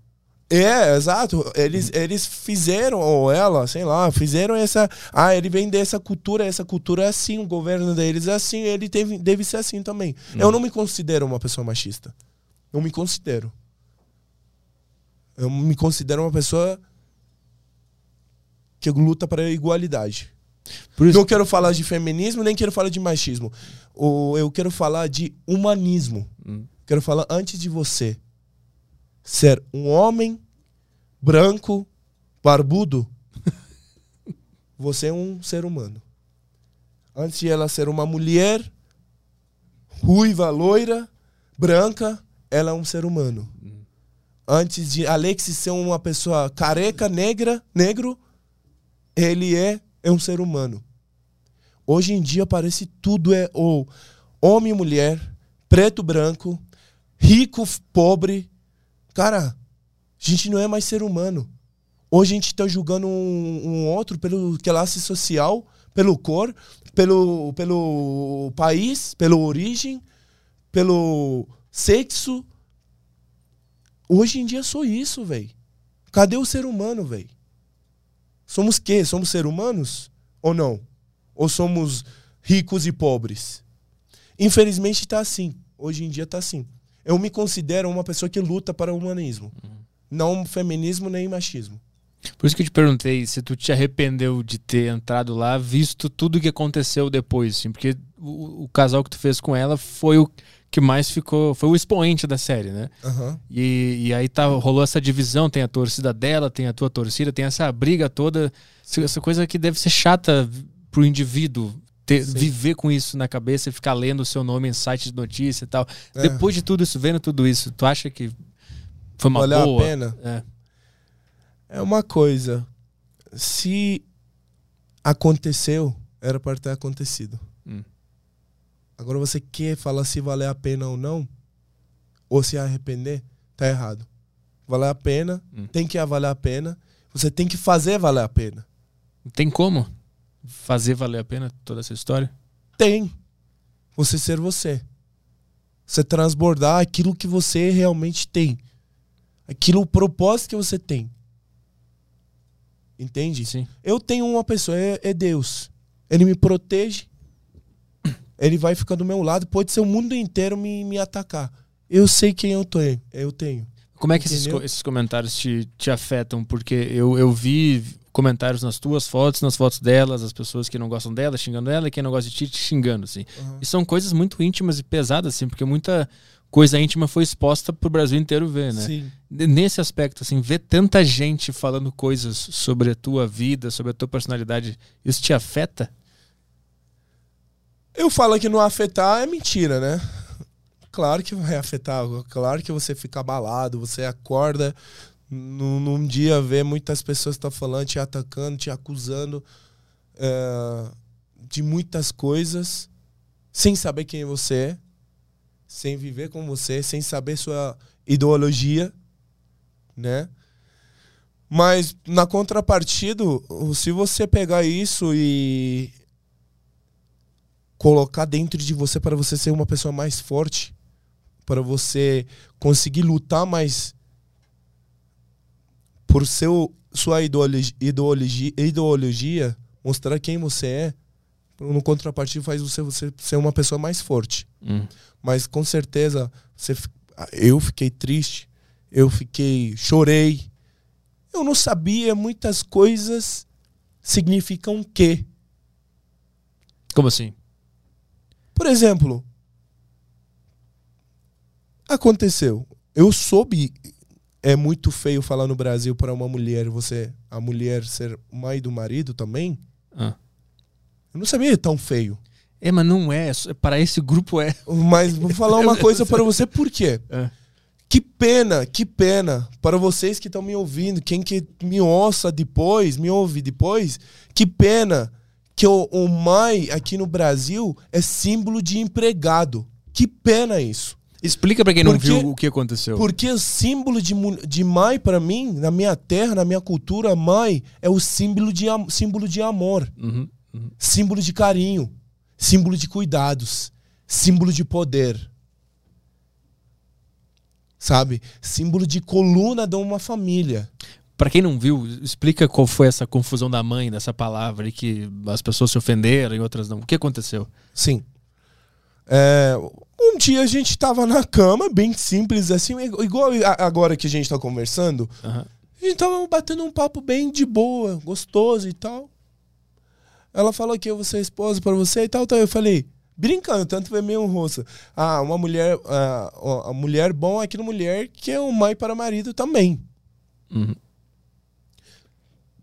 É, exato. Eles, eles fizeram, ou ela, sei lá, fizeram essa. Ah, ele vem dessa cultura, essa cultura é assim, o governo deles é assim, ele teve, deve ser assim também. Uhum. Eu não me considero uma pessoa machista. Eu me considero. Eu me considero uma pessoa que luta para a igualdade. Não quero falar de feminismo, nem quero falar de machismo. Eu quero falar de humanismo. Hum. Quero falar antes de você ser um homem branco, barbudo, você é um ser humano. Antes de ela ser uma mulher ruiva, loira, branca, ela é um ser humano. Hum antes de Alexis ser uma pessoa careca, negra, negro, ele é, é um ser humano. Hoje em dia parece tudo é ou homem e mulher, preto, branco, rico, pobre. Cara, a gente não é mais ser humano. Hoje a gente está julgando um, um, outro pelo classe social, pelo cor, pelo, pelo país, pela origem, pelo sexo, Hoje em dia sou isso, velho. Cadê o ser humano, velho? Somos quê? Somos seres humanos? Ou não? Ou somos ricos e pobres? Infelizmente tá assim. Hoje em dia tá assim. Eu me considero uma pessoa que luta para o humanismo. Uhum. Não feminismo nem machismo. Por isso que eu te perguntei se tu te arrependeu de ter entrado lá, visto tudo o que aconteceu depois, assim, porque o, o, casal que tu fez com ela foi o que mais ficou. Foi o expoente da série, né? Uhum. E, e aí tá, rolou essa divisão: tem a torcida dela, tem a tua torcida, tem essa briga toda. Essa coisa que deve ser chata pro indivíduo. Ter, viver com isso na cabeça e ficar lendo o seu nome em site de notícia e tal. É. Depois de tudo isso, vendo tudo isso, tu acha que foi uma Valeu boa? a pena? É. é uma coisa. Se aconteceu, era para ter acontecido. Agora você quer falar se valer a pena ou não, ou se arrepender, tá errado. Valer a pena, hum. tem que valer a pena. Você tem que fazer valer a pena. Tem como fazer valer a pena toda essa história? Tem. Você ser você. Você transbordar aquilo que você realmente tem. Aquilo, o propósito que você tem. Entende? Sim. Eu tenho uma pessoa, é, é Deus. Ele me protege, ele vai ficar do meu lado, pode ser o mundo inteiro me, me atacar. Eu sei quem eu tenho. Eu tenho. Como é que esses, esses, comentários te, te afetam? Porque eu, eu vi comentários nas tuas fotos, nas fotos delas, as pessoas que não gostam dela xingando ela e quem não gosta de ti te xingando, assim. Uhum. E são coisas muito íntimas e pesadas, assim, porque muita coisa íntima foi exposta pro Brasil inteiro ver, né? Sim. Nesse aspecto, assim, ver tanta gente falando coisas sobre a tua vida, sobre a tua personalidade, isso te afeta? Eu falo que não afetar é mentira, né? Claro que vai afetar. Claro que você fica abalado, você acorda num, num dia, vê muitas pessoas estão falando, te atacando, te acusando é, de muitas coisas, sem saber quem você é, sem viver com você, sem saber sua ideologia, né? Mas na contrapartida, se você pegar isso e colocar dentro de você para você ser uma pessoa mais forte, para você conseguir lutar mais por seu sua ideologia, ideologia, ideologia mostrar quem você é, no contrapartida faz você, você ser uma pessoa mais forte. Hum. Mas com certeza você, eu fiquei triste, eu fiquei, chorei. Eu não sabia muitas coisas significam o quê. Como assim? Por exemplo, aconteceu. Eu soube é muito feio falar no Brasil para uma mulher, você, a mulher ser mãe do marido também. Ah. Eu não sabia tão feio. É, mas não é. Para esse grupo é. Mas vou falar uma coisa para você, por quê? É. Que pena, que pena para vocês que estão me ouvindo, quem que me ouça depois, me ouve depois, que pena que o, o mãe aqui no Brasil é símbolo de empregado. Que pena isso. Explica para quem não Porque- viu o que aconteceu. Porque o símbolo de, de mãe, para mim, na minha terra, na minha cultura, mãe é o símbolo de, símbolo de amor, Uhum, uhum. símbolo de carinho, símbolo de cuidados, símbolo de poder. Sabe? Símbolo de coluna de uma família. Pra quem não viu, explica qual foi essa confusão da mãe dessa palavra e que as pessoas se ofenderam e outras não. O que aconteceu? Sim. É, um dia a gente tava na cama, bem simples assim, igual agora que a gente tá conversando. Aham. A gente tava batendo um papo bem de boa, gostoso e tal. Ela falou que eu vou ser esposa pra você e tal, tal. Eu falei, brincando, tanto ver meio rosto. Ah, uma mulher, ah, a mulher bom é aquela mulher que é um mãe para marido também. Uhum.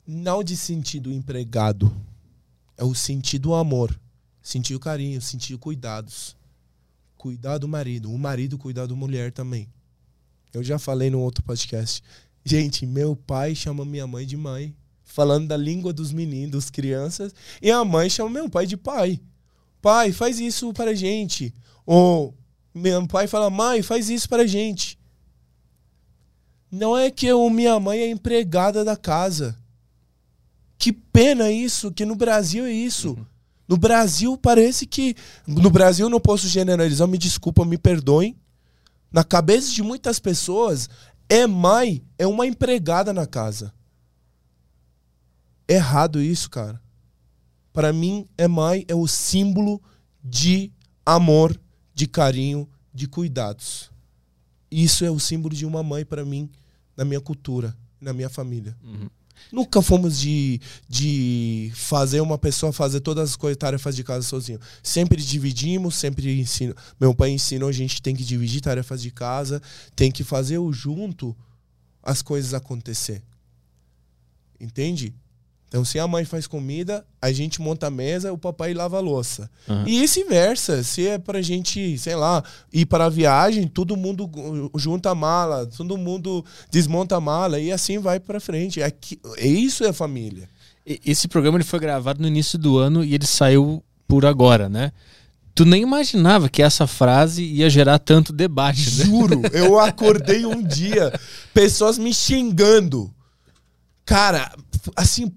Não de sentido empregado. É o sentido amor. Sentir o carinho, sentir cuidados. Cuidar do marido. O marido cuidar da mulher também. Eu já falei no outro podcast. Gente, meu pai chama minha mãe de mãe. Falando da língua dos meninos, das crianças. E a mãe chama meu pai de pai. Pai, faz isso para gente. Ou meu pai fala, mãe, faz isso para gente. Não é que eu, minha mãe é empregada da casa. Pena isso, que no Brasil é isso. No Brasil parece que. No Brasil não posso generalizar, me desculpa, me perdoem. Na cabeça de muitas pessoas, é mãe, é uma empregada na casa. Errado isso, cara. Para mim, é mãe, é o símbolo de amor, de carinho, de cuidados. Isso é o símbolo de uma mãe para mim, na minha cultura, na minha família. Uhum. Nunca fomos de, de fazer uma pessoa fazer todas as coisas, tarefas de casa sozinho. Sempre dividimos, sempre ensino. Meu pai ensinou a gente tem que dividir tarefas de casa, tem que fazer o junto as coisas acontecer. Entende? Então, se a mãe faz comida, a gente monta a mesa, o papai lava a louça. Aham. E vice-versa. Se é pra gente, sei lá, ir para a viagem, todo mundo junta a mala, todo mundo desmonta a mala e assim vai pra frente. É, que, é isso é família. Esse programa ele foi gravado no início do ano e ele saiu por agora, né? Tu nem imaginava que essa frase ia gerar tanto debate, né? Juro, eu acordei um dia, pessoas me xingando. Cara, assim,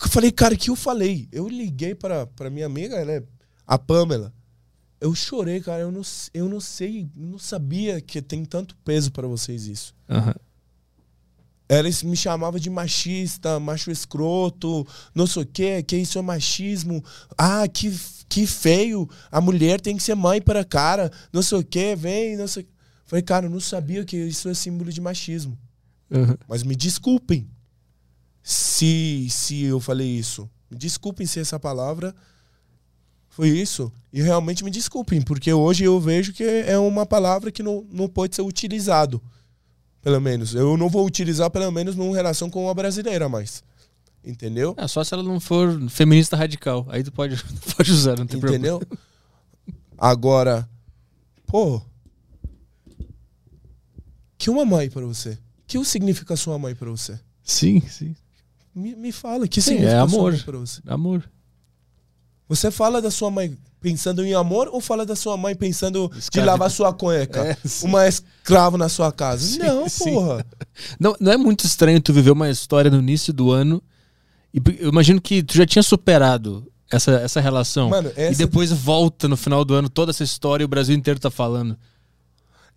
eu falei, cara, o que eu falei? Eu liguei pra, pra minha amiga, ela é a Pamela. Eu chorei, cara, eu não, eu não sei, não sabia que tem tanto peso pra vocês isso. Aham. Eles me chamavam de machista, macho escroto, não sei o que, que isso é machismo. Ah, que, que feio, a mulher tem que ser mãe para cara, não sei o que, vem, não sei. Falei, cara, eu não sabia que isso é símbolo de machismo. Aham. Mas me desculpem se, se eu falei isso. Me desculpem se essa palavra foi isso. E realmente me desculpem, porque hoje eu vejo que é uma palavra que não, não pode ser utilizado. Pelo menos. Eu não vou utilizar, pelo menos, numa relação com uma brasileira mais. Entendeu? É, só se ela não for feminista radical. Aí tu pode, pode usar, não tem problema. Entendeu? Agora, pô. Que uma mãe pra você? Que significa sua mãe pra você? Sim, sim. Me, me fala, que Sim, é amor. você? Amor. Você fala da sua mãe pensando em amor ou fala da sua mãe pensando de Escravidão. lavar sua cueca? É. Uma escrava na sua casa? Sim, não, sim. porra. Não, não é muito estranho tu viver uma história no início do ano e eu imagino que tu já tinha superado essa, essa relação. Mano, E essa- depois volta no final do ano toda essa história e o Brasil inteiro tá falando.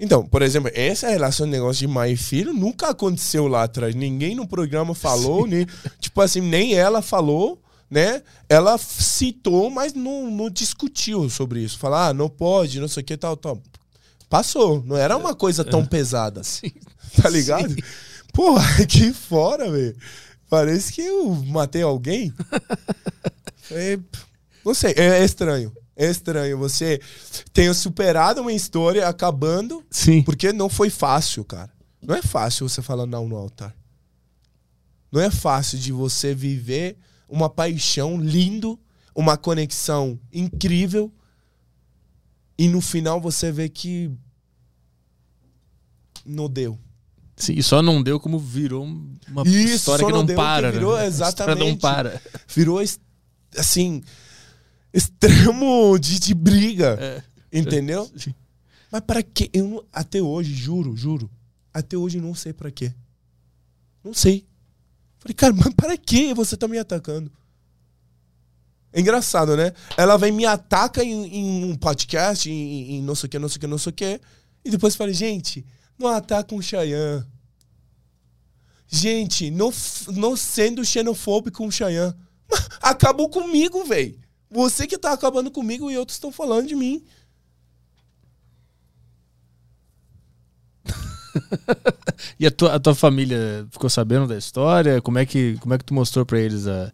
Então, por exemplo, essa relação de negócio de mãe e filho nunca aconteceu lá atrás. Ninguém no programa falou, nem, tipo assim, nem ela falou, né? Ela citou, mas não, não discutiu sobre isso. Falar, ah, não pode, não sei o que, tal, tal. Passou. Não era uma coisa tão pesada. Sim. Tá ligado? Porra, que fora, velho. Parece que eu matei alguém. É, não sei, é, é estranho. É estranho. Você tenha superado uma história acabando, Sim. porque não foi fácil, cara. Não é fácil você falar não no altar. Não é fácil de você viver uma paixão lindo, uma conexão incrível, e no final você vê que não deu. Sim, e só não deu como virou uma Isso, história que não não deu para. virou né? A história não exatamente. para. Virou, assim, extremo de, de briga. É. Entendeu? Sim. Mas para quê? Eu não- até hoje, juro, juro. Até hoje não sei para quê. Não sei. Falei, cara, mas para que você tá me atacando? É engraçado, né? Ela vem me ataca em, em um podcast, em, em não sei o que, não sei o que, não sei o que. E depois fala, gente, não ataca um Chayanne. Gente, não, não sendo xenofóbico com o Chayanne. Acabou comigo, velho. Você que tá acabando comigo e outros estão falando de mim. E a tua, a tua família ficou sabendo da história? Como é que, como é que tu mostrou pra eles a.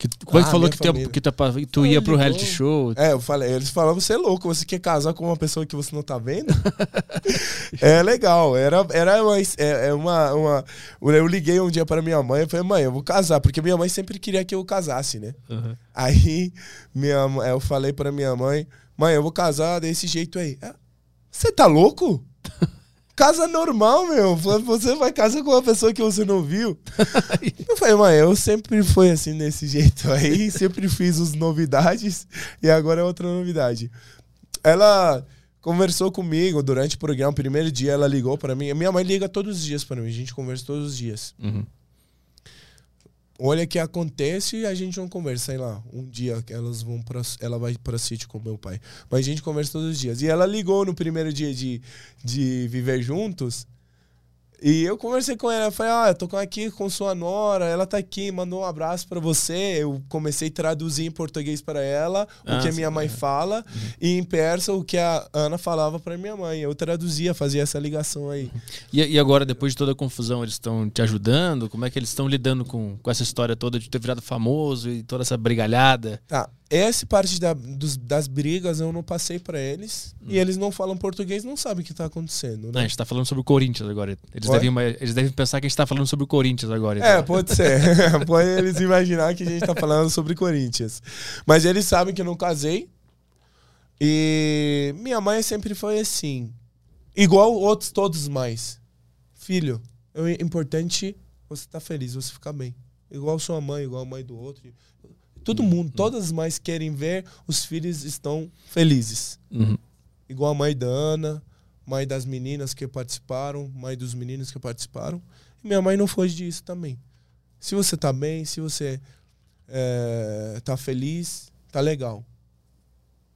Que, que Ah, falou que, tu que tu, pa- tu ia pro reality show? É, eu falei, eles falavam, você é louco, você quer casar com uma pessoa que você não tá vendo? é legal, era, era uma, é, é uma, uma- Eu liguei um dia para minha mãe e falei, mãe, eu vou casar, porque minha mãe sempre queria que eu casasse, né? Aham. Aí minha, eu falei para minha mãe, mãe, eu vou casar desse jeito aí. "Ah, Você tá louco? Casa normal, meu. Você vai casar com uma pessoa que você não viu. Eu falei, mãe, eu sempre fui assim desse jeito aí, sempre fiz as novidades e agora é outra novidade. Ela conversou comigo durante o programa, primeiro dia ela ligou para mim. Minha mãe liga todos os dias para mim, a gente conversa todos os dias. Uhum. Olha que acontece e a gente não conversa, sei lá, um dia elas vão para ela vai para sítio com meu pai. Mas a gente conversa todos os dias. E ela ligou no primeiro dia de, de viver juntos. E eu conversei com ela, eu falei: "Ah, eu tô aqui com sua nora, ela tá aqui, mandou um abraço para você". Eu comecei a traduzir em português para ela o Ah, que a sim, minha mãe fala e em persa o que a Ana falava para minha mãe. Eu traduzia, fazia essa ligação aí. E, e agora, depois de toda a confusão, eles estão te ajudando? Como é que eles estão lidando com, com essa história toda de ter virado famoso e toda essa brigalhada? Tá, essa parte da- dos- das brigas eu não passei pra eles. E eles não falam português, não sabem o que tá acontecendo, Não, a né? gente tá falando sobre o Corinthians agora. Eles, devem, eles devem pensar que a gente tá falando sobre o Corinthians agora. É, então. pode ser. pode eles imaginar que a gente tá falando sobre Corinthians. Mas eles sabem que eu não casei. E minha mãe sempre foi assim. Igual outros todos mais. Filho, é importante você estar feliz, você ficar bem. Igual sua mãe, igual a mãe do outro. Todo mundo, todas as mães querem ver os filhos estão felizes. Uhum. igual a mãe da Ana, mãe das meninas que participaram, mãe dos meninos que participaram. E minha mãe não foge disso também. Se você tá bem, se você é, tá feliz, tá legal.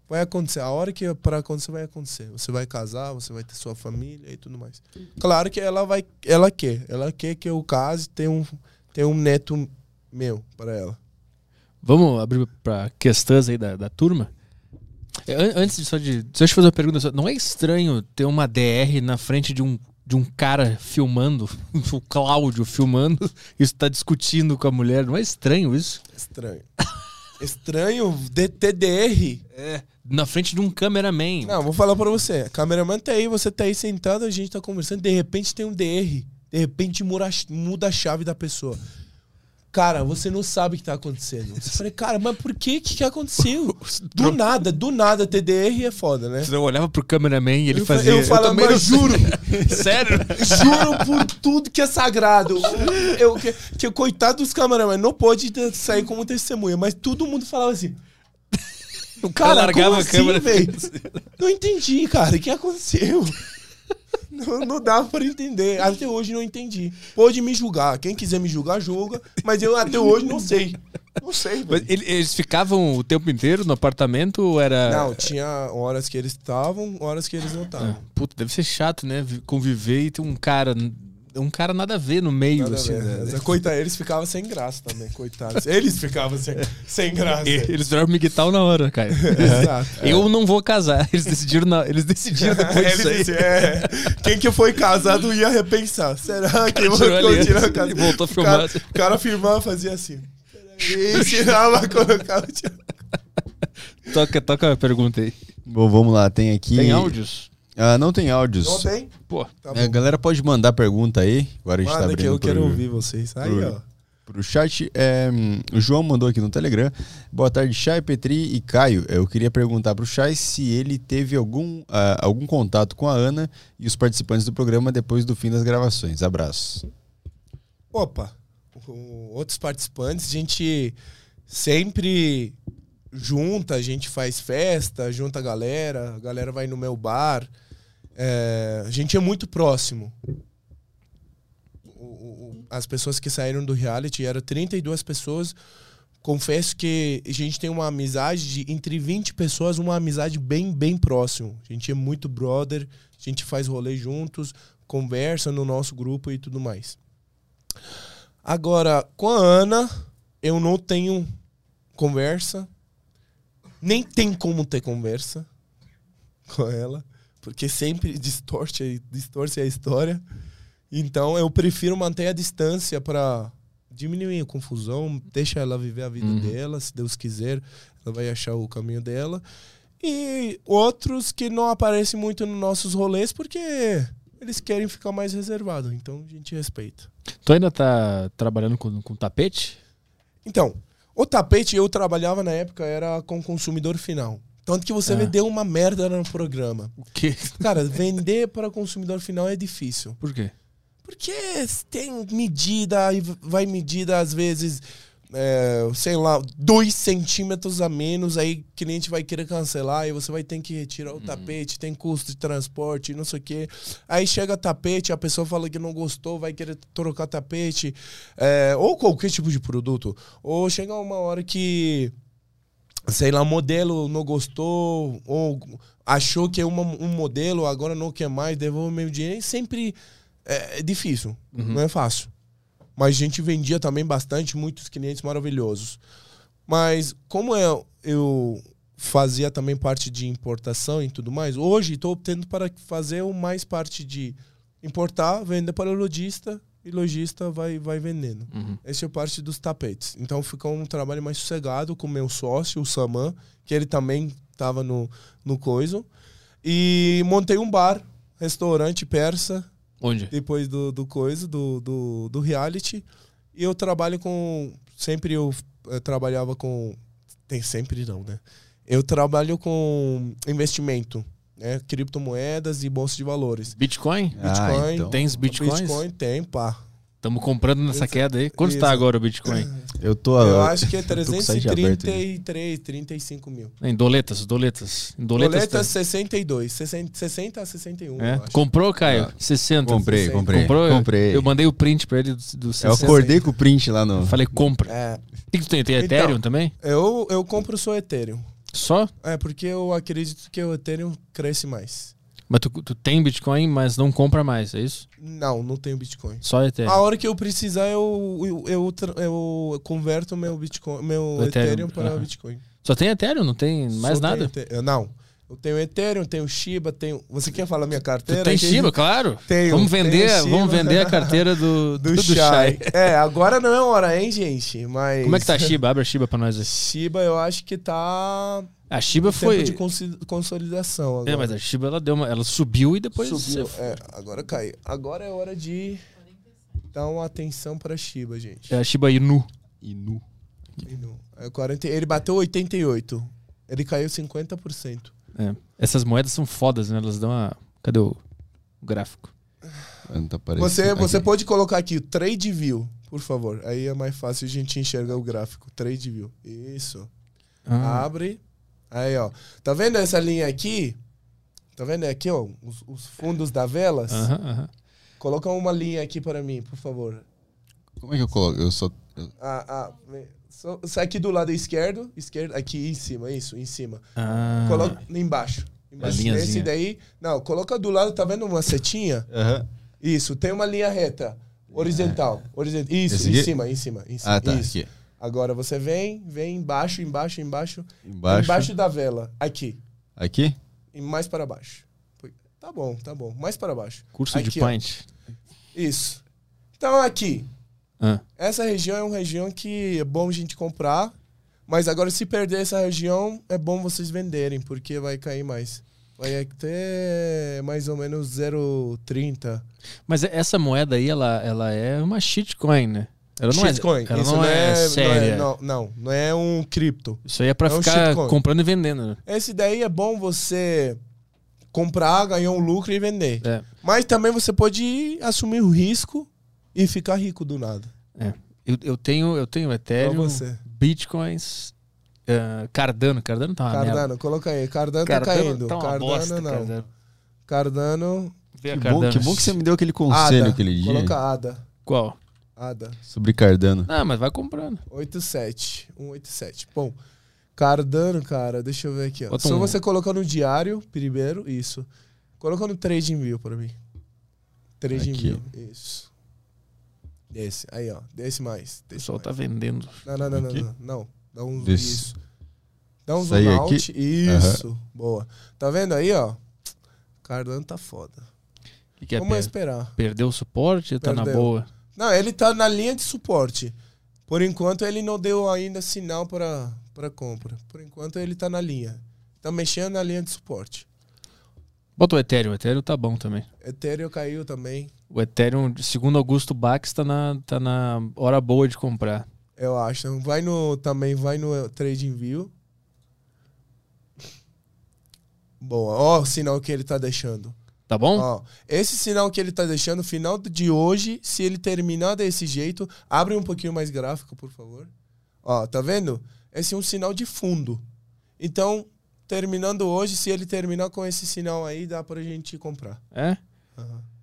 Vai acontecer. A hora que para acontecer, vai acontecer. Você vai casar, você vai ter sua família e tudo mais. Claro que ela vai. Ela quer. Ela quer que eu case e tenha um, tenha um neto meu para ela. Vamos abrir pra questões aí da, da turma? É, an- Antes de só de. Deixa eu te fazer uma pergunta. Não é estranho ter uma DR na frente de um, de um cara filmando, o Cláudio filmando, e está discutindo com a mulher? Não é estranho isso? Estranho. Estranho de TDR. É. Na frente de um cameraman. Não, vou falar pra você. Cameraman tá aí, você tá aí sentado, a gente tá conversando, de repente tem um DR. De repente muda a chave da pessoa. Cara, você não sabe o que tá acontecendo. Você fala, cara, mas por que que, que aconteceu? Do nada, do nada, TDR é foda, né? Eu olhava pro cameraman e ele Eu fa- fazia. eu falava, também mas não sei." juro. Sério? Juro por tudo que é sagrado. Eu, que, que coitado dos cameraman, não pode sair como testemunha, mas todo mundo falava assim. O cara largava como a assim, câmera. velho? Não entendi, cara. O que aconteceu? Não, não dava pra entender. Até hoje não entendi. Pode me julgar. Quem quiser me julgar, julga. Mas eu até hoje não sei. Não sei, Mas ele- eles ficavam o tempo inteiro no apartamento ou era. Não, tinha horas que eles estavam, horas que eles não Ah, estavam. puta, deve ser chato, né? vi- Conviver e ter um cara. Um cara nada a ver no meio, Nada assim. né? Mas, Coitado, eles ficavam sem graça também, coitados. Eles ficavam sem, sem graça. E- Eles viraram miguital na hora, cara. Exato. Eu não vou casar. Eles decidiram, na... eles decidiram depois disso aí. Eles, é, quem que foi casado ia repensar. Será que eu vou continuar casado? voltou a O filmar. cara, o cara filmava fazia assim. E ensinava a colocar o tiro. Toca, toca a pergunta aí. Bom, vamos lá, tem aqui. Tem áudios? Ah, não tem áudios. Não tem? Pô, Tá É, a galera pode mandar pergunta aí. Agora a gente tá Manda abrindo que eu pro, quero ouvir vocês. Aí, pro- ó. pro chat. É, o João mandou aqui no Telegram. Boa tarde, Chay, Petri e Caio. Eu queria perguntar pro Chay se ele teve algum, ah, algum contato com a Ana e os participantes do programa depois do fim das gravações. Abraço. Opa, com outros participantes, a gente sempre junta, a gente faz festa, junta a galera, a galera vai no meu bar. É, a gente é muito próximo. As pessoas que saíram do reality eram 32 pessoas. Confesso que a gente tem uma amizade de entre 20 pessoas, uma amizade bem, bem próximo. A gente é muito brother, a gente faz rolê juntos, conversa no nosso grupo e tudo mais. Agora, com a Ana, eu não tenho conversa. Nem tem como ter conversa com ela. Porque sempre distorce, distorce a história. Então, eu prefiro manter a distância para diminuir a confusão. Deixa ela viver a vida Uhum. dela. Se Deus quiser, ela vai achar o caminho dela. E outros que não aparecem muito nos nossos rolês porque eles querem ficar mais reservados. Então, a gente respeita. tu ainda tá trabalhando com, com tapete? Então, o tapete eu trabalhava na época era com consumidor final. Tanto que você Ah. vendeu uma merda no programa. O quê? Cara, vender para consumidor final é difícil. Por quê? Porque tem medida, e vai medida às vezes, é, sei lá, dois centímetros a menos, aí o cliente vai querer cancelar e você vai ter que retirar o tapete, tem custo de transporte, não sei o quê. Aí chega tapete, a pessoa fala que não gostou, vai querer trocar tapete, é, ou qualquer tipo de produto. Ou chega uma hora que sei lá, modelo não gostou, ou achou que é uma- um modelo, agora não quer mais, devolve meu dinheiro. E sempre é, é difícil, não é fácil. Mas a gente vendia também bastante, muitos clientes maravilhosos. Mas como eu, eu fazia também parte de importação e tudo mais, hoje estou optando para fazer o mais parte de importar, vender para o lojista e lojista vai, vai vendendo. Uhum. Essa é parte dos tapetes. Então ficou um trabalho mais sossegado com meu sócio, o Saman, que ele também estava no, no coiso. E montei um bar, restaurante persa, Onde? depois do, do coiso, do, do, do reality. E eu trabalho com. Sempre eu, eh, trabalhava com. Tem sempre não, né? Eu trabalho com investimento, né? Criptomoedas e bolsa de valores. Bitcoin? Bitcoin, então, Tens bitcoins? Bitcoin tem, pá. Estamos comprando nessa Isso. queda aí. Quanto Isso. tá agora o Bitcoin? Eu tô. Eu acho que é tô com o site aberto 333, 35 mil. Em doletas, doletas. Em doletas. Doletas tá- 62, 60, 60 a 61, É? eu acho. Comprou, Caio? Ah. 60. Comprei, Sei. comprei. Comprou? Comprei. Eu mandei o print pra ele do, do 60. Eu acordei com o print lá no. Eu falei, compra. É, O que que tu tem? Tem Então. Ethereum também? eu, eu compro só Ethereum. Só? É, porque eu acredito que o Ethereum cresce mais. Mas tu, tu tem Bitcoin, mas não compra mais, é isso? Não, não tenho Bitcoin. Só Ethereum. A hora que eu precisar, eu, eu, eu, eu converto meu Bitcoin, meu O Ethereum, Ethereum, para aham. Bitcoin. Só tem Ethereum, não tem mais Só nada? Ethe- Não. Eu tenho Ethereum, tenho Shiba, tenho. Você quer falar minha Tu carteira? tem aqui? Shiba, claro. Tenho, vamos vender, tenho vamos vender a carteira do, do, Do, do Shai. É, agora não é hora, hein, gente? Mas. Como é que tá a Shiba? Abre a Shiba pra nós aí. Shiba, eu acho que tá. A Shiba foi. Tempo de consolidação agora. É, mas a Shiba ela deu uma. Ela subiu e depois. Subiu. É, agora caiu. Agora é hora de dar uma atenção pra Shiba, gente. É a Shiba Inu. Inu. É 40, ele bateu 88. Ele caiu 50%. É. Essas moedas são fodas, né? Elas dão a. Cadê o, o gráfico? Não tá aparecendo. Você, você Aqui. pode colocar aqui o trade view, por favor. Aí é mais fácil a gente enxergar o gráfico. Trade view. Isso. Ah, Abre. Aí, ó. Tá vendo essa linha aqui? Tá vendo aqui, ó? Os, os fundos da velas? Aham, aham. Coloca uma linha aqui para mim, por favor. Como é que eu coloco? Eu só. eu- Ah, ah. Só- aqui do lado esquerdo, esquerdo, aqui em cima, isso, em cima. Ah, Coloca embaixo. Embaixo desse daí. Não, coloca do lado, tá vendo uma setinha? Isso, tem uma linha reta. Horizontal. horizontal. Isso, Esse em aqui? cima, em cima, em cima. Ah, tá. Isso. Aqui. Agora você vem, vem embaixo, embaixo, embaixo. Embaixo. Embaixo da vela. Aqui. Aqui? E mais para baixo. Tá bom, tá bom. Mais para baixo. curso de aqui, ó. pint. Isso. Então aqui. Ah, Essa região é uma região que é bom a gente comprar. Mas agora, se perder essa região, é bom vocês venderem, porque vai cair mais. Vai até mais ou menos 0,30. Mas essa moeda aí, ela, ela é uma shitcoin, né? Ela não Shitcoin. é, ela Isso não é, séria. Não, não, não é um cripto. Isso aí é pra É um ficar shitcoin. comprando e vendendo. né? Esse daí é bom você comprar, ganhar um lucro e vender. É, Mas também você pode assumir o risco e ficar rico do nada. é. Eu, eu tenho, eu tenho Ethereum, você. Bitcoins, ah, Cardano. Cardano tá uma merda. Cardano, coloca aí. Cardano, tá Cardano caindo. tá uma Cardano bosta, não. Cardano. Cardano, Que bom, que bom que você me deu aquele conselho ADA. aquele dia. Coloca ADA. Qual? ADA. Sobre Cardano. Ah, mas vai comprando. 87. 187. Bom, Cardano, cara, deixa eu ver aqui. Ó. Só um- você colocar no diário, primeiro, isso. Coloca no Trading View pra mim. Trading Aqui. View, isso. Desse, aí ó, desse mais. O Desse pessoal mais. tá vendendo. Não, não, não, não, Aqui? não, não. Dá um Desse. isso. Dá um zoom aí out. aqui? Isso. Boa. Tá vendo aí, ó? Cardano tá foda. O que, que é? Vamos Per- esperar. Perdeu o suporte? Tá na Perdeu. boa? Não, ele tá na linha de suporte. Por enquanto ele não deu ainda sinal para para compra. Por enquanto ele tá na linha. Tá mexendo na linha de suporte. Bota o Ethereum. O Ethereum tá bom também. Ethereum caiu também, O Ethereum, segundo Augusto Bax, tá na, tá na hora boa de comprar. eu acho. Vai no também vai no Trading View. Boa. Ó, o sinal que ele tá deixando. Tá bom? Ó, esse sinal que ele tá deixando, final de hoje, se ele terminar desse jeito, abre um pouquinho mais gráfico, por favor. Ó, tá vendo? Esse é um sinal de fundo. Então, terminando hoje, se ele terminar com esse sinal aí, dá pra gente comprar. É? Aham.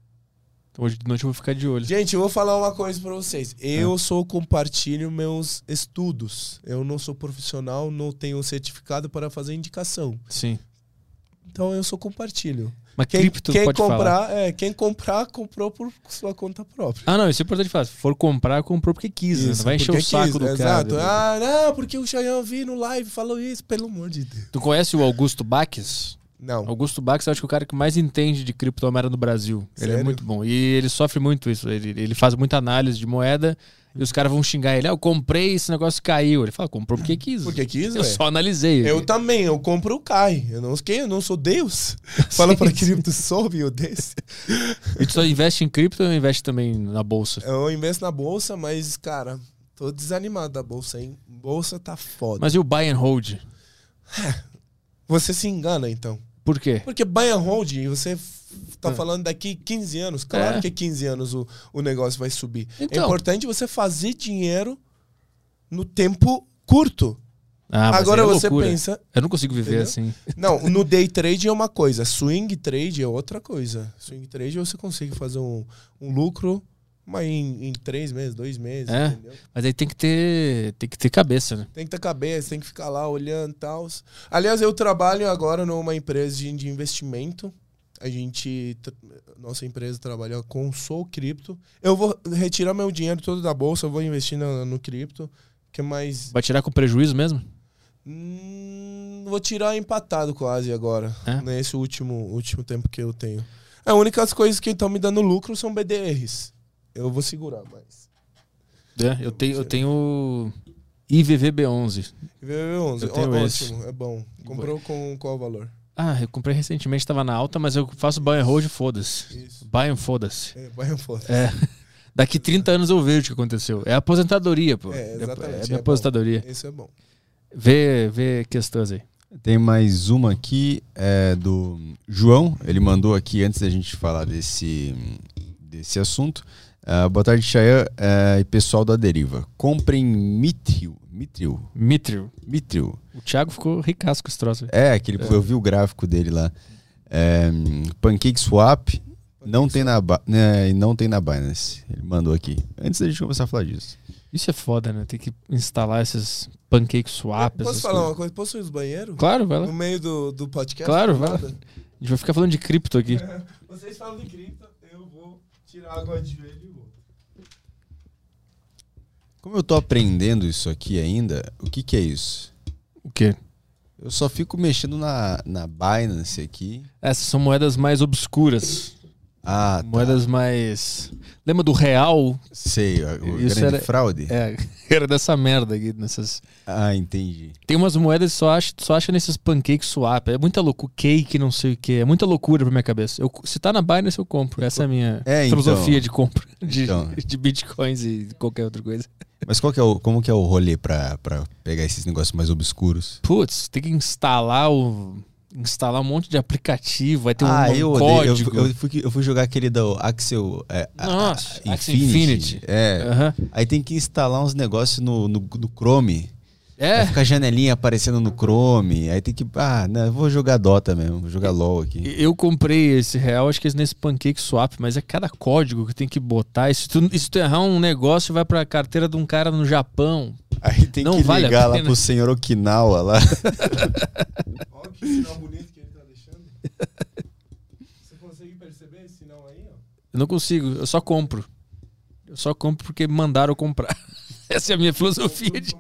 Hoje de noite eu vou ficar de olho. Gente, eu vou falar uma coisa pra vocês. Eu sou compartilho meus estudos. Eu não sou profissional, não tenho certificado para fazer indicação. Sim. Então eu sou compartilho. Mas Quem, cripto quem pode falar. comprar, é, quem comprar, comprou por sua conta própria. Ah, não, isso é importante falar. Se for comprar, comprou porque quis. né? Isso, Não vai encher o saco quis, do Exato. cara. Ah, não, porque o Chayanne vi no live falou isso, pelo amor de Deus. Tu conhece o Augusto Bax? Não. Augusto Bax, eu acho que é o cara que mais entende de criptomoeda no Brasil. Ele é Sério? muito bom. E ele sofre muito isso. Ele, ele faz muita análise de moeda e os caras vão xingar ele. Ah, eu comprei, esse negócio caiu. Ele fala, comprou porque quis. Porque quis, Eu ué. só analisei. Eu também, eu compro o Kai. Eu não sei, eu não sou Deus. Fala pra cripto sobe eu desse. E tu só investe em cripto ou investe também na bolsa? Eu investo na bolsa, mas, cara, tô desanimado da bolsa, hein? Bolsa tá foda. Mas e o buy and hold? Você se engana, então. Por quê? Porque buy and hold, você tá falando daqui 15 anos. Claro É. que 15 anos o, o negócio vai subir. Então. É importante você fazer dinheiro no tempo curto. Ah, mas Agora é você loucura. pensa. Eu não consigo viver Entendeu? assim. Não, no day trade é uma coisa, swing trade é outra coisa. Swing trade você consegue fazer um, um lucro, mas em, em três meses, dois meses, É. entendeu? Mas aí tem que ter, tem que ter cabeça, né? Tem que ter cabeça, tem que ficar lá olhando e tal. Aliás, eu trabalho agora numa empresa de, de investimento. A gente, nossa empresa trabalha com Soul Cripto. Eu vou retirar meu dinheiro todo da bolsa, eu vou investir no, no cripto. Que mais. Vai tirar com prejuízo mesmo? Hum, vou tirar empatado quase agora. É? Nesse último, último tempo que eu tenho. A única coisas que estão me dando lucro são BDRs. Eu vou segurar, mas. É, eu tenho, eu tenho IVVB11. VV11, Eu tenho ó, ótimo, é bom. Comprou com qual valor? Ah, eu comprei recentemente, tava na alta, mas eu faço buy and hold, foda-se. Isso. Buy and foda-se. É, vai foda. É. Daqui 30 anos eu vejo o que aconteceu. É aposentadoria, pô. É, exatamente, É é minha bom. aposentadoria. Isso é bom. Vê, vê questões aí. Tem mais uma aqui é, do João. Ele mandou aqui antes da gente falar desse, desse assunto. Ah, boa tarde, Chayan eh, e pessoal da Deriva. Comprem Mitril. Mitril. Mithril. Mitril. O Thiago ficou ricaço com esse troço. É, aquele, eu vi o gráfico dele lá. É, Pancake Swap não tem, na, né, não tem na Binance. Ele mandou aqui. Antes da gente começar a falar disso. Isso é foda, né? Tem que instalar esses pancake swap. Posso falar coisas. uma coisa? Posso ir no banheiro? Claro, vai lá. No meio do, do podcast? Claro, vai lá. A gente vai ficar falando de cripto aqui. Vocês falam de cripto, tirar água de joelho e. Como eu tô aprendendo isso aqui ainda, o que que é isso? O quê? Eu só fico mexendo na, na Binance aqui. Essas são moedas mais obscuras. Ah, tá. Moedas mais. Lembra do real? Sei, o Isso grande era- fraude. É, era dessa merda aqui. Nessas... Ah, entendi. Tem umas moedas que só acha, só acha nesses pancake swap. É muita loucura. Cake, não sei o que. É muita loucura pra minha cabeça. Eu, se tá na Binance, eu compro. Essa é a minha É, então. filosofia de compra de, Então. de bitcoins e qualquer outra coisa. Mas qual que é o, como que é o rolê pra, pra pegar esses negócios mais obscuros? Putz, tem que instalar o. Instalar um monte de aplicativo, vai ter um, ah, um eu. Eu, código. fui- eu, fui, eu fui jogar aquele do Axel. É, a- Nossa, a- Axel Infinity. É. Aham. Aí tem que instalar uns negócios no, no, no Chrome. É, Aí fica a janelinha aparecendo no Chrome. Aí tem que. Ah, não, eu vou jogar Dota mesmo. Vou jogar LOL aqui. eu comprei esse real, acho que é nesse Pancake Swap, mas é cada código que tem que botar. E se tu, se tu errar um negócio, vai pra carteira de um cara no Japão. Aí tem Não que vale ligar lá pro senhor Okinawa lá. Olha que sinal bonito que ele tá deixando. Você consegue perceber esse sinal aí, ó? Eu não consigo, eu só compro. Eu só compro porque mandaram comprar. Essa é a minha filosofia. De...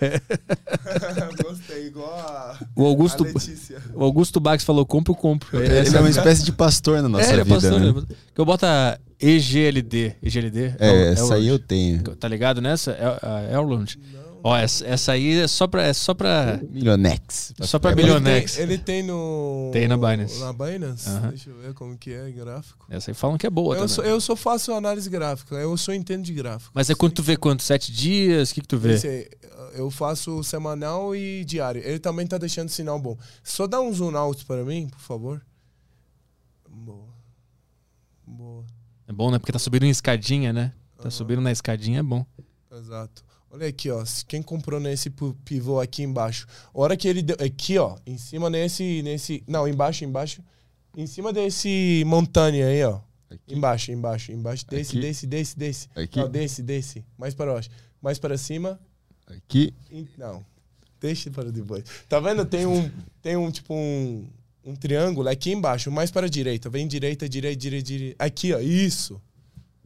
Gostei, igual a, O Augusto, a Letícia. o Augusto Bax falou: compro, eu compro. Ele Essa é uma espécie de pastor na nossa É, ele é vida, pastor, né? ele é pastor. Que eu boto a EGLD. EGLD? É, o- essa o- aí eu tenho. Tá ligado nessa? É a Elrond. Ó, essa, essa aí é só pra. É só pra. Milionex. Só pra Ele Milionex. tem, ele tem no. Tem na Binance. Na Binance? Aham. Deixa eu ver como que é gráfico. Essa aí falam que é boa Eu também. só, eu só faço análise gráfica, eu só entendo de gráfico. Mas é quando tu vê quanto? Sete dias? O que, que tu vê? Esse eu faço semanal e diário. Ele também tá deixando sinal bom. Só dá um zoom out para mim, por favor. Boa. Boa. É bom, né? Porque tá subindo em escadinha, né? Tá subindo na escadinha, é bom. Exato. Olha aqui, ó. Quem comprou nesse pivô aqui embaixo. Hora que ele deu. Aqui, ó. Em cima nesse. nesse não, embaixo, embaixo. Em cima desse montanha aí, ó. Embaixo, embaixo, embaixo. Desse, Aqui? desse, desse, desse. Aqui? Não, desse, desse. Mais para baixo. Mais para cima. Aqui. Não. Deixa para depois. Tá vendo? Tem um. Tem um tipo um. Um triângulo aqui embaixo, mais para a direita. Vem direita, direita, direita, direita. Aqui, ó. Isso.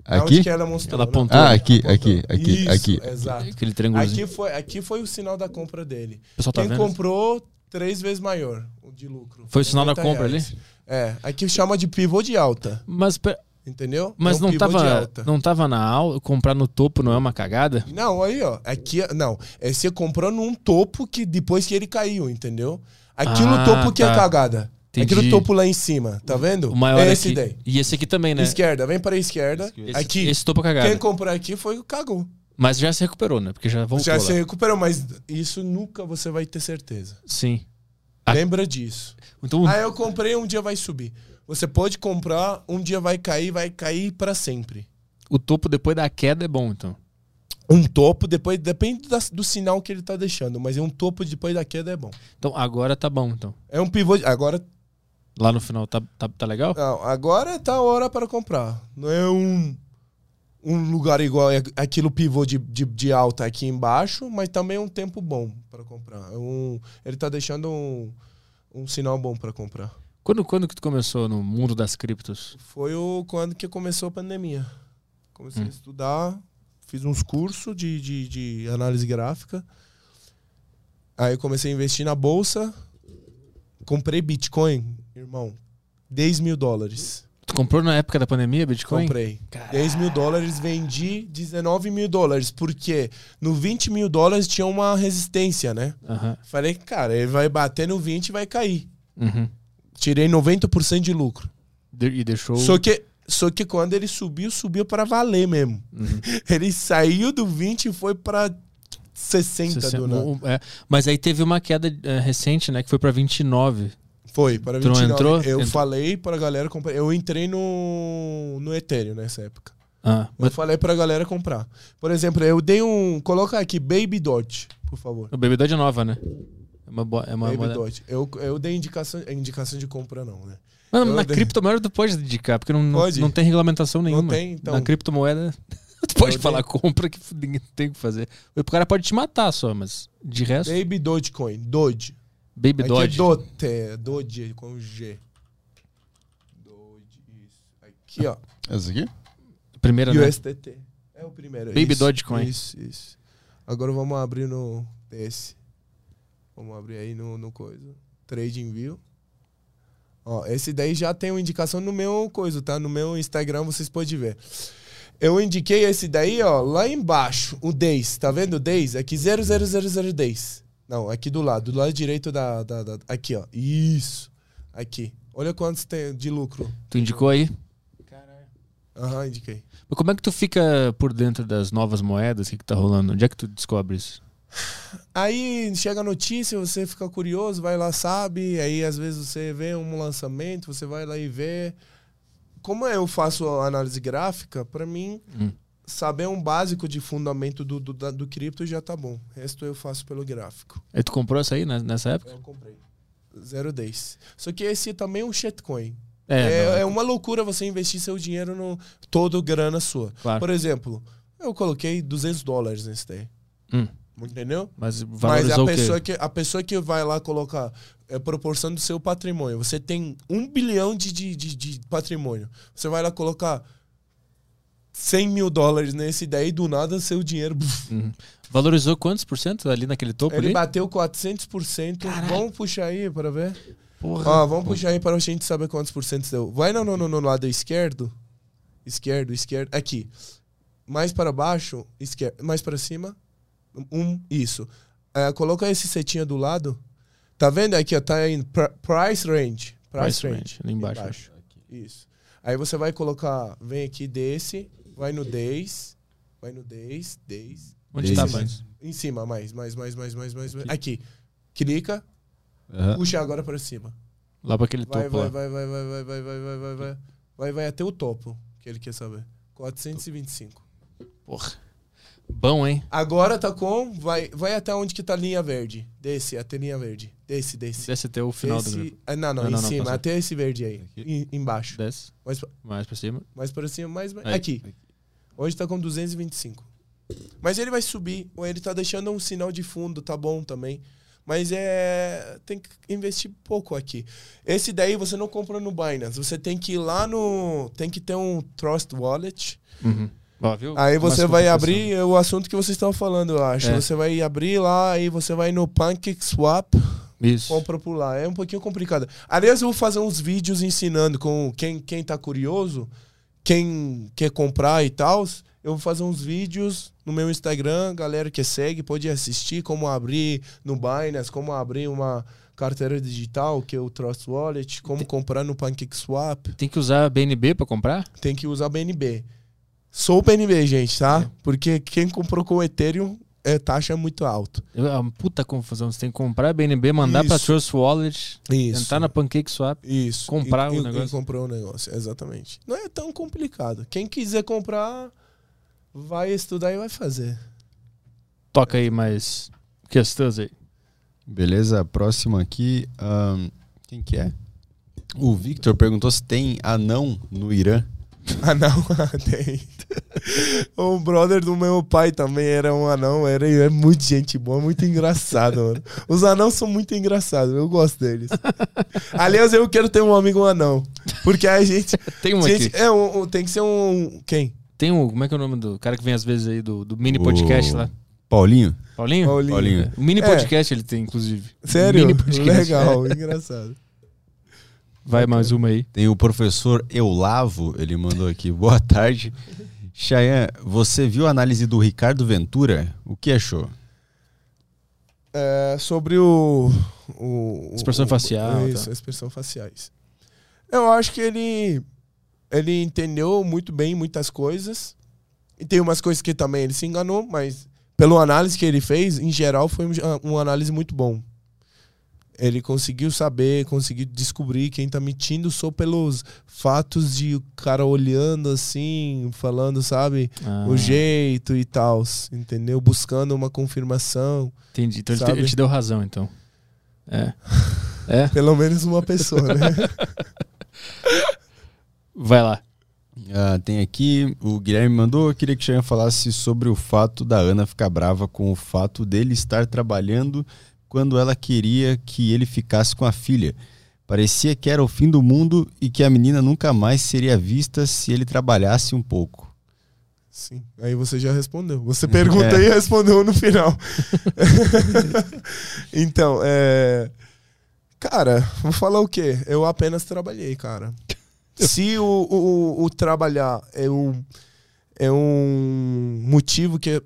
Aqui? que ela mostrou? Ela né? apontou. Ah, aqui, Apontou. aqui, aqui, Isso, aqui. Exato. Aquele triângulozinho. Aqui foi, aqui foi o sinal da compra dele. O pessoal tá Quem vendo? comprou, três vezes maior o de lucro. Foi o sinal da 90 compra reais. É, aqui chama de pivô de alta, Mas, pe- entendeu? mas É um não, tava, alta. não tava na aula. Comprar no topo não é uma cagada? Não, aí, ó. Aqui, não. É você comprou num topo que depois que ele caiu, entendeu? Aquilo Ah, topo que tá. é cagada. Entendi. Aquele topo lá em cima, tá vendo? O maior é esse aqui. daí. E esse aqui também, né? Esquerda, vem para a esquerda. Esse, aqui. esse topo é cagada. Quem comprou aqui foi o cagou. Mas já se recuperou, né? Porque já voltou Já lá. se recuperou, mas isso nunca você vai ter certeza. Sim. Ah. Lembra disso. Então, Ah, eu comprei, um dia vai subir. Você pode comprar, um dia vai cair, vai cair para sempre. o topo depois da queda é bom, então. Um topo, depois depende da- do sinal que ele tá deixando, mas um topo depois da queda é bom. Então agora tá bom, então. É um pivô. Agora, Lá no final tá, tá, tá legal? não, agora tá a hora para comprar. Não é um, um lugar igual é aquilo pivô de, de, de alta aqui embaixo, mas também é um tempo bom para comprar. É um, ele tá deixando um, um sinal bom para comprar. Quando, quando que tu começou no mundo das criptos? Foi o, quando que começou a pandemia. Comecei Hum. a estudar, fiz uns cursos de, de, de análise gráfica. Aí comecei a investir na bolsa. Comprei Bitcoin, irmão. 10 mil dólares. Tu comprou na época da pandemia, Bitcoin? Comprei. 10 mil dólares, vendi 19 mil dólares. Porque no 20 mil dólares tinha uma resistência, né? Aham. Falei, cara, ele vai bater no 20 e vai cair. Uhum. Tirei 90% de lucro. De- e deixou. Só que, só que quando ele subiu, subiu para valer mesmo. Uhum. Ele saiu do 20 e foi para 60 60 do nada. é. Mas aí teve uma queda é, recente, né? Que foi pra 29. Foi, para Tu não 29. entrou? Eu Entrou. falei para a galera comprar. Eu entrei no, no Ethereum nessa época. Ah, Eu mas falei pra galera comprar. Por exemplo, eu dei um. Coloca aqui, Baby Dodge, por favor. o Baby Dodge é nova, né? É uma, boa, é uma Baby moeda- Dodge. Eu, eu dei indicação, indicação de compra, não, né? Não, Eu na dei- criptomoeda tu pode indicar, porque não, não, Pode? não tem regulamentação nenhuma. tem, então. Na criptomoeda, tu pode Eu falar dei- compra que ninguém tem o que fazer. O cara pode te matar só, mas de resto, Baby Dogecoin, Doge. Baby Aqui Dodge. é Dote, Doge com G. Doge, isso. Aqui, ó. Essa aqui? Primeira, né? USDT. É o primeiro. Baby isso, Dogecoin. Isso, isso. Agora vamos abrir no desse. Vamos abrir aí no, no coisa. Trading View. Ó, esse daí já tem uma indicação no meu coisa, tá? No meu Instagram vocês podem ver. Eu indiquei esse daí, ó, lá embaixo, o Days. Tá vendo o Days? Aqui 000 Days. Não, aqui do lado, do lado direito da, da, da- Aqui, ó. Isso. Aqui. Olha quantos tem de lucro. Tu indicou aí. Aham, indiquei. Mas como é que tu fica por dentro das novas moedas? O que, que tá rolando? Onde é que tu descobre isso? Aí chega a notícia, você fica curioso, vai lá, sabe. Aí às vezes você vê um lançamento, você vai lá e vê. Como eu faço análise gráfica, pra mim, Hum. Saber um básico de fundamento do, do, do cripto já tá bom. O resto eu faço pelo gráfico. Aí tu comprou essa aí né, nessa época? Eu comprei. 0,10. Só que esse também é um shitcoin. É, É, não, é uma loucura você investir seu dinheiro no todo grana sua. claro. Por exemplo, eu coloquei 200 dólares nesse daí. Hum. Entendeu? Mas Mas a pessoa, que, a pessoa que vai lá colocar é proporção do seu patrimônio. Você tem um bilhão de, de, de, de patrimônio. Você vai lá colocar 100 mil dólares nesse daí, do nada seu dinheiro. Uhum. Valorizou quantos por cento ali naquele topo ele ali? bateu 400%. Caralho. Vamos puxar aí para ver. Porra. Ó, vamos puxar aí para a gente saber quantos por cento deu. Vai no, no, no, no lado esquerdo. Esquerdo, esquerdo. Aqui. Mais para baixo, esquerdo. Mais para cima. Um, isso. É, coloca esse setinha do lado. Tá vendo aqui, ó, tá em pr- price range. Price, Price range. range, ali embaixo. Isso. Aí você vai colocar, vem aqui desse, vai no days, vai no days, days. Onde Esse tá, mais. Em cima, mais, mais, mais, mais, mais, mais. mais. Aqui. Clica, Aham. puxa agora para cima. Lá pra aquele Vai, topo vai, lá. vai, vai, vai, vai, vai, vai, vai, vai, vai. Vai, vai até o topo, que ele quer saber. 425. Porra. Bom, hein? Agora tá com, vai, vai até onde que tá a linha verde. Desse, até linha verde. Desse, desse. Desce até o final Esse- do. ah, não, não, Não, em não, cima, até esse verde aí. Aqui. em- embaixo. Desce. Mais, pra- Mais pra cima. mais para cima, mais. Aí. Aqui. Hoje tá com 225. Mas ele vai subir, ou ele tá deixando um sinal de fundo, tá bom também. Mas é. Tem que investir pouco aqui. Esse daí você não compra no Binance. Você tem que ir lá no. Tem que ter um Trust Wallet. Uhum. Viu? Aí você vai abrir o assunto que vocês estão falando, eu acho. É. Você vai abrir lá, aí você vai no PancakeSwap, Isso. compra por lá. É um pouquinho complicado. Aliás, eu vou fazer uns vídeos ensinando com quem, quem tá curioso, quem quer comprar e tal. Eu vou fazer uns vídeos no meu Instagram, galera que segue pode assistir como abrir no Binance, como abrir uma carteira digital, que é o Trust Wallet, como comprar no PancakeSwap. Tem que usar BNB pra comprar? Tem que usar BNB. Sou BNB, gente, tá? É. Porque quem comprou com o Ethereum, é taxa muito alta. É uma puta confusão. Você tem que comprar BNB, mandar pra Isso. Trust Wallet, Isso. entrar na PancakeSwap. Isso. comprar e, o e- negócio. E comprar o negócio, exatamente. Não é tão complicado. Quem quiser comprar, vai estudar e vai fazer. Toca aí mais questões aí. Beleza, próximo aqui. ahn, quem que é? O Victor perguntou se tem anão no Irã. Ah, não, tem. O brother do meu pai também era um anão, era é muito gente boa, muito engraçado, mano. Os anãos são muito engraçados, eu gosto deles. Aliás, eu quero ter um amigo anão. Porque a gente. Tem um gente aqui. é um, um- tem que ser um. Quem? Tem um. Como é que é o nome do cara que vem às vezes aí do, do mini podcast O lá? Paulinho? Paulinho? Paulinho. Paulinho. O mini É. podcast ele tem, inclusive. Sério? Mini podcast. Legal, engraçado. Vai mais uma aí. Tem o professor Eulavo, ele mandou aqui. Boa tarde. Chayan, você viu a análise do Ricardo Ventura? O que achou? É, sobre o, o- Expressão o- facial, Isso, tá. expressão faciais. Eu acho que ele ele entendeu muito bem muitas coisas. E tem umas coisas que também ele se enganou, mas pela análise que ele fez, em geral foi um, uma análise muito bom. Ele conseguiu saber, conseguiu descobrir quem tá mentindo só pelos fatos de o cara olhando assim, falando, sabe, Ah, o jeito e tal, entendeu? Buscando uma confirmação. Entendi. Então ele te, Sabe? ele te deu razão, então. É. É? Pelo menos uma pessoa, né? Vai lá. Ah, tem aqui, o Guilherme mandou, eu queria que o Xan falasse sobre o fato da Ana ficar brava com o fato dele estar trabalhando quando ela queria que ele ficasse com a filha. Parecia que era o fim do mundo e que a menina nunca mais seria vista se ele trabalhasse um pouco. Sim. Aí você já respondeu. Você perguntou e respondeu no final. então, é. Cara, vou falar o quê? Eu apenas trabalhei, cara. Se o, o, o trabalhar é um, é um motivo que.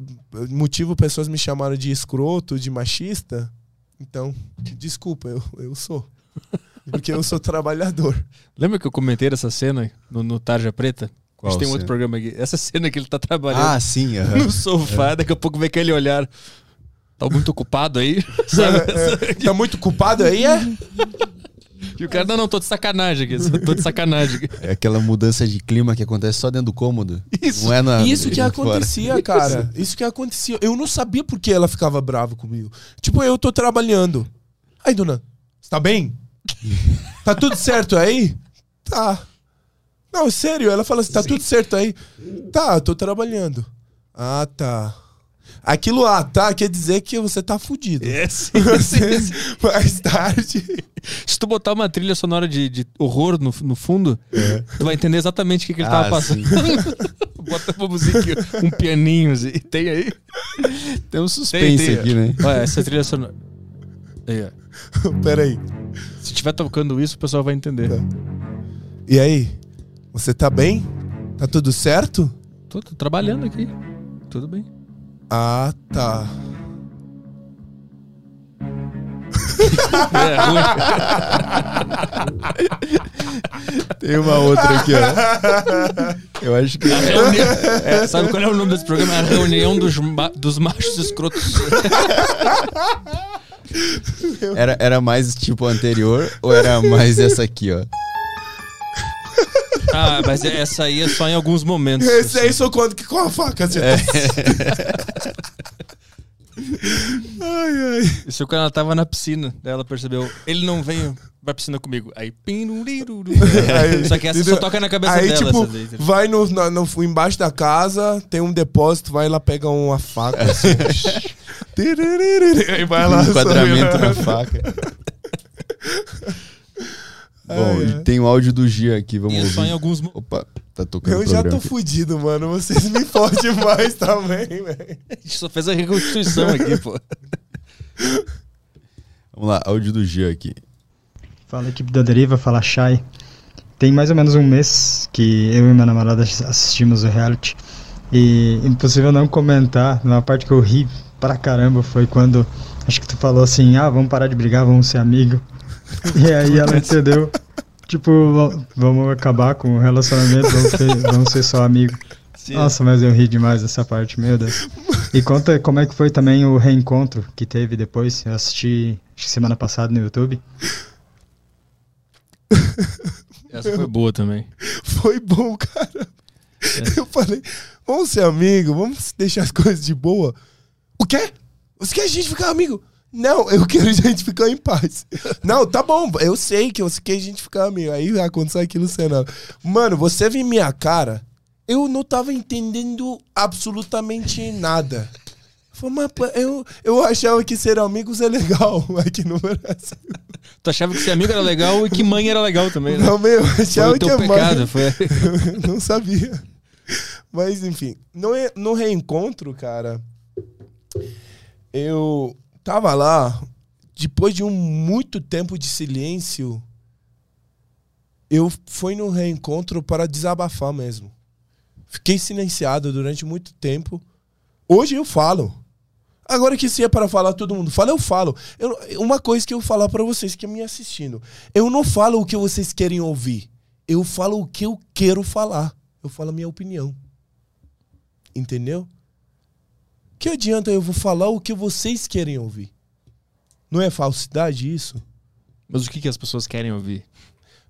Motivo pessoas me chamaram de escroto, de machista, então, desculpa, eu, eu sou. Porque eu sou trabalhador. Lembra que eu comentei essa cena no, no Tarja Preta? Qual a gente tem um outro programa aqui. Essa cena que ele tá trabalhando Ah, sim, aham. no sofá, daqui a pouco vem aquele olhar. Tá muito ocupado aí? Sabe? É, tá muito culpado aí, é? E o cara, não, não, tô de sacanagem aqui. Tô de sacanagem. É aquela mudança de clima que acontece só dentro do cômodo. Isso. Não é na, Isso que fora. acontecia, cara. Isso que acontecia. Eu não sabia por que ela ficava brava comigo. Tipo, eu tô trabalhando. Aí, dona, você tá bem? Tá tudo certo aí? Tá. Não, sério, ela fala assim, tá tudo certo aí? Tá, tô trabalhando. Ah, tá. Aquilo ah, tá, quer dizer que você tá fudido. É, sim, Você, sim, sim. mais tarde. Se tu botar uma trilha sonora de, de horror no, no fundo, tu vai entender exatamente o que, que ele tava Ah, passando. Bota uma musiquinha, um pianinho, assim. Tem aí? Tem um suspense Tem, tem. aqui, né? Olha, essa trilha sonora. Pera aí. Se tiver tocando isso, o pessoal vai entender. Tá. E aí? Você tá bem? Tá tudo certo? Tô, tô trabalhando aqui. Tudo bem. Ah, tá. É. Tem uma outra aqui, ó. Eu acho que. Reunião- é, sabe qual é o nome desse programa? É a reunião dos, ma- dos machos escrotos. Era, era mais tipo anterior ou era mais essa aqui, ó? Ah, mas essa aí é só em alguns momentos. Esse aí só quando que com a faca. Assim. Ai, ai. Isso é quando ela tava na piscina. Daí ela percebeu, ele não veio pra piscina comigo. Aí, pinuriru. Aí, Só que essa só toca na cabeça Aí, dela. tipo, vai no, no, no- embaixo da casa, tem um depósito, vai lá, pega uma faca. Assim. Aí vai lá. Enquadramento lá. na faca. Bom, Ai, e tem o áudio do Gia aqui, vamos E é só em ouvir. alguns Opa, tá tocando Eu já tô fudido, mano. Vocês me fodem mais também, velho. A gente só fez a reconstituição aqui, pô. Vamos lá, áudio do Gia aqui. Fala equipe da Deriva, fala Shai. Tem mais ou menos um mês que eu e minha namorada assistimos o reality. E impossível não comentar, uma parte que eu ri pra caramba foi quando acho que tu falou assim, ah, vamos parar de brigar, vamos ser amigo. E aí ela entendeu, tipo, va- vamos acabar com o relacionamento, vamos ser, vamos ser só amigo. Nossa, mas eu ri demais dessa parte, meu Deus. E conta como é que foi também o reencontro que teve depois. Eu assisti acho que semana passada no YouTube. Essa foi boa também. Foi bom, cara. Eu falei, vamos ser amigo, vamos deixar as coisas de boa. O quê? Você quer a gente ficar amigo? Não, eu quero a gente ficar em paz. Não, tá bom, eu sei que você quer a gente ficar amigo. Aí aconteceu aquilo no cenário. Mano, você viu minha cara, eu não tava entendendo absolutamente nada. Falei, mas pô, eu, eu achava que ser amigos é legal aqui no Brasil. Tu achava que ser amigo era legal e que mãe era legal também, né? Não, meu, eu Foi achava o que teu é pecado. mais. Foi... Eu não sabia. Mas, enfim, no, no reencontro, cara, eu tava lá, depois de um muito tempo de silêncio, eu fui no reencontro para desabafar mesmo. Fiquei silenciado durante muito tempo. Hoje eu falo. Agora que se é para falar, todo mundo fala, eu falo. Eu- uma coisa que eu falar para vocês que estão me assistindo. Eu não falo o que vocês querem ouvir. Eu falo o que eu quero falar. Eu falo a minha opinião. Entendeu? Que adianta eu vou falar o que vocês querem ouvir? Não é falsidade isso? Mas o que, que as pessoas querem ouvir?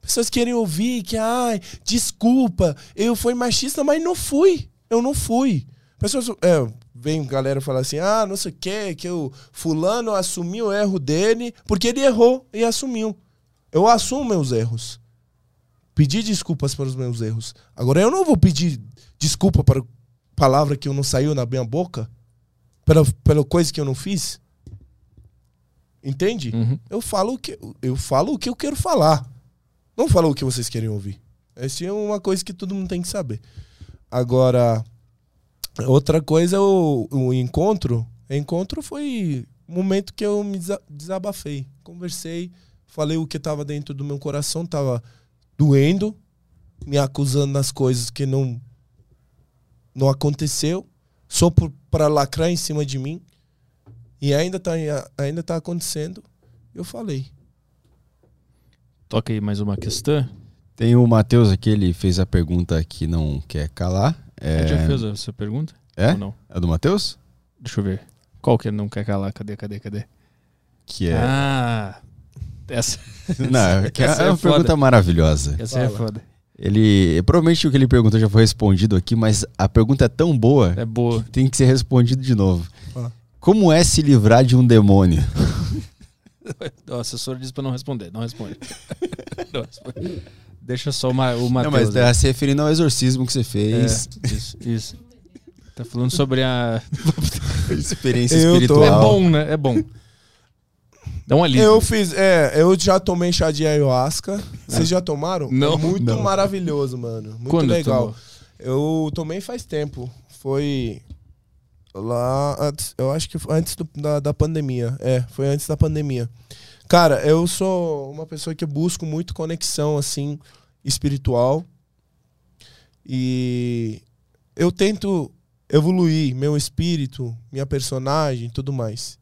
Pessoas querem ouvir que, ai, desculpa, eu fui machista, mas não fui. Eu não fui. Pessoas, é, vem galera falar assim, ah, não sei o que, que o fulano assumiu o erro dele, porque ele errou e assumiu. Eu assumo meus erros. Pedi desculpas pelos meus erros. Agora eu não vou pedir desculpa para palavra que eu não saiu na minha boca, pela, pela coisa que eu não fiz. Entende? Uhum. Eu falo o que eu falo o que eu quero falar. Não falo o que vocês querem ouvir. Essa é uma coisa que todo mundo tem que saber. Agora, outra coisa o, o encontro. O encontro foi o momento que eu me desa- desabafei. Conversei, falei o que estava dentro do meu coração, tava doendo, me acusando das coisas que não não aconteceu, só para lacrar em cima de mim. E ainda tá, ainda tá acontecendo. Eu falei. Toca aí mais uma questão. Tem o Matheus aqui, ele fez a pergunta que não quer calar. É, Já fez essa pergunta? é? Ou não? É do Matheus? Deixa eu ver. Qual que não quer calar? Cadê, cadê, cadê? Que é. Ah! Essa, não, é, essa é é uma foda. pergunta maravilhosa. essa é Fala. foda. Ele. Provavelmente o que ele perguntou já foi respondido aqui, mas a pergunta é tão boa É boa. que tem que ser respondido de novo. Como é se livrar de um demônio? O assessor disse pra não responder. Não responde. Não responde. Deixa só o, Ma, o Não, Matheus. mas tá se referindo ao exorcismo que você fez. É, isso, isso. Tá falando sobre a. Experiência tô- espiritual. É bom, né? É bom. Dá um alívio. Eu fiz, é, eu já tomei chá de ayahuasca. Vocês já tomaram? Não. É muito Não. maravilhoso, mano. Muito Quando legal. Eu tomei faz tempo. Foi lá, antes, eu acho que foi antes do- da, da pandemia. É, foi antes da pandemia. Cara, eu sou uma pessoa que busco muito conexão, assim, espiritual. E eu tento evoluir meu espírito, minha personagem e tudo mais.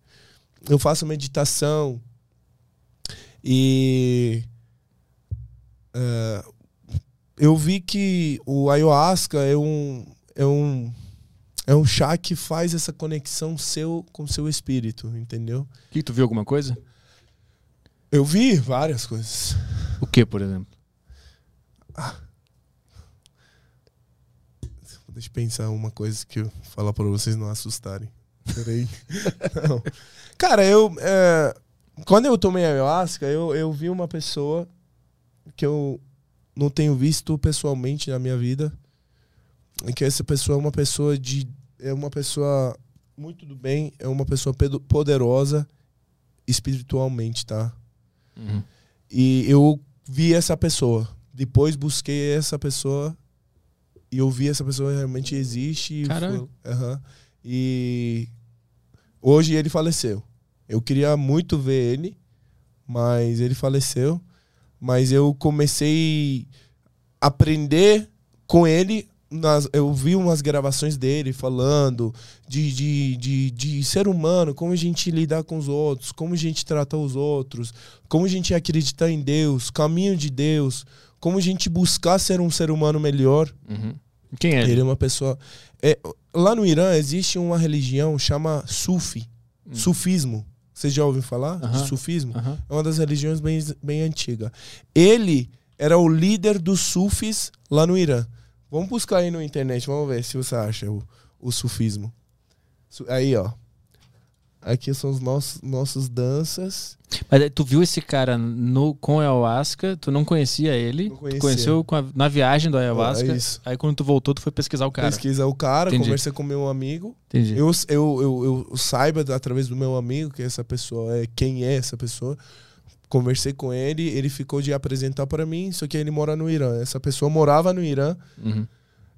Eu faço meditação e é, eu vi que o ayahuasca é um é um é um chá que faz essa conexão seu com seu espírito, entendeu? Que, tu viu alguma coisa? Eu vi várias coisas. O que, por exemplo? Deixa eu pensar uma coisa que eu falar para vocês não assustarem. Peraí. não. Cara, eu. é, quando eu tomei ayahuasca, eu, eu vi uma pessoa que eu não tenho visto pessoalmente na minha vida. E que essa pessoa é uma pessoa de. É uma pessoa muito do bem, é uma pessoa poderosa espiritualmente, tá? Uhum. E eu vi essa pessoa. Depois busquei essa pessoa e eu vi essa pessoa realmente existe. Caralho. foi- Aham. E hoje ele faleceu. Eu queria muito ver ele, mas ele faleceu. Mas eu comecei a aprender com ele. Nas, eu vi umas gravações dele falando de, de, de, de ser humano, como a gente lidar com os outros, como a gente trata os outros, como a gente acreditar em Deus, caminho de Deus, como a gente buscar ser um ser humano melhor. Uhum. Quem é ele? É uma pessoa. É, lá no Irã existe uma religião chama Sufi, sufismo. Você já ouviu falar Aham. de sufismo? É uma das religiões bem, bem antiga. Ele era o líder dos sufis lá no Irã. Vamos buscar aí na internet, vamos ver se você acha o, o sufismo. Su- Aí, ó. Aqui são os nossos nossos danças. Mas tu viu esse cara no, com ayahuasca, tu não conhecia ele, Não conhecia. tu conheceu com a- na viagem do ayahuasca, É isso. aí quando tu voltou, tu foi pesquisar o cara. Pesquisa o cara, Entendi. conversei com meu amigo. Entendi. Eu, eu, eu, eu saiba através do meu amigo que essa pessoa é quem é essa pessoa. Conversei com ele, ele ficou de apresentar para mim, só que ele mora no Irã. Essa pessoa morava no Irã. Uhum.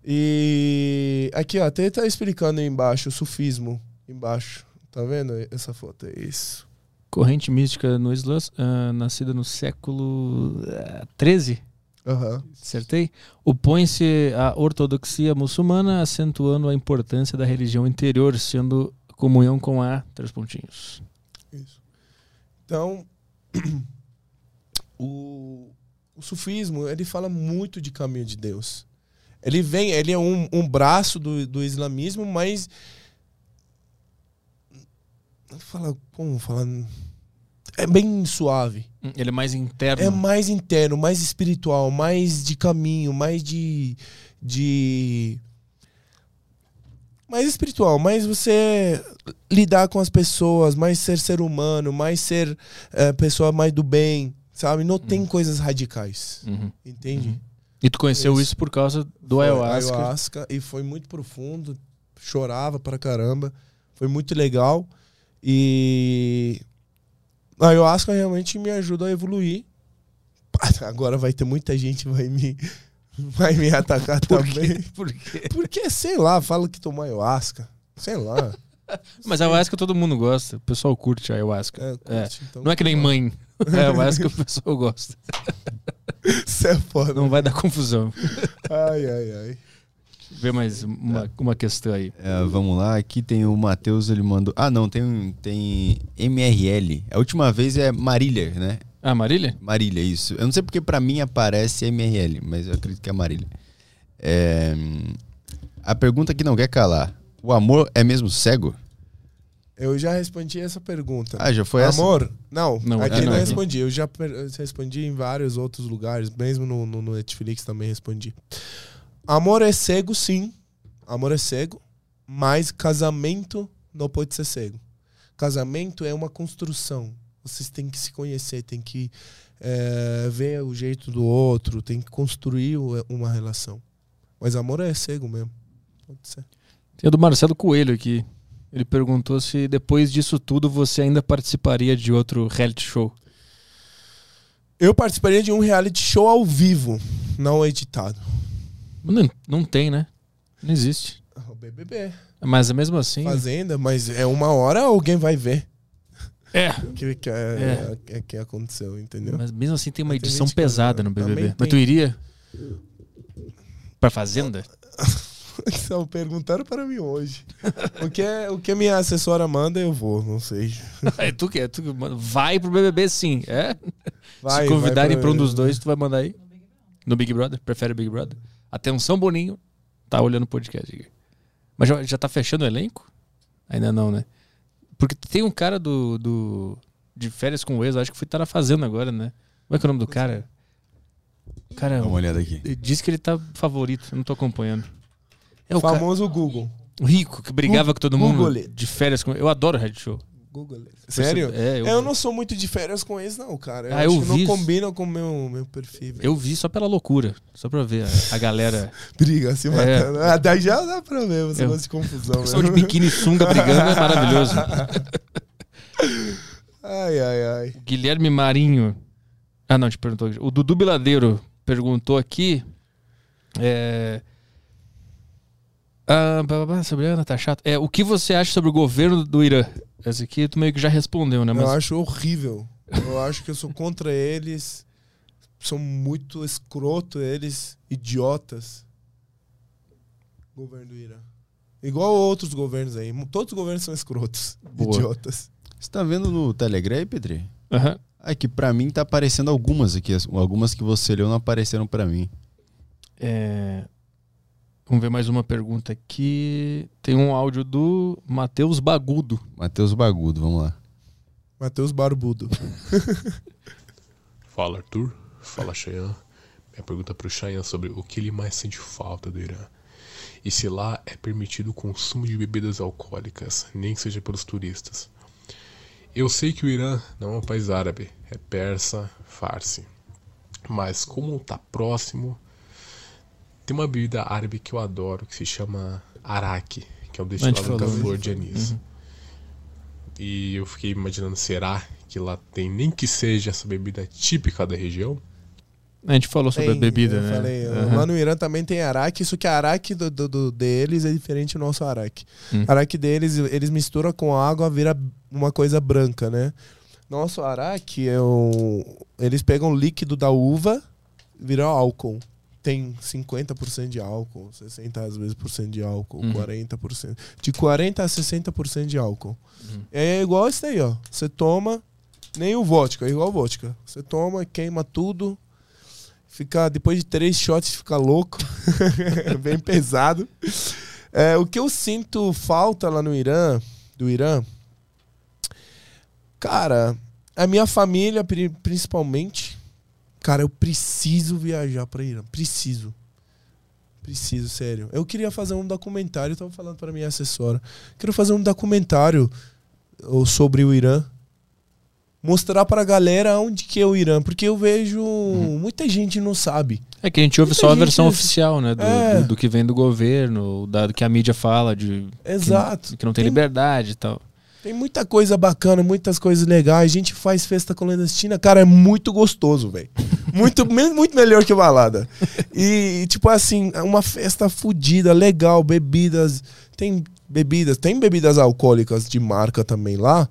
E aqui, ó, até tá explicando aí embaixo o sufismo. Embaixo. Tá vendo essa foto? É isso. Corrente mística no Islã, ah, nascida no século ah, 13, Aham. acertei? Opõe-se à ortodoxia muçulmana, acentuando a importância da religião interior, sendo comunhão com a três pontinhos. Isso. Então, o, o sufismo, ele fala muito de caminho de Deus. Ele vem, ele é um, um braço do, do islamismo, mas fala, como falar? é bem suave. Ele é mais interno. É mais interno, mais espiritual, mais de caminho, mais de. de. Mais espiritual, mais você lidar com as pessoas, mais ser ser humano, mais ser é, pessoa mais do bem, sabe? Não tem coisas radicais, Uhum. entende? E tu conheceu Isso. isso, por causa do Foi ayahuasca. ayahuasca, e foi muito profundo, chorava pra caramba, foi muito legal e a ayahuasca realmente me ajuda a evoluir. Agora vai ter muita gente que vai me vai me atacar também. Por quê? Porque sei lá, fala que tomou ayahuasca, sei lá. Mas a ayahuasca todo mundo gosta. O pessoal curte a ayahuasca. É, curte, então, Não é que nem mãe. É a ayahuasca o pessoal gosta. Isso é foda. Não vai dar confusão. Ai, ai, ai. Vê mais uma, uma questão aí. É, vamos lá, aqui tem o Matheus, ele mandou. Ah, não, tem, um- tem MRL. A última vez é Marília, né? Ah, Marília? Marília, isso. Eu não sei porque pra mim aparece MRL, mas eu acredito que é Marília. É, A pergunta que não quer calar: O amor é mesmo cego? Eu já respondi essa pergunta. Ah, já foi essa? Amor? Não, Não, aqui aqui não não. respondi. Eu já respondi em vários outros lugares, mesmo no, no- no Netflix também respondi. Amor é cego, sim. Amor é cego, mas casamento não pode ser cego. Casamento é uma construção. Vocês têm que se conhecer, têm que eh, ver o jeito do outro, tem que construir uma relação. Mas amor é cego mesmo. Pode ser. Tem a do Marcelo Coelho aqui. Ele perguntou se depois disso tudo você ainda participaria de outro reality show. Eu participaria de um reality show ao vivo, não editado. Não, não tem, né? Não existe. O BBB. Mas mesmo assim. Fazenda, mas é uma hora alguém vai ver É. o que, que, é, é, que aconteceu, entendeu? Mas mesmo assim tem uma Mas edição pesada no BBB. também Mas tu iria? Pra Fazenda? Só perguntaram para mim hoje. o, que é, o que a minha assessora manda, eu vou, não sei. é tu que é, tu que manda. Vai pro BBB sim, é? Vai, Se convidarem vai pra um dos dois, tu vai mandar aí? No Big Brother? Prefere Big Brother? Atenção, Boninho. Tá olhando o podcast aqui. Mas já, já tá fechando o elenco? Ainda não, né? Porque tem um cara do, do de férias com o ex, acho que foi estar fazendo agora, né? Como é que é o nome do cara? O cara Dá uma olhada aqui. diz que ele tá favorito, eu não tô acompanhando. É o Famoso Google. cara, o rico que brigava Gu- com todo mundo Google de férias com Eu adoro Red Show. Google. Sério? É, eu, Eu não sou muito de férias com eles, não, cara. Eu Ah, acho eu que vi não isso. combina com o meu, meu perfil. velho. eu vi só pela loucura, só pra ver a, a galera. Briga se matando. Ah, daí já dá pra ver, você Eu- gosta de confusão. Pessoal de Né? biquíni e sunga brigando é maravilhoso. Ai, ai, ai. Guilherme Marinho. Ah, não, te perguntou. O Dudu Biladeiro perguntou aqui. É. Ah, sobre a Ana, tá chato. É, o que você acha sobre o governo do Irã? Esse aqui tu meio que já respondeu, né? Mas Eu acho horrível. Eu acho que eu sou contra eles. São muito escroto eles, idiotas. Governo do Irã. Igual outros governos aí. Todos os governos são escrotos. Boa. Idiotas. Você tá vendo no Telegram aí, Petri? Aham. Ah, que pra mim tá aparecendo algumas aqui. as- Algumas que você leu não apareceram pra mim. É, Vamos ver mais uma pergunta aqui. Tem um áudio do Matheus Bagudo. Matheus Bagudo, vamos lá. Matheus Barbudo. Fala Arthur, fala Cheyenne. Minha pergunta pro Cheyenne é sobre o que ele mais sente falta do Irã. E se lá é permitido o consumo de bebidas alcoólicas, nem que seja pelos turistas. Eu sei que o Irã não é um país árabe, é persa, farsi. Mas como tá próximo, tem uma bebida árabe que eu adoro, que se chama arak, que é um destilado da flor de anis. Uhum. E eu fiquei imaginando, será que lá tem nem que seja essa bebida típica da região? A gente falou sobre a Tem, bebida, eu né? Falei, Aham. Lá no Irã também tem araque, isso que a araque do, do- do- deles é diferente do nosso araque. Hum. Araque deles, eles misturam com água, vira uma coisa branca, né? Nosso araque é um... Eles pegam o líquido da uva, vira álcool. Tem 50% de álcool, 60 às vezes por cento de álcool, Uhum. 40%. De 40 a 60% de álcool. Uhum. É igual isso daí, ó. Você toma, nem o vodka, é igual vodka. Você toma, queima tudo, fica depois de três shots fica louco, bem pesado. É, o que eu sinto falta lá no Irã, do Irã, cara, a minha família, pri- principalmente, cara, eu preciso viajar pra Irã. Preciso. Preciso, sério. Eu queria fazer um documentário, eu tava falando pra minha assessora. Quero fazer um documentário sobre o Irã. Mostrar pra galera onde que é o Irã. Porque eu vejo. Muita gente não sabe. É que a gente ouve Muita só a gente- versão oficial, né? Do, É. do, do que vem do governo, da, do que a mídia fala, de Exato. que, que não tem Tem- liberdade e tal. Tem muita coisa bacana, muitas coisas legais. A gente faz festa clandestina, cara, é muito gostoso, velho. Muito, muito melhor que balada. E, tipo assim, é uma festa fodida, legal, bebidas. Tem bebidas, tem bebidas alcoólicas de marca também lá,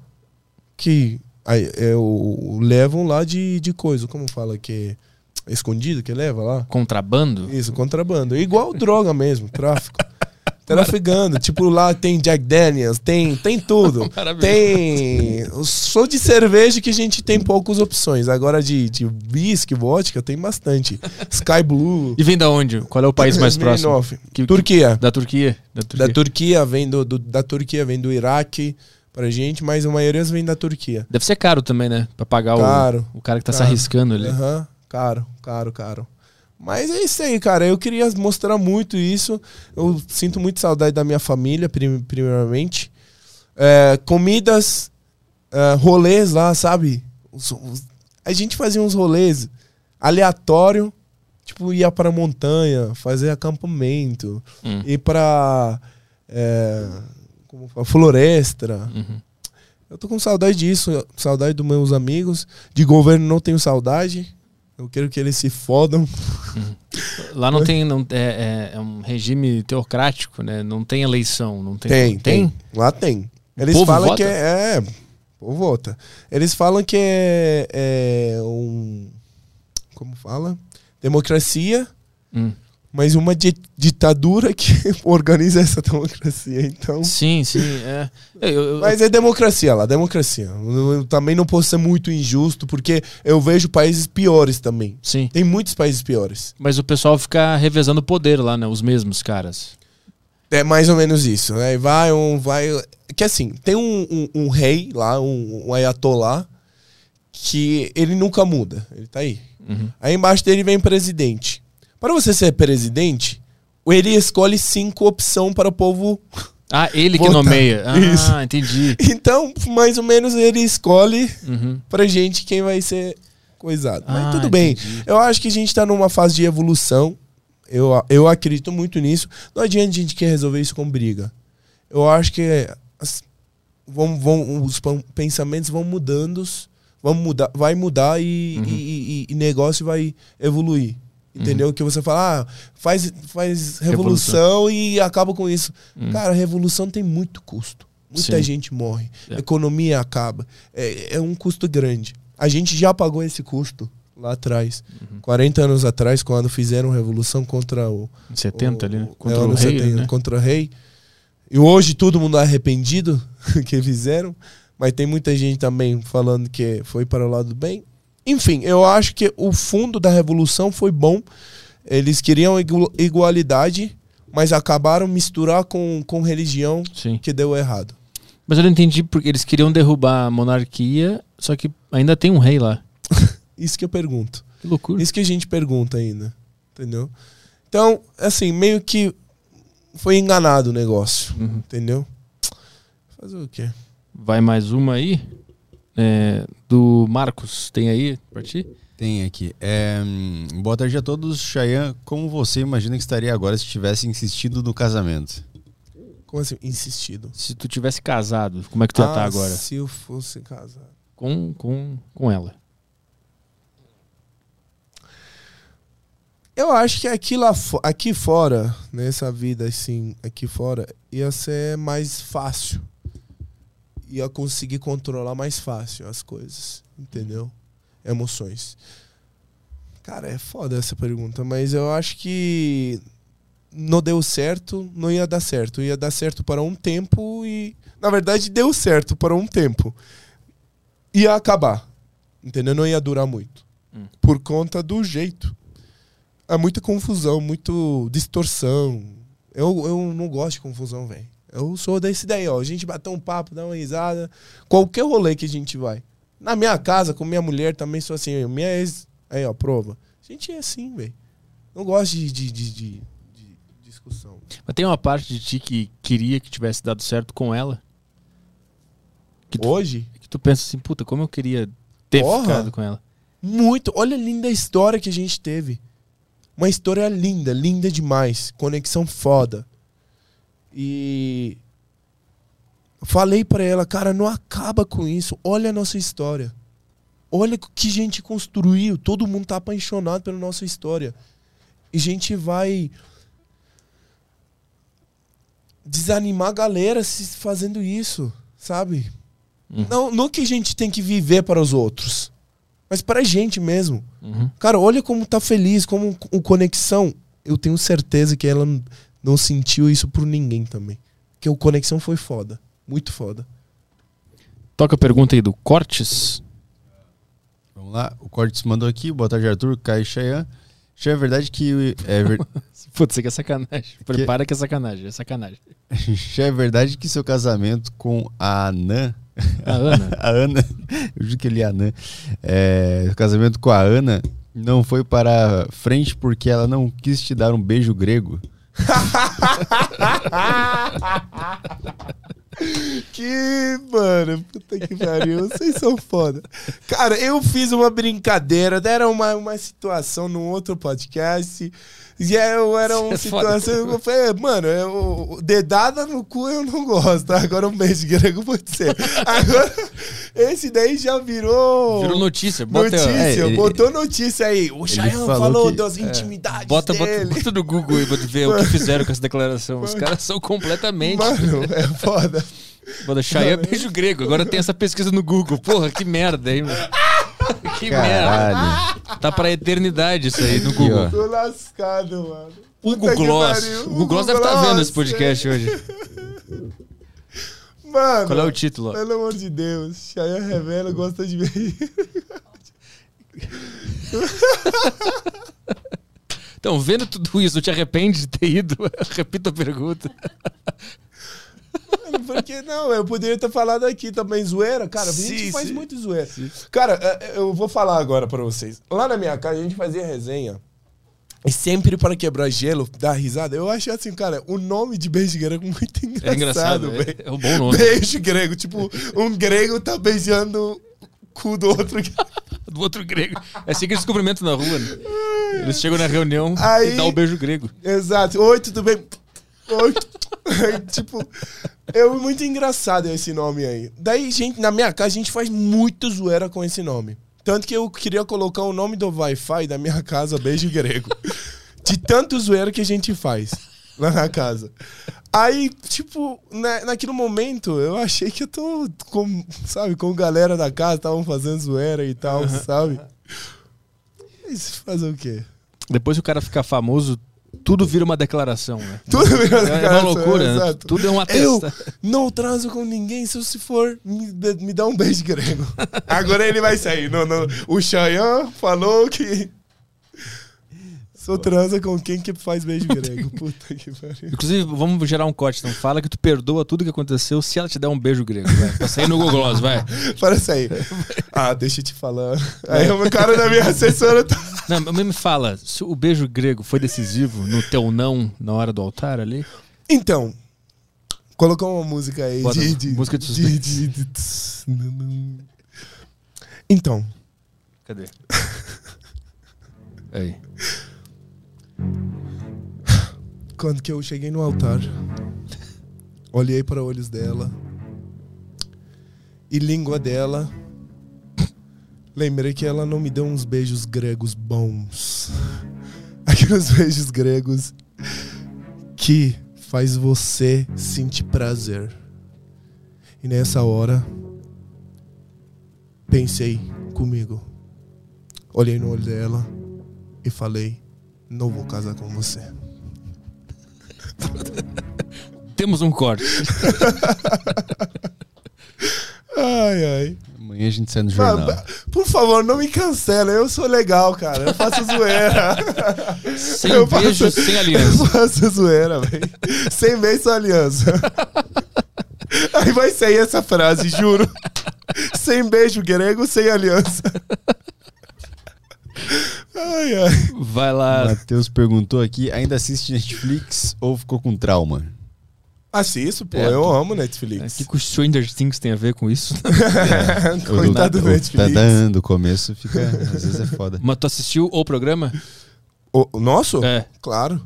que aí, é, o, levam lá de, de coisa, como fala que é escondido, que leva lá? Contrabando? Isso, contrabando. Igual droga mesmo, tráfico. Traficando. Tipo, lá tem Jack Daniels, tem, tem tudo. Tem. Só de cerveja que a gente tem poucas opções. Agora de, de whisky, vodka, tem bastante. Sky Blue. E vem da onde? Qual é o país mais próximo? Que- Turquia. Da Turquia? Da Turquia. Da Turquia, vem do, do- da Turquia, vem do Iraque pra gente, mas a maioria vem da Turquia. Deve ser caro também, né? Pra pagar Caro. o, o cara que tá se Caro. arriscando ali. Aham, caro, caro, caro. Mas é isso aí, cara. Eu queria mostrar muito isso. Eu sinto muito saudade da minha família, prim- primeiramente. É, comidas, é, rolês lá, sabe? Os- os- a gente fazia uns rolês aleatório, tipo, ia pra montanha, fazer acampamento, Hum. ir pra é, como fala, floresta. Uhum. Eu tô com saudade disso, saudade dos meus amigos. De governo não tenho saudade. Eu quero que eles se fodam. Lá não tem. Não, é, é- é um regime teocrático, né? Não tem eleição. Não tem. Tem, tem. Lá tem. Eles falam vota? que é. É, o vota. Eles falam que é, é um. Como fala? Democracia, Hum. Mas uma di- ditadura que organiza essa democracia. Então. Sim, sim. É. Eu- eu- eu- Mas é democracia lá, democracia. Eu, eu também não posso ser muito injusto, porque eu vejo países piores também. sim. Tem muitos países piores. Mas o pessoal fica revezando o poder lá, né? Os mesmos caras. É mais ou menos isso, né? Vai um, vai. Que assim, tem um, um, um rei lá, um, um ayatollah, que ele nunca muda. Ele tá aí. Uhum. Aí embaixo dele vem presidente. Para você ser presidente, ele escolhe cinco opções para o povo. Ah, ele que Votar. nomeia. Ah, Isso. entendi. Então, mais ou menos, ele escolhe Uhum. pra gente quem vai ser coisado. Mas Ah, tudo bem. entendi. Eu acho que a gente tá numa fase de evolução. Eu, eu acredito muito nisso. Não adianta a gente querer resolver isso com briga. Eu acho que as- vão, vão, os pensamentos vão mudando, vão mudar, vai mudar e, Uhum. e, e- e negócio vai evoluir. Entendeu? Que você fala, ah, faz, faz revolução, e acaba com isso. Hum. Cara, revolução tem muito custo. Muita Sim. gente morre. É. Economia acaba. É, é um custo grande. A gente já pagou esse custo lá atrás. Uhum. 40 anos atrás, quando fizeram revolução contra o. Em 70 ali, né? o- Contra é, o anos rei, 70, né? Contra o rei. E hoje todo mundo é arrependido que fizeram. Mas tem muita gente também falando que foi para o lado do bem. Enfim, eu acho que o fundo da revolução foi bom. Eles queriam igu- igualdade, mas acabaram misturar com, com religião Sim. que deu errado. Mas eu não entendi porque eles queriam derrubar a monarquia, só que ainda tem um rei lá. Isso que eu pergunto. Que loucura. Isso que a gente pergunta ainda. Entendeu? Então, assim, meio que foi enganado o negócio. Uhum. Entendeu? Fazer o quê? Vai mais uma aí? É, do Marcos, tem aí pra ti? Tem aqui. É, hum, boa tarde a todos. Chayan, como você imagina que estaria agora se tivesse insistido no casamento? Como assim? Insistido. Se tu tivesse casado, como é que tu ia estar Ah, agora? Se eu fosse casado. Com, com, com ela. Eu acho que aqui, lá aqui fora, nessa vida assim, aqui fora, ia ser mais fácil. Ia conseguir controlar mais fácil as coisas, entendeu? Emoções. Cara, é foda essa pergunta, mas eu acho que não deu certo, não ia dar certo. Ia dar certo para um tempo e. Na verdade, deu certo para um tempo. Ia acabar. Entendeu? Não ia durar muito. Hum. Por conta do jeito há muita confusão, muito distorção. Eu, eu não gosto de confusão, velho. Eu sou desse daí, ó. A gente bater um papo, dar uma risada. Qualquer rolê que a gente vai. Na minha casa, com minha mulher, também sou assim. Minha ex. Aí, ó, prova. A gente é assim, velho. Não gosto de, de, de, de, de discussão. Mas tem uma parte de ti que queria que tivesse dado certo com ela? Que tu, Hoje, que tu pensa assim, puta, como eu queria ter Porra. ficado com ela. muito. Olha a linda história que a gente teve. Uma história linda, linda demais. Conexão foda. E. Falei pra ela, cara, não acaba com isso. Olha a nossa história. Olha o que a gente construiu. Todo mundo tá apaixonado pela nossa história. E a gente vai desanimar a galera se fazendo isso, sabe? Uhum. Não, não que a gente tem que viver para os outros, mas para a gente mesmo. Uhum. Cara, olha como tá feliz, como o conexão. Eu tenho certeza que ela não sentiu isso por ninguém também. Que o conexão foi foda, muito foda. Toca a pergunta aí do Cortes. Vamos lá, o Cortes mandou aqui, boa tarde Arthur, Caio e Chayan. Chayan, é verdade que é, ver... Putz, isso aqui é sacanagem. Prepara que é sacanagem, é sacanagem. Chayan, é verdade que seu casamento com a Anã, A Ana. a Ana, eu juro que ele é Anã, é, o casamento com a Ana não foi para frente porque ela não quis te dar um beijo grego. Que, mano, puta que pariu, vocês são foda. Cara, eu fiz uma brincadeira, era uma, uma situação num outro podcast. E eu era uma É situação. Eu falei, mano, eu, dedada no cu eu não gosto. Agora um beijo grego pode ser. Agora, esse daí já virou. Virou notícia. Bota, Notícia, é, botou notícia aí. O Chayan falou falou, que- das intimidades bota, bota, dele. bota no Google aí pra ver o que fizeram com essa declaração. Os caras são completamente. Mano, é foda. Bota Chayan beijo grego. Agora tem essa pesquisa no Google. Porra, que merda, hein, mano? Que merda. Caralho. Tá pra eternidade isso aí no Google. ó. Tô lascado, mano. Hugo Puta que Gloss. O Hugo Gloss deve estar vendo esse podcast hoje. Mano. Qual é o título? Pelo amor de Deus. Chayan Revela gosta de mim. Então, vendo tudo isso, te arrepende de ter ido? Repita a pergunta. Porque não, eu poderia ter falado aqui também zoeira. Cara, a gente Sim, faz sim. muito zoeira. Cara, é, eu vou falar agora pra vocês. Lá na minha casa a gente fazia resenha. E sempre para quebrar gelo, dar risada. Eu achei assim, cara, o nome de beijo grego é muito engraçado, É engraçado, é, é um bom nome. Beijo grego. Tipo, um grego tá beijando o cu do outro. Do outro grego. É assim que eles cumprimentam na rua, né? Eles chegam na reunião Aí- e dão o beijo grego. Exato. Oi, tudo bem? Oi. Tipo, é muito engraçado esse nome aí. Daí, gente, na minha casa, a gente faz muito zoeira com esse nome. Tanto que eu queria colocar o nome do Wi-Fi da minha casa, Beijo Grego. De tanto zoeira que a gente faz lá na casa. Aí, tipo, na, naquele momento, eu achei que eu tô com, sabe, com galera da casa, estavam fazendo zoeira e tal, sabe? Mas fazer o quê? Depois que o cara fica famoso, tudo vira uma declaração, né? Tudo vira É uma declaração, loucura, né? Tudo é uma Eu testa. não transo com ninguém, se se for, me, me dá um beijo grego. Agora ele vai sair. Não, não. O Chayan falou que. Sou transa com quem que faz beijo grego. Puta que pariu. Inclusive, vamos gerar um corte. Então, fala que tu perdoa tudo que aconteceu se ela te der um beijo grego. Vai. Pra sair no Google Gloss, vai. Parece aí. Ah, deixa eu te falar. Aí o cara da minha assessora tá. Não, mas me fala, se o beijo grego foi decisivo no teu não na hora do altar ali? Então, colocou uma música aí Bota de, de. música de de- suspense. de- de- tss, não, não. Então, Cadê? Aí. Quando que eu cheguei no altar, olhei para olhos dela e língua dela. Lembrei que ela não me deu uns beijos gregos bons. Aqueles beijos gregos que faz você sentir prazer. E nessa hora pensei comigo. Olhei no olho dela e falei: "Não vou casar com você". Temos um corte. Ai, ai. Amanhã a gente sai no Ah, jornal. ba- por favor, não me cancela. Eu sou legal, cara. Eu faço zoeira. Sem Eu beijo, faço- sem aliança. Eu faço zoeira, velho. Sem beijo, aliança. Aí vai sair essa frase, juro. sem beijo grego, sem aliança. Ai, ai. Vai lá. Matheus perguntou aqui: ainda assiste Netflix ou ficou com trauma? Assisto, pô. É, eu tô- amo O Netflix. que, que o Stranger Things tem a ver com isso? Coitado do O- Netflix. Tá dando, o começo fica. Às vezes é foda. Mas tu assistiu o programa? O, o nosso? É. Claro.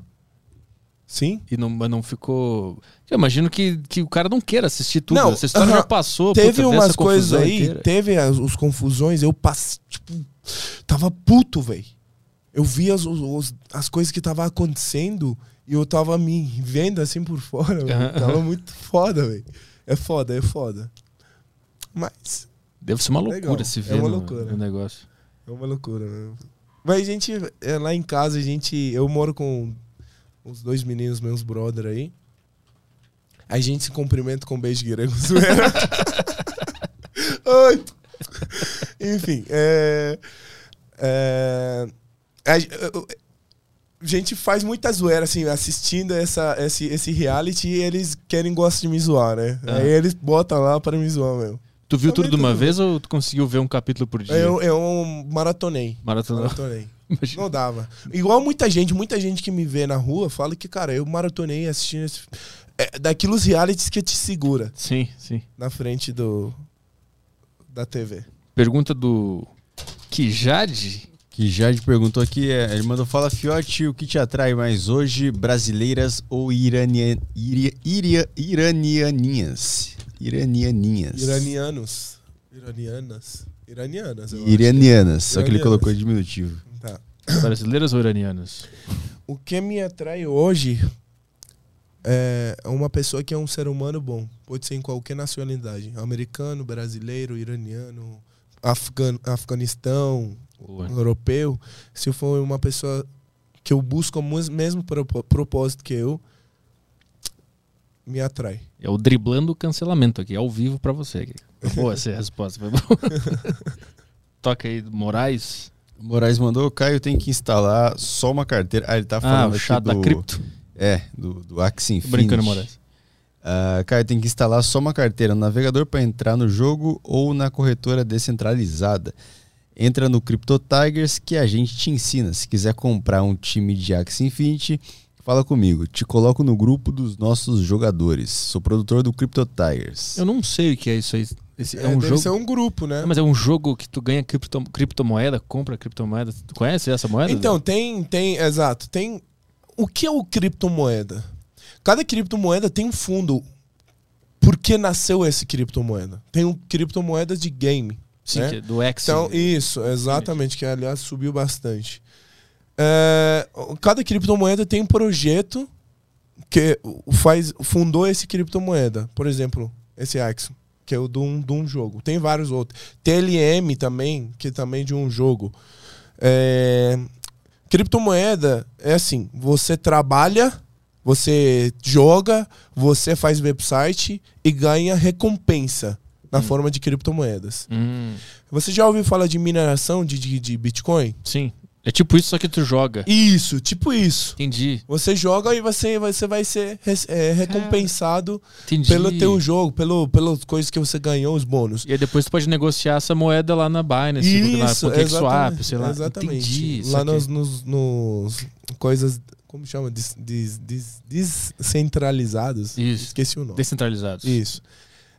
Sim. E não, mas não ficou. Eu imagino que, que o cara não queira assistir tudo. Não, Essa história aham. já passou. Teve puta, umas coisas aí, inteira. teve as, os confusões, eu passei, tipo, tava puto, velho. Eu vi as, os- as coisas que tava acontecendo e eu tava me vendo assim por fora. Aham, Tava muito foda, velho. É foda, é foda. Mas Deve ser uma loucura Legal, se é ver uma no, loucura. no negócio. é uma loucura, né? Mas a gente, é, lá em casa, a gente. Eu moro com os dois meninos, meus brother aí. A gente se cumprimenta com um beijo grego. Enfim, é. é a, gente faz muita zoeira, assim, assistindo essa, esse, esse reality e eles querem gostar de me zoar, né? Ah. Aí eles botam lá para me zoar, meu. Tu viu tudo de uma vez ou tu conseguiu ver um capítulo por dia? Eu, eu maratonei. Maratonei. Imagina. Não dava. Igual muita gente, muita gente que me vê na rua fala que, cara, eu maratonei assistindo esse. É, daquilo os realities que te segura Sim, sim. na frente do. da TV. Pergunta do Kijade. Que Jade perguntou aqui, é, ele mandou, fala Fiote, o que te atrai mais hoje, brasileiras ou irania, iria, iria, iranianinhas? Iranianinhas. Iranianos. Iranianas. Iranianas, eu Iranianas, só que ele colocou em diminutivo. Tá. Brasileiras ou iranianas? O que me atrai hoje é uma pessoa que é um ser humano bom. Pode ser em qualquer nacionalidade. Americano, brasileiro, iraniano, afgan Afeganistão, Boa. europeu. Se for uma pessoa que eu busco o mes- mesmo propósito que eu, me atrai. É o driblando o cancelamento aqui, ao vivo pra você. Aqui. Boa essa resposta. Foi boa. Toca aí, Moraes. O Moraes mandou, o Caio tem que instalar só uma carteira. Ah, ele tá Ah, falando o aqui chato do... da cripto. É, do, do Axie Tô Infinity. brincando, Moraes. Ah, Caio tem que instalar só uma carteira no navegador para entrar no jogo ou na corretora descentralizada. Entra no Crypto Tigers que a gente te ensina. Se quiser comprar um time de Axie Infinity, fala comigo. Te coloco no grupo dos nossos jogadores. Sou produtor do Crypto Tigers. Eu não sei o que é isso aí. Esse é, É, um deve jogo. ser um grupo, né? Não, mas é um jogo que tu ganha cripto, criptomoeda, compra criptomoeda. Tu conhece essa moeda? Então, tem, tem, exato, tem. O que é o criptomoeda? Cada criptomoeda tem um fundo. Por que nasceu esse criptomoeda? Tem um criptomoeda de game. Sim, né? é do X. Então, isso, exatamente, que aliás subiu bastante. É, cada criptomoeda tem um projeto que faz, fundou esse criptomoeda. Por exemplo, esse Axon, que é o de um, de um jogo. Tem vários outros. TLM também, que também é de um jogo. É, criptomoeda é assim: você trabalha, você joga, você faz website e ganha recompensa na forma de criptomoedas. Hum, Você já ouviu falar de mineração de, de, de Bitcoin? sim. É tipo isso, só que tu joga. Isso, tipo isso. Entendi. Você joga e você, você vai ser é, recompensado Entendi. pelo teu jogo, pelo, pelas coisas que você ganhou, os bônus. E aí depois tu pode negociar essa moeda lá na Binance, na Isso, PancakeSwap, exatamente, sei lá. exatamente. Entendi. lá nos, nos, nos coisas, como chama? Des, des, des, descentralizados. Isso. Esqueci o nome. Descentralizados. Isso.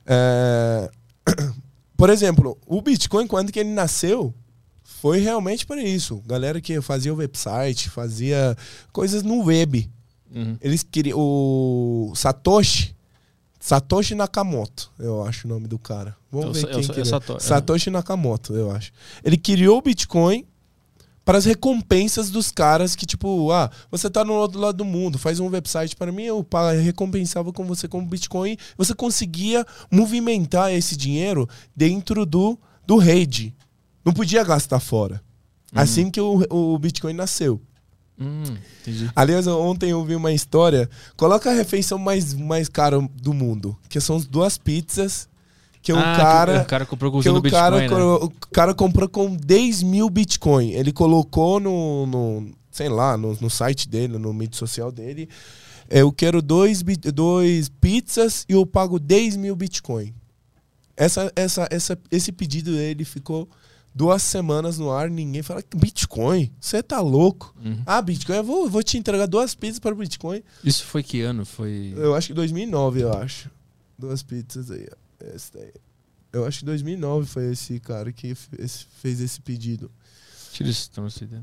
É, Por exemplo, o Bitcoin, quando que ele nasceu, foi realmente para isso. Galera que fazia website, fazia coisas no web. Uhum. Eles queriam. O Satoshi. Satoshi Nakamoto, eu acho o nome do cara. Vamos É o ver é o quem que é é. Sato- é. Satoshi Nakamoto, eu acho. Ele criou o Bitcoin para as recompensas dos caras que, tipo, ah, você tá no outro lado do mundo, faz um website para mim, eu recompensava com você com Bitcoin. Você conseguia movimentar esse dinheiro dentro do, do rede. Não podia gastar fora. Assim que o, o Bitcoin nasceu. Hum. Aliás, ontem eu vi uma história. Coloca a refeição mais, mais cara do mundo, que são as duas pizzas que o Ah, cara. Que o cara comprou que usando o Bitcoin, cara, né? o cara comprou com 10 mil Bitcoin. Ele colocou no, no sei lá, no, no site dele, no mídia social dele. Eu quero dois, dois pizzas e eu pago 10 mil Bitcoin. Essa, essa, essa, esse pedido dele ficou duas semanas no ar, ninguém fala Bitcoin, você tá louco? Uhum. Ah, Bitcoin, eu vou, vou te entregar duas pizzas para o Bitcoin. Isso foi que ano? Foi. Eu acho que 2009, eu acho. Duas pizzas aí. ó. Eu acho que 2009 foi esse cara que fez esse pedido. Tira isso, então, você ideia.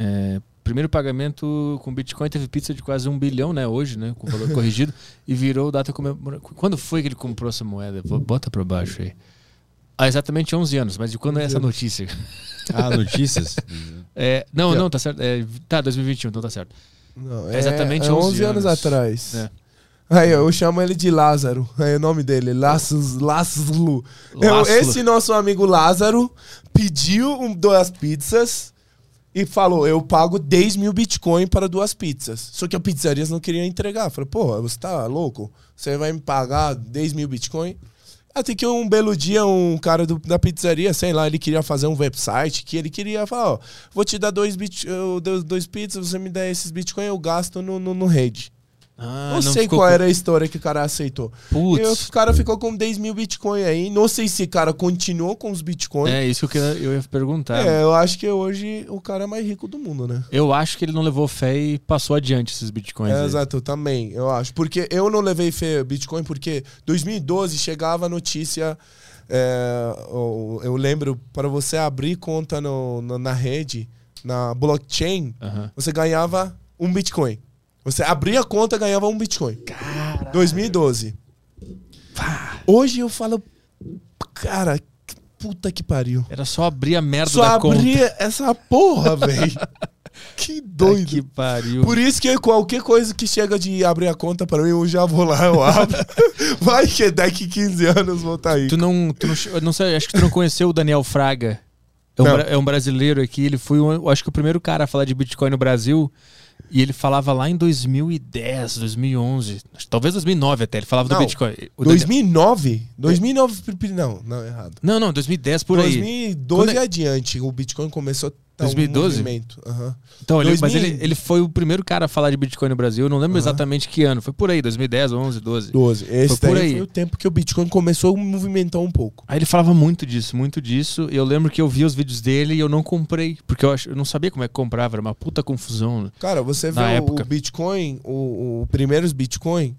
É, primeiro pagamento com Bitcoin teve pizza de quase um bilhão, né? Hoje, né? Com valor corrigido. E virou data comemorativa. Quando foi que ele comprou essa moeda? Vou- Bota pra baixo aí. Ah, exatamente 11 anos. Mas de quando é 11 essa notícia? Ah, notícias? É, não, não, tá certo. É, tá, 2021, então tá certo. Não, É exatamente é 11 11 anos, anos. atrás. É. Aí, eu chamo ele de Lázaro. É o nome dele. Eu- László. esse nosso amigo Lázaro pediu um, duas pizzas e falou: Eu pago 10 mil Bitcoin para duas pizzas. Só que as pizzarias não queriam entregar. Falei: Pô, você tá louco? Você vai me pagar 10 mil Bitcoin? Até que um belo dia, um cara do- da pizzaria, sei lá, ele queria fazer um website que ele queria falar: Ó, vou te dar dois, bit, dou dois pizzas, você me dá esses Bitcoin, eu gasto no, no, no rede. Ah, não, sei ficou qual com- era a história que o cara aceitou. Putz. E o cara ficou com 10 mil Bitcoin aí. Não sei se o cara continuou com os Bitcoin. É, isso que eu, ia perguntar. É, eu acho que hoje o cara é mais rico do mundo, né? Eu acho que ele não levou fé e passou adiante esses bitcoins. É, aí. exato, também, eu acho. Porque eu não levei fé Bitcoin porque 2012 chegava a notícia. é, eu, lembro, para você abrir conta no, na, na rede, na blockchain, Aham. você ganhava um Bitcoin. Você abria a conta ganhava um Bitcoin. 2012. Hoje eu falo, cara, que puta que pariu. Era só abrir a merda Só da conta. abrir essa porra, velho. Que doido. Que pariu. Por isso que qualquer coisa que chega de abrir a conta pra mim, eu já vou lá, eu abro. Vai que daqui 15 anos vou estar aí. Tu não, tu não, eu não sei, acho que tu não conheceu o Daniel Fraga. É um, é um brasileiro aqui, ele foi, um, eu acho que o primeiro cara a falar de Bitcoin no Brasil. E ele falava lá em 2010, 2011, acho que talvez 2009 até, ele falava Não. do Bitcoin. O Daniel- 2009? 2009, não, não, errado. Não, não, 2010 por aí. 2012 Quando é- adiante, o Bitcoin começou 2012? um movimento. Aham. Então, ele, mas 2000. ele, ele foi o primeiro cara a falar de Bitcoin no Brasil. Eu não lembro Aham. exatamente que ano. Foi por aí, 2010, 11, 12. 12. Esse Foi por aí. foi o tempo que o Bitcoin começou a movimentar um pouco. Aí ele falava muito disso, muito disso. E eu lembro que eu vi os vídeos dele e eu não comprei. Porque eu, ach- eu não sabia como é que comprava, era uma puta confusão. Cara, você vê época. o Bitcoin, o, o primeiros Bitcoin.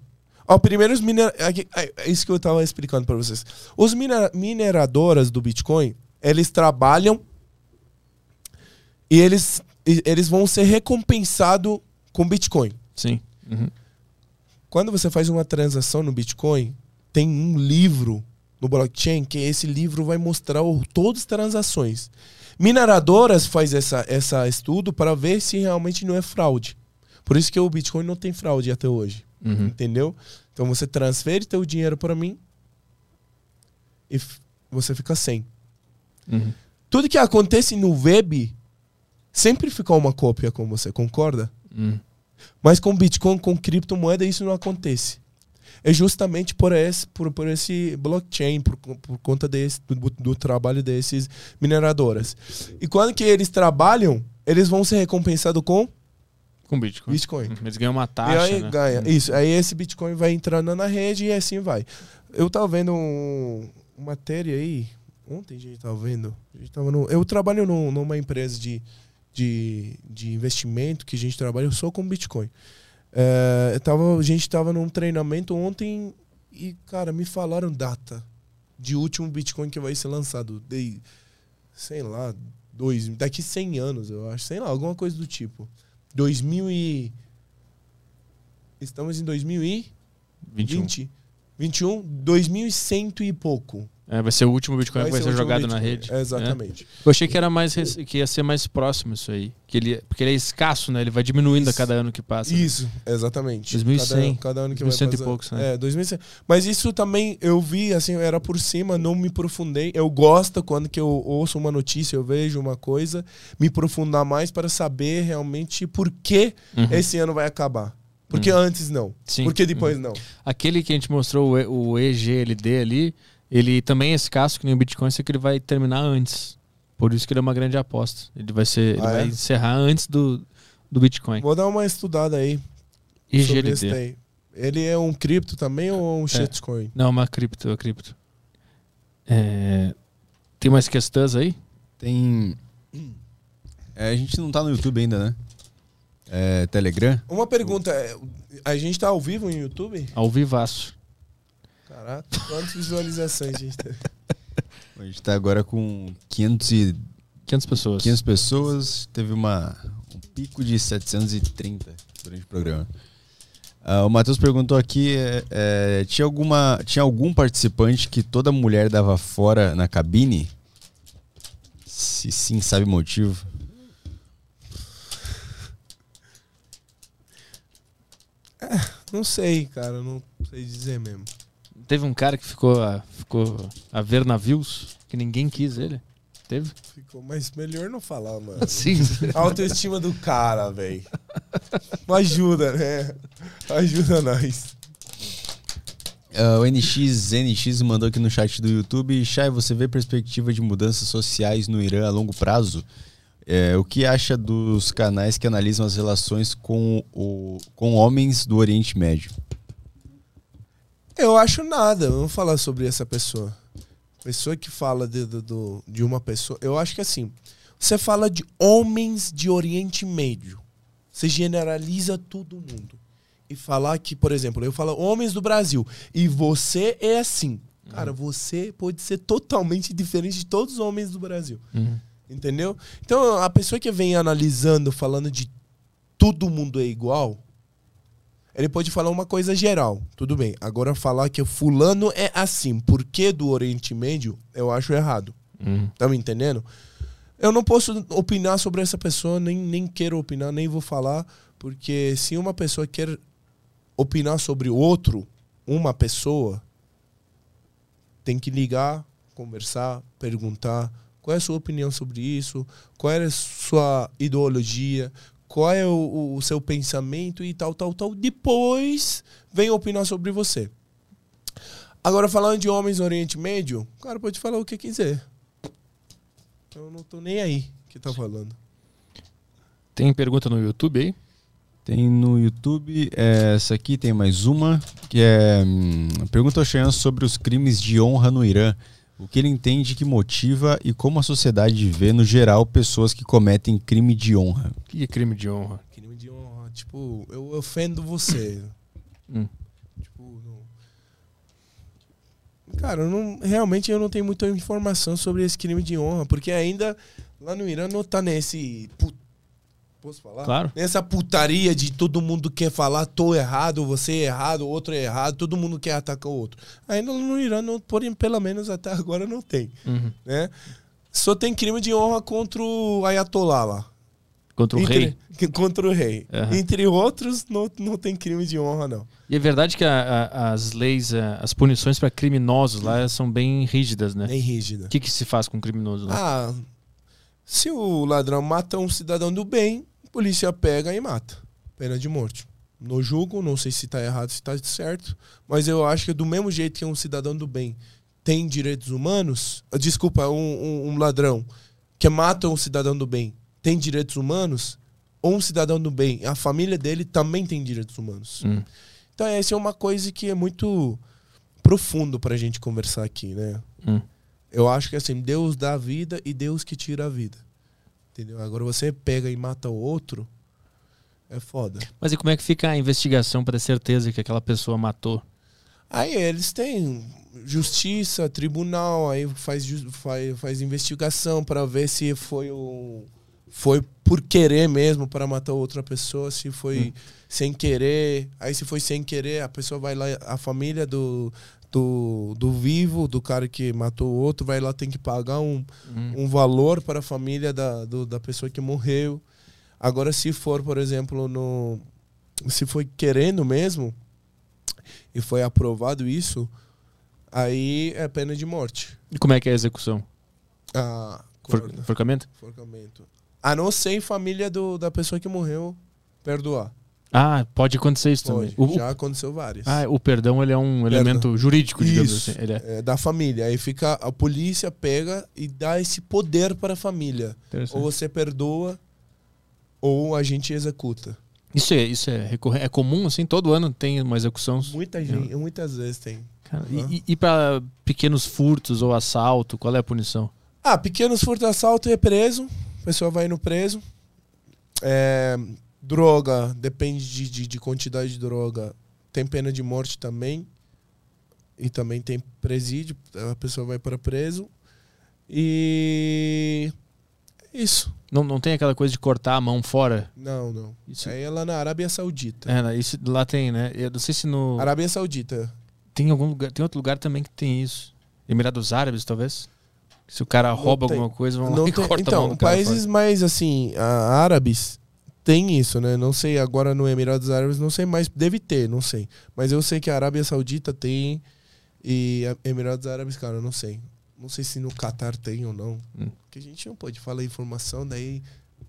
Ó, primeiros miner... aqui- é é isso que eu tava explicando para vocês. Os minera... mineradoras do Bitcoin, eles trabalham e eles, eles vão ser recompensados com Bitcoin. Sim. Uhum. Quando você faz uma transação no Bitcoin, tem um livro no blockchain que esse livro vai mostrar o, todas as transações. Mineradoras faz essa, essa estudo para ver se realmente não é fraude. Por isso que o Bitcoin não tem fraude até hoje. Uhum. Entendeu? Então você transfere teu dinheiro para mim e você fica sem. Uhum. Tudo que acontece no web sempre fica uma cópia com você, concorda? Uhum. Mas com Bitcoin, com criptomoeda, isso não acontece. É justamente por esse, por, por esse blockchain, por, por conta desse, do, do trabalho desses mineradoras. E quando que eles trabalham, eles vão ser recompensados com Com Bitcoin. Bitcoin. Uhum. Eles ganham uma e taxa. aí né? ganha. Uhum. Isso. Aí esse Bitcoin vai entrando na rede e assim vai. Eu tava vendo um, uma matéria aí. Ontem a gente tava vendo. A gente tava no, eu trabalho num- numa empresa de, de, de investimento que a gente trabalha só com Bitcoin. É, eu tava, a gente tava num treinamento ontem e, cara, me falaram data de último Bitcoin que vai ser lançado. De, sei lá, dois, daqui 100 anos, eu acho. Sei lá, alguma coisa do tipo. 2000 e... Estamos em 2020. 21. 21, 2100 e pouco. É, vai ser o último Bitcoin que vai ser último jogado na Bitcoin. rede. É, exatamente. Eu achei que era mais que ia ser mais próximo isso aí. Que ele, porque ele é escasso, né? Ele vai diminuindo a Isso. cada ano que passa. né? Isso, exatamente. 2100. Cada, cada ano que 2100 vai e passar. poucos, né? É, 2100. Mas isso também eu vi, assim, era por cima, não me aprofundei. Eu gosto quando que eu ouço uma notícia, eu vejo uma coisa, me aprofundar mais para saber realmente por que Uhum. esse ano vai acabar. Porque antes não. Sim. Porque depois não. Aquele que a gente mostrou, E- o EGLD ali, ele também é escasso que nem o Bitcoin, só que ele vai terminar antes. Por isso que ele é uma grande aposta. Ele vai ser, ele Ah, vai é? encerrar antes do, do Bitcoin. Vou dar uma estudada aí sobre esse EGLD. daí. Ele é um cripto também ou um shitcoin? Não, uma cripto, é cripto. É, tem mais questões aí? Tem. É, a gente não tá no YouTube ainda, né? É, Telegram. Uma pergunta, é, a gente tá ao vivo no YouTube? Ao vivaço. Caraca, quantas visualizações a gente teve? A gente tá agora com 500, e, 500 pessoas. 500 pessoas. Teve uma, um pico de 730 durante o programa. Ah, o Matheus perguntou aqui: é, é, tinha, alguma, tinha algum participante que toda mulher dava fora na cabine? Se sim, sabe o motivo? Não sei, cara, não sei dizer mesmo. Teve um cara que ficou a, ficou a ver navios, que ninguém quis ele. Teve? Ficou, mas melhor não falar, mano. Sim. A autoestima do cara, velho. Não ajuda, né? Ajuda nós. Ah, o NX, NX mandou aqui no chat do YouTube. Chay, você vê perspectiva de mudanças sociais no Irã a longo prazo? É, o que acha dos canais que analisam as relações com, o, com homens do Oriente Médio? Eu acho nada, vamos falar sobre essa pessoa. Pessoa que fala de, do- de uma pessoa. Eu acho que assim, você fala de homens de Oriente Médio. Você generaliza todo mundo. E falar que, por exemplo, eu falo homens do Brasil. E você é assim. Cara, você pode ser totalmente diferente de todos os homens do Brasil. Uhum. Entendeu? Então, a pessoa que vem analisando, falando de todo mundo é igual, ele pode falar uma coisa geral, tudo bem. Agora, falar que fulano é assim, porque do Oriente Médio, eu acho errado. Uhum. Tá me entendendo? Eu não posso opinar sobre essa pessoa, nem, nem quero opinar, nem vou falar, porque se uma pessoa quer opinar sobre outro, uma pessoa, tem que ligar, conversar, perguntar qual é a sua opinião sobre isso, qual é a sua ideologia, qual é o, o seu pensamento e tal, tal, tal. Depois vem opinar sobre você. Agora, falando de homens do Oriente Médio, o cara pode falar o que quiser. Eu não tô nem aí que tá falando. Tem pergunta no YouTube aí? Tem no YouTube, é, essa aqui tem mais uma, que é. hum, pergunta ao Cheyenne sobre os crimes de honra no Irã. O que ele entende que motiva e como a sociedade vê, no geral, pessoas que cometem crime de honra. O que é crime de honra? Crime de honra, tipo, eu ofendo você. Hum. Tipo, não... Cara, eu não, realmente eu não tenho muita informação sobre esse crime de honra, porque ainda lá no Irã não tá nesse. pu- Posso falar? Claro. Nessa putaria de todo mundo quer falar, tô errado, você é errado, o outro é errado, todo mundo quer atacar o outro. Ainda no Irã, não, porém, pelo menos até agora não tem. Uhum. Né? Só tem crime de honra contra o Ayatollah lá. Contra o Entre- rei. Contra o rei. Aham. Entre outros, não, não tem crime de honra, não. E é verdade que a- a- as leis, a- as punições para criminosos lá são bem rígidas, né? Nem rígida. O que, que se faz com um criminoso lá? Ah, se o ladrão mata um cidadão do bem, polícia pega e mata. Pena de morte. No julgo, não sei se tá errado, se tá certo, mas eu acho que do mesmo jeito que um cidadão do bem tem direitos humanos, ah, desculpa, um, um- um ladrão que mata um cidadão do bem tem direitos humanos, ou um cidadão do bem, a família dele também tem direitos humanos. Hum. Então essa é uma coisa que é muito profundo pra gente conversar aqui, né? Hum. Eu acho que assim, Deus dá a vida e Deus que tira a vida. Entendeu? Agora você pega e mata o outro, é foda. Mas e como é que fica a investigação para ter certeza que aquela pessoa matou? Aí eles têm justiça, tribunal, aí faz, faz, faz investigação para ver se foi o foi por querer mesmo para matar outra pessoa, se foi sem querer. Aí se foi sem querer, a pessoa vai lá, a família do, do, do vivo, do cara que matou o outro, vai lá tem que pagar um, Hum. um valor para a família da, do- da pessoa que morreu. Agora, se for, por exemplo, no. Se foi querendo mesmo e foi aprovado isso, aí é pena de morte. E como é que é a execução? Ah, For- Forcamento? enforcamento. A não ser em família do, da pessoa que morreu perdoar. Ah, pode acontecer isso Pode. também. O, Já aconteceu várias. ah, o perdão ele é um elemento jurídico, digamos Isso. assim. Ele é É, da família. Aí fica. A polícia pega e dá esse poder para a família. Ou você perdoa, ou a gente executa. Isso é, isso é recorrente. É comum, assim, todo ano tem uma execução. Muita gente, muitas vezes tem. Cara, e, e, e para pequenos furtos ou assalto, qual é a punição? Ah, pequenos furtos assalto é preso. A pessoa vai no preso. É, droga, depende de, de, de quantidade de droga. Tem pena de morte também. E também tem presídio. A pessoa vai para preso. E. Isso. Não, não tem aquela coisa de cortar a mão fora? Não, não. Isso, Aí é lá na Arábia Saudita. é, isso lá tem, né? Eu não sei se no. Arábia Saudita. Tem algum lugar, tem outro lugar também que tem isso. Emirados Árabes, talvez? Se o cara rouba tem. alguma coisa, vão lá Não e tem- corta a então, mão do cara países mais assim, a- árabes tem isso, né? Não sei agora no Emirados Árabes, não sei mais, deve ter, não sei. Mas eu sei que a Arábia Saudita tem e Emirados Árabes, cara, eu não sei. Não sei se no Catar tem ou não. Hum. Porque a gente não pode falar informação daí,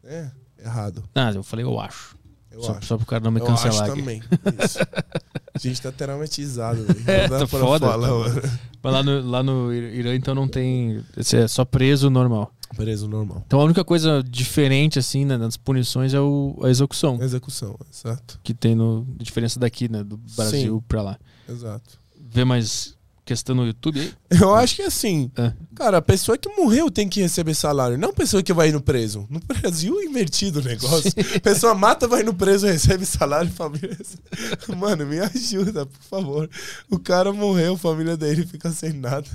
é errado. Ah, eu falei, eu acho. Eu só, acho. só pro cara não me eu cancelar acho aqui. também. Isso. a gente tá traumatizado, velho. É, tá foda, falar, tá mano. Mas lá no, lá no Irã, então, não tem. Esse é só preso normal. Preso normal. Então a única coisa diferente, assim, né, nas punições é o, a execução. Execução, exato. Que tem no. A diferença daqui, né? Do Brasil Sim. pra lá. Exato. Vê mais questão no YouTube aí? Eu acho que assim, É. cara, a pessoa que morreu tem que receber salário, não a pessoa que vai no preso. No Brasil é invertido o negócio. Pessoa mata, vai no preso, recebe salário, família. Mano, me ajuda, por favor. O cara morreu, a família dele fica sem nada.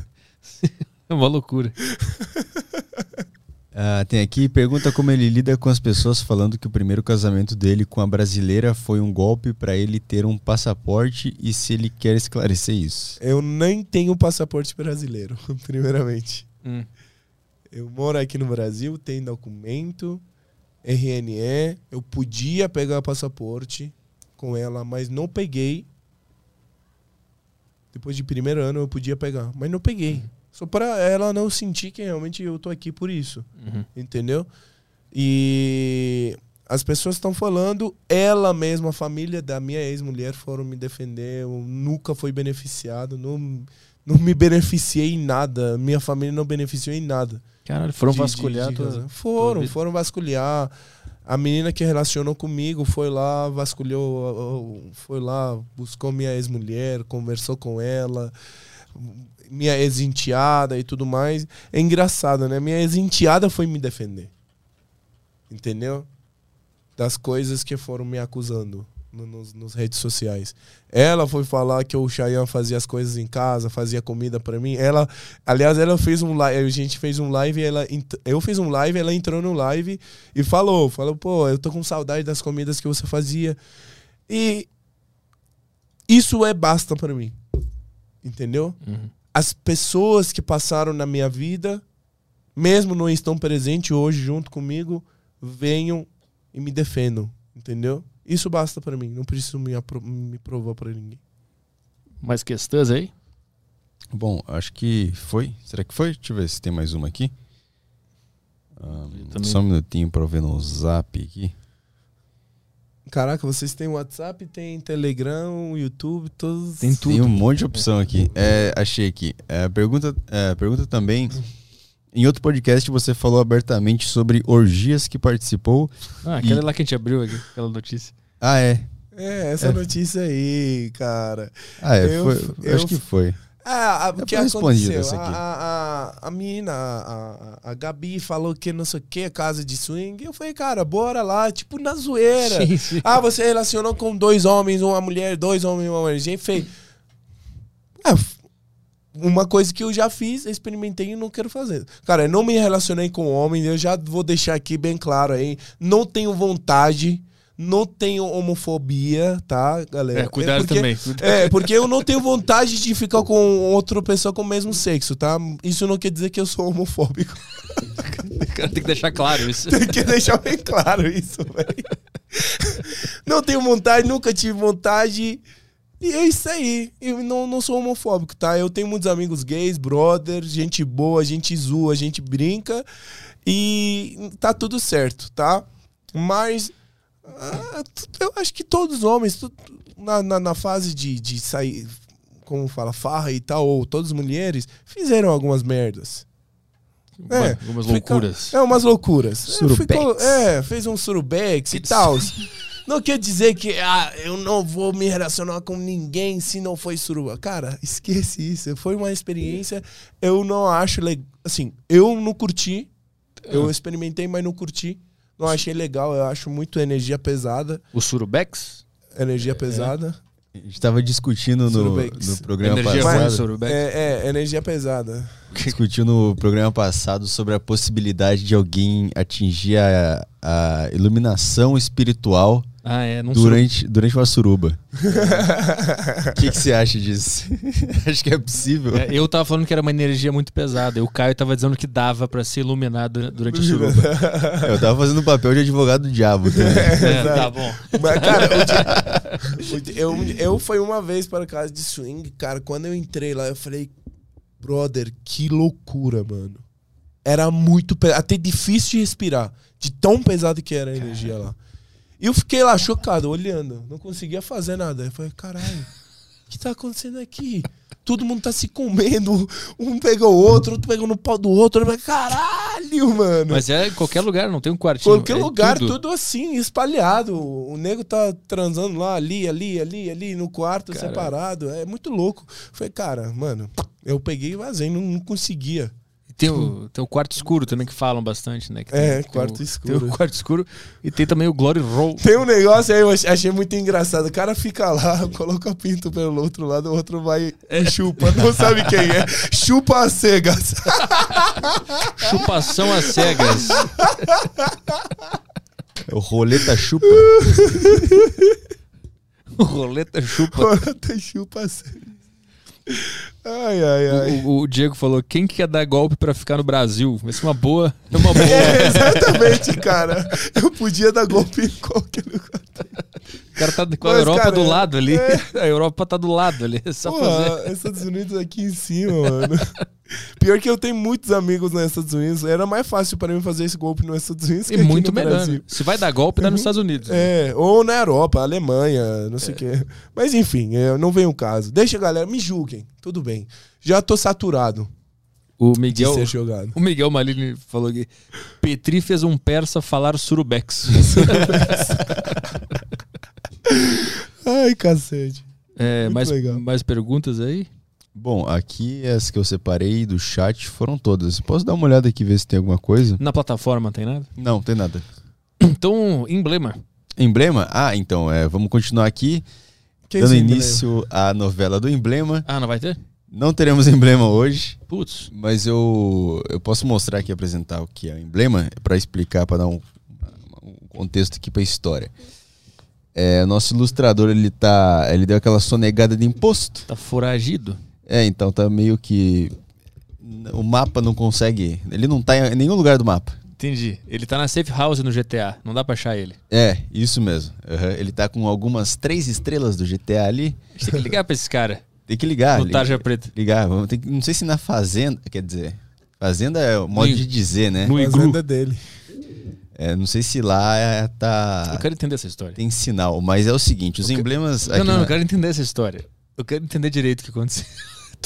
É uma loucura. Ah, tem aqui, pergunta como ele lida com as pessoas falando que o primeiro casamento dele com a brasileira foi um golpe pra ele ter um passaporte e se ele quer esclarecer isso. Eu nem tenho passaporte brasileiro, primeiramente. Hum. Eu moro aqui no Brasil, tenho documento, RNE. Eu podia pegar passaporte com ela, mas não peguei. Depois de primeiro ano eu podia pegar, mas não peguei. Só para ela não sentir que realmente eu tô aqui por isso, Uhum. entendeu? E as pessoas estão falando, ela mesma, a família da minha ex-mulher foram me defender, eu nunca fui beneficiado, não, não me beneficiei em nada, minha família não beneficiou em nada. Caralho, foram De- de- vasculhar de tua- razão. Foram, vida. foram vasculhar. A menina que relacionou comigo foi lá, vasculhou, foi lá, buscou minha ex-mulher, conversou com ela, minha ex-enteada e tudo mais. É engraçado, né? Minha ex-enteada foi me defender. Entendeu? Das coisas que foram me acusando no- nos, nos redes sociais. Ela foi falar que o Chayanne fazia as coisas em casa, fazia comida pra mim. Ela, aliás, ela fez um live, a gente fez um live, ela, eu fiz um live, ela entrou no live e falou, falou, pô, eu tô com saudade das comidas que você fazia. E isso é basta pra mim. Entendeu? Uhum. As pessoas que passaram na minha vida, mesmo não estão presentes hoje junto comigo, venham e me defendam, entendeu? Isso basta pra mim, não preciso me, me provar pra ninguém. Mais questões aí? Bom, acho que foi. Será que foi? Deixa eu ver se tem mais uma aqui. Ah, também. só um minutinho pra eu ver no zap aqui. Caraca, vocês têm WhatsApp, tem Telegram, YouTube, todos. Tem tudo. Tem um monte de opção aqui. É, achei aqui. É, pergunta, é, pergunta também. Em outro podcast você falou abertamente sobre orgias que participou. Ah, aquela lá que a gente abriu aqui, aquela notícia. Ah, é. É, essa É. notícia aí, cara. Ah, é. Eu- foi, eu- acho que foi. Ah, o que aconteceu? aqui. A, a, a menina, a, a, a Gabi falou que não sei o que, casa de swing. Eu falei, cara, bora lá, tipo na zoeira. Sim, sim. Ah, você relacionou com dois homens, uma mulher, dois homens, uma mulher. Gente, fez. Ah, f- uma coisa que eu já fiz, experimentei e não quero fazer. Cara, eu não me relacionei com homens, eu já vou deixar aqui bem claro aí. Não tenho vontade, não tenho homofobia, tá, galera? É, cuidado porque, também. É, porque eu não tenho vontade de ficar com outra pessoa com o mesmo sexo, tá? Isso não quer dizer que eu sou homofóbico. Cara tem que deixar claro isso. Tem que deixar bem claro isso, velho. Não tenho vontade, nunca tive vontade. E é isso aí. Eu não, não sou homofóbico, tá? Eu tenho muitos amigos gays, brother, gente boa, gente zoa, gente brinca. E tá tudo certo, tá? Mas ah, eu acho que todos os homens, na, na, na fase de, de sair, como fala, farra e tal, ou todas as mulheres, fizeram algumas merdas. É, Algumas loucuras. É, umas loucuras. É, Surubex. ficou- é, fez um surubex e tal. não quer dizer que ah, eu não vou me relacionar com ninguém se não foi suruba. Cara, esquece isso. Foi uma experiência. Eu não acho legal. Assim, eu não curti. Eu experimentei, mas não curti. Não achei legal. Eu acho muito energia pesada. O Surubex? Energia pesada. A gente tava discutindo no, Surubex. no programa Energia passado. Surubex. É, é, energia pesada. discutiu no programa passado sobre a possibilidade de alguém atingir a, a iluminação espiritual Ah, é. Não durante, durante uma suruba. O que que você acha disso? Acho que é possível. É, eu tava falando que era uma energia muito pesada. E o Caio tava dizendo que dava pra ser iluminado durante a suruba. Eu tava fazendo o papel de advogado do diabo também. É, tá bom. Mas, cara, o dia- o dia- eu, eu fui uma vez para casa de swing, cara. Quando eu entrei lá, eu falei, brother, que loucura, mano. Era muito pesado, até difícil de respirar, de tão pesado que era a energia lá. E eu fiquei lá chocado, olhando, não conseguia fazer nada. Eu falei, caralho, o que tá acontecendo aqui? Todo mundo tá se comendo, um pegou o outro, outro pegou no pau do outro. Eu falei, caralho, mano. Mas é em qualquer lugar, não tem um quartinho. Qualquer é lugar, tudo. tudo. assim, espalhado. O nego tá transando lá, ali, ali, ali, ali, no quarto, Cara. separado. É muito louco. Falei, cara, mano, eu peguei e vazei, não, não conseguia. Tem o, tem o quarto escuro também que falam bastante, né? Que É, tem- tem quarto o- escuro. Tem o quarto escuro e tem também o Glory Roll. Tem um negócio aí, eu ach- achei muito engraçado. O cara fica lá, coloca pinto pelo outro lado, o outro vai e chupa. Não sabe quem é. Chupa as cegas. Chupação às cegas. O roleta chupa. O roleta chupa. Bota chupa as cegas. Ai, ai, ai. O, o Diego falou: quem que quer dar golpe pra ficar no Brasil? Essa é uma boa. É uma boa. É, exatamente, cara. Eu podia dar golpe em qualquer lugar. O cara tá com a Mas, Europa cara, do lado ali. é. A Europa tá do lado ali. É só fazer. Estados Unidos aqui em cima, mano. Pior que eu tenho muitos amigos nos Estados Unidos. Era mais fácil pra mim fazer esse golpe nos Estados Unidos que E aqui muito melhor. Brasil. né? Se vai dar golpe, dá nos Estados Unidos. É, ou na Europa, Alemanha, não sei o quê. Mas enfim, é, não vem o caso. Deixa, galera, me julguem. Tudo bem. Já tô saturado O Miguel. O Miguel Malini falou que Petri fez um persa falar surubex. Ai, cacete. É, mais, mais perguntas aí? Bom, aqui as que eu separei do chat foram todas. Posso dar uma olhada aqui ver se tem alguma coisa? Na plataforma tem nada? Não, tem nada. Então, emblema. Emblema? Ah, então, é, vamos continuar aqui. Que dando início à novela do emblema. Ah, não vai ter? Não teremos emblema hoje, Putz. mas eu, eu posso mostrar aqui, apresentar o que é o emblema, para explicar, para dar um, um contexto aqui para a história. É, o nosso ilustrador, ele tá, ele deu aquela sonegada de imposto. Tá foragido. É, então tá meio que o mapa não consegue, ele não tá em nenhum lugar do mapa. Entendi. Ele tá na safe house no GTA. Não dá pra achar ele. É, isso mesmo. Aham, Ele tá com algumas três estrelas do GTA ali. A gente tem que ligar pra esse cara. Tem que ligar. no Tarja Preta. Ligar, vamos ter que, não sei se na fazenda, quer dizer, fazenda é o modo No- de dizer, né? no- Fazenda dele. É, não sei se lá é, tá Eu quero entender essa história. tem sinal, mas é o seguinte, os Eu que- emblemas Não, aqui não, na- eu quero entender essa história. Eu quero entender direito o que aconteceu.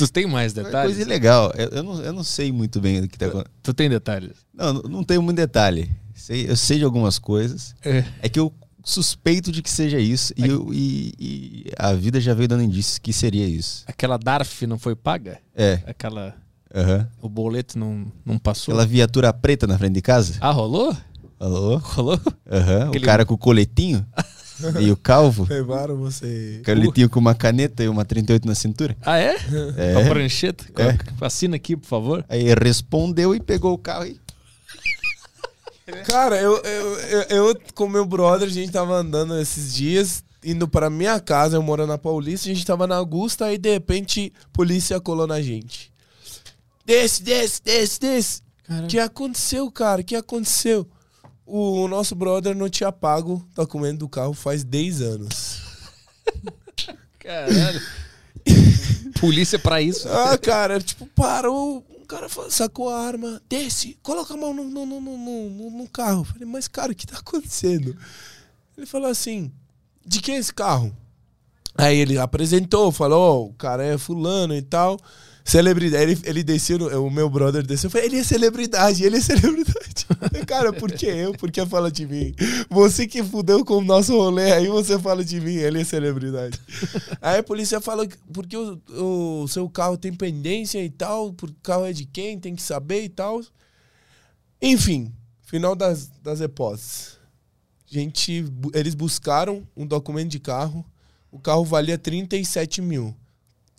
Tu tem mais detalhes? coisa legal. Eu, eu não, eu não sei muito bem o que tá acontecendo. Tu tem detalhes? Não, não- tenho muito detalhe. Sei- eu sei de algumas coisas. É. É que eu suspeito de que seja isso e, eu- e- e a vida já veio dando indícios que seria isso. Aquela DARF não foi paga? É, Aquela. aham. O boleto não, não passou? Aquela viatura preta na frente de casa. Ah, rolou? Alô? Rolou? Aham. Aquele- O cara com o coletinho e o calvo. Levaram você. Coletinho com uma caneta e uma 38 na cintura. Ah, é? É. Com a prancheta? É. Assina aqui, por favor. Aí respondeu e pegou o carro e. Cara, eu, eu, eu, eu com meu brother, a gente tava andando esses dias, indo pra minha casa, eu moro na Paulista, a gente tava na Augusta, aí de repente, polícia colou na gente. Desce, desce, desce, desce. O que aconteceu, cara? O que aconteceu? O nosso brother não tinha pago o documento do carro faz 10 anos. Caralho. Polícia pra isso. Ah, cara, tipo, parou, o cara sacou a arma, desce, coloca a mão no, no, no, no, no- no carro. Falei, mas cara, o que tá acontecendo? Ele falou assim, de quem é esse carro? Aí ele apresentou, falou, ó, o cara é fulano e tal. Celebridade. Ele, ele desceu, o meu brother desceu. Eu falei, ele é celebridade, ele é celebridade. Cara, por que eu? Por que fala de mim? Você que fudeu com o nosso rolê, aí você fala de mim, ele é celebridade. aí a polícia fala, que- porque o, o seu carro tem pendência e tal, porque o carro é de quem, tem que saber e tal. Enfim, final das, das hipóteses. Gente, eles buscaram um documento de carro. O carro valia 37 mil.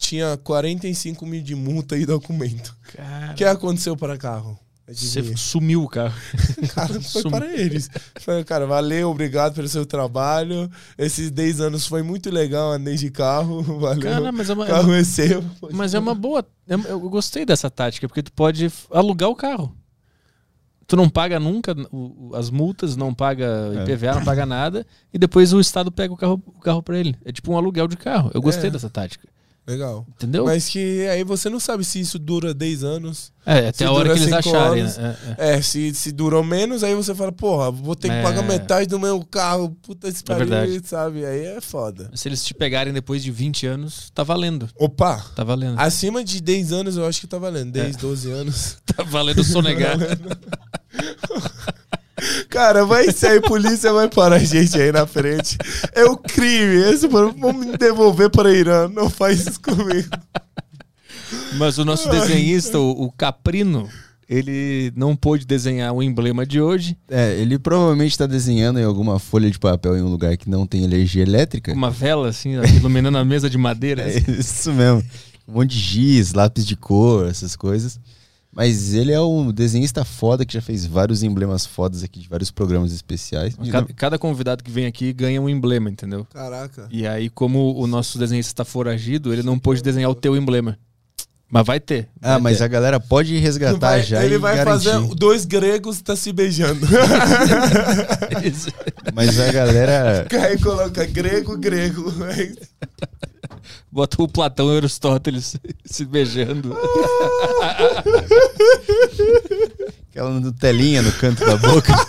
Tinha 45 mil de multa e documento. Cara, O que aconteceu para carro? você Adivinha? sumiu o carro. Cara, foi Sum- para eles. Falei, cara, valeu, obrigado pelo seu trabalho. Esses 10 anos foi muito legal, andei de carro. Valeu. Cara, mas é uma, é carro é seu. mas é uma boa. é Eu gostei dessa tática, porque tu pode alugar o carro. Tu não paga nunca as multas, não paga É. IPVA, não paga nada, e depois o Estado pega o carro, o carro pra ele. É tipo um aluguel de carro. Eu gostei É. dessa tática. Legal. Entendeu? Mas que aí você não sabe se isso dura 10 anos. é, até a hora que eles acharem. anos, né? É, é. É, se, se durou menos, aí você fala, porra, vou ter que É. pagar metade do meu carro. Puta esse pariu, verdade. sabe? Aí é foda. Se eles te pegarem depois de 20 anos, tá valendo. Opa! Tá valendo. Acima de 10 anos eu acho que tá valendo. É. 10, 12 anos. Tá valendo sonegar. Cara, vai sair polícia, vai parar a gente aí na frente. É o crime. Esse, mano, vamos me devolver para Irã. Não faz isso comigo. Mas o nosso desenhista, o, o Caprino, ele não pôde desenhar o emblema de hoje. É, ele provavelmente tá desenhando em alguma folha de papel em um lugar que não tem energia elétrica. Uma vela, assim, iluminando a mesa de madeira. É isso mesmo. Um monte de giz, lápis de cor, essas coisas. Mas ele é um desenhista foda que já fez vários emblemas fodas aqui de vários programas especiais. Cada, cada convidado que vem aqui ganha um emblema, entendeu? Caraca. E aí, como o nosso desenhista está foragido, ele não pôde desenhar o teu emblema. Mas vai ter. Ah, vai mas ter. a galera pode resgatar Vai- já ele e vai garantir. fazer dois gregos tá se beijando. Mas a galera... Aí coloca grego, grego. Bota o Platão e o Aristóteles se beijando. Aquela Nutelinha no canto da boca.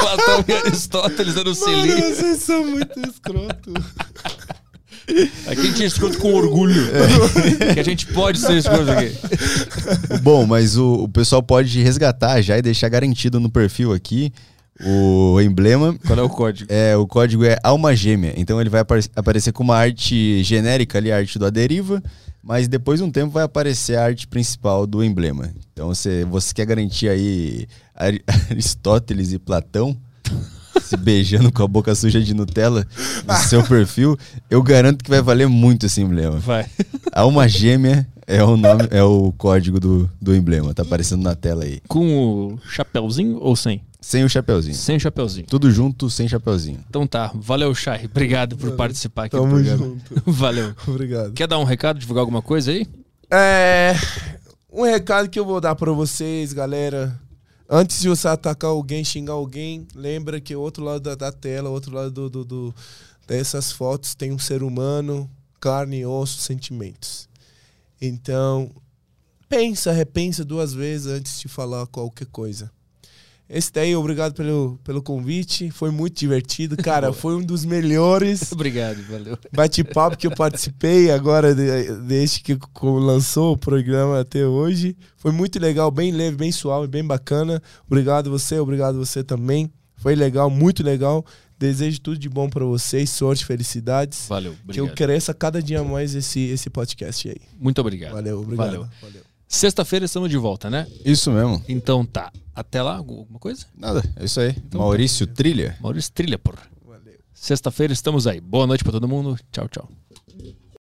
Platão e Aristóteles dando Mano, selinho. vocês são muito escroto. Aqui a gente é escroto com orgulho. Que a gente pode ser escroto aqui. Bom, mas o, o pessoal pode resgatar já e deixar garantido no perfil aqui o emblema. Qual é o código? É, o código é alma gêmea. Então ele vai apare- aparecer com uma arte genérica ali, a arte do Aderiva, mas depois de um tempo vai aparecer a arte principal do emblema. Então você, você quer garantir aí Ari- Aristóteles e Platão se beijando com a boca suja de Nutella no seu perfil, eu garanto que vai valer muito esse emblema. Vai. Alma gêmea é o nome, é o código do, do emblema, tá aparecendo na tela aí. Com o chapeuzinho ou sem? Sem o chapeuzinho. Sem o chapeuzinho. Tudo junto, sem chapeuzinho. Então tá. Valeu, Chay. Obrigado por participar aqui do Tamo programa. junto. Valeu. Obrigado. Quer dar um recado, divulgar alguma coisa aí? É. Um recado que eu vou dar pra vocês, galera. Antes de você atacar alguém, xingar alguém, lembra que o outro lado da, da tela, o outro lado do, do- do- dessas fotos tem um ser humano, carne, osso, sentimentos. Então, pensa, repensa duas vezes antes de falar qualquer coisa. Esse daí, obrigado pelo, pelo convite. Foi muito divertido. Cara, foi um dos melhores Obrigado, valeu. bate-papo que eu participei agora, de- desde que lançou o programa até hoje. Foi muito legal, bem leve, bem suave, bem bacana. Obrigado você, obrigado você também. Foi legal, muito legal. Desejo tudo de bom pra vocês, sorte, felicidades. Valeu, Que eu obrigado. cresça cada dia mais esse, esse podcast aí. Muito obrigado. Valeu, obrigado. Valeu. Valeu. Sexta-feira estamos de volta, né? Isso mesmo. Então tá. Até lá, alguma coisa? Nada, é isso aí. Maurício Trilha. Maurício Trilha, porra. Valeu. Sexta-feira estamos aí. Boa noite pra todo mundo. Tchau, tchau.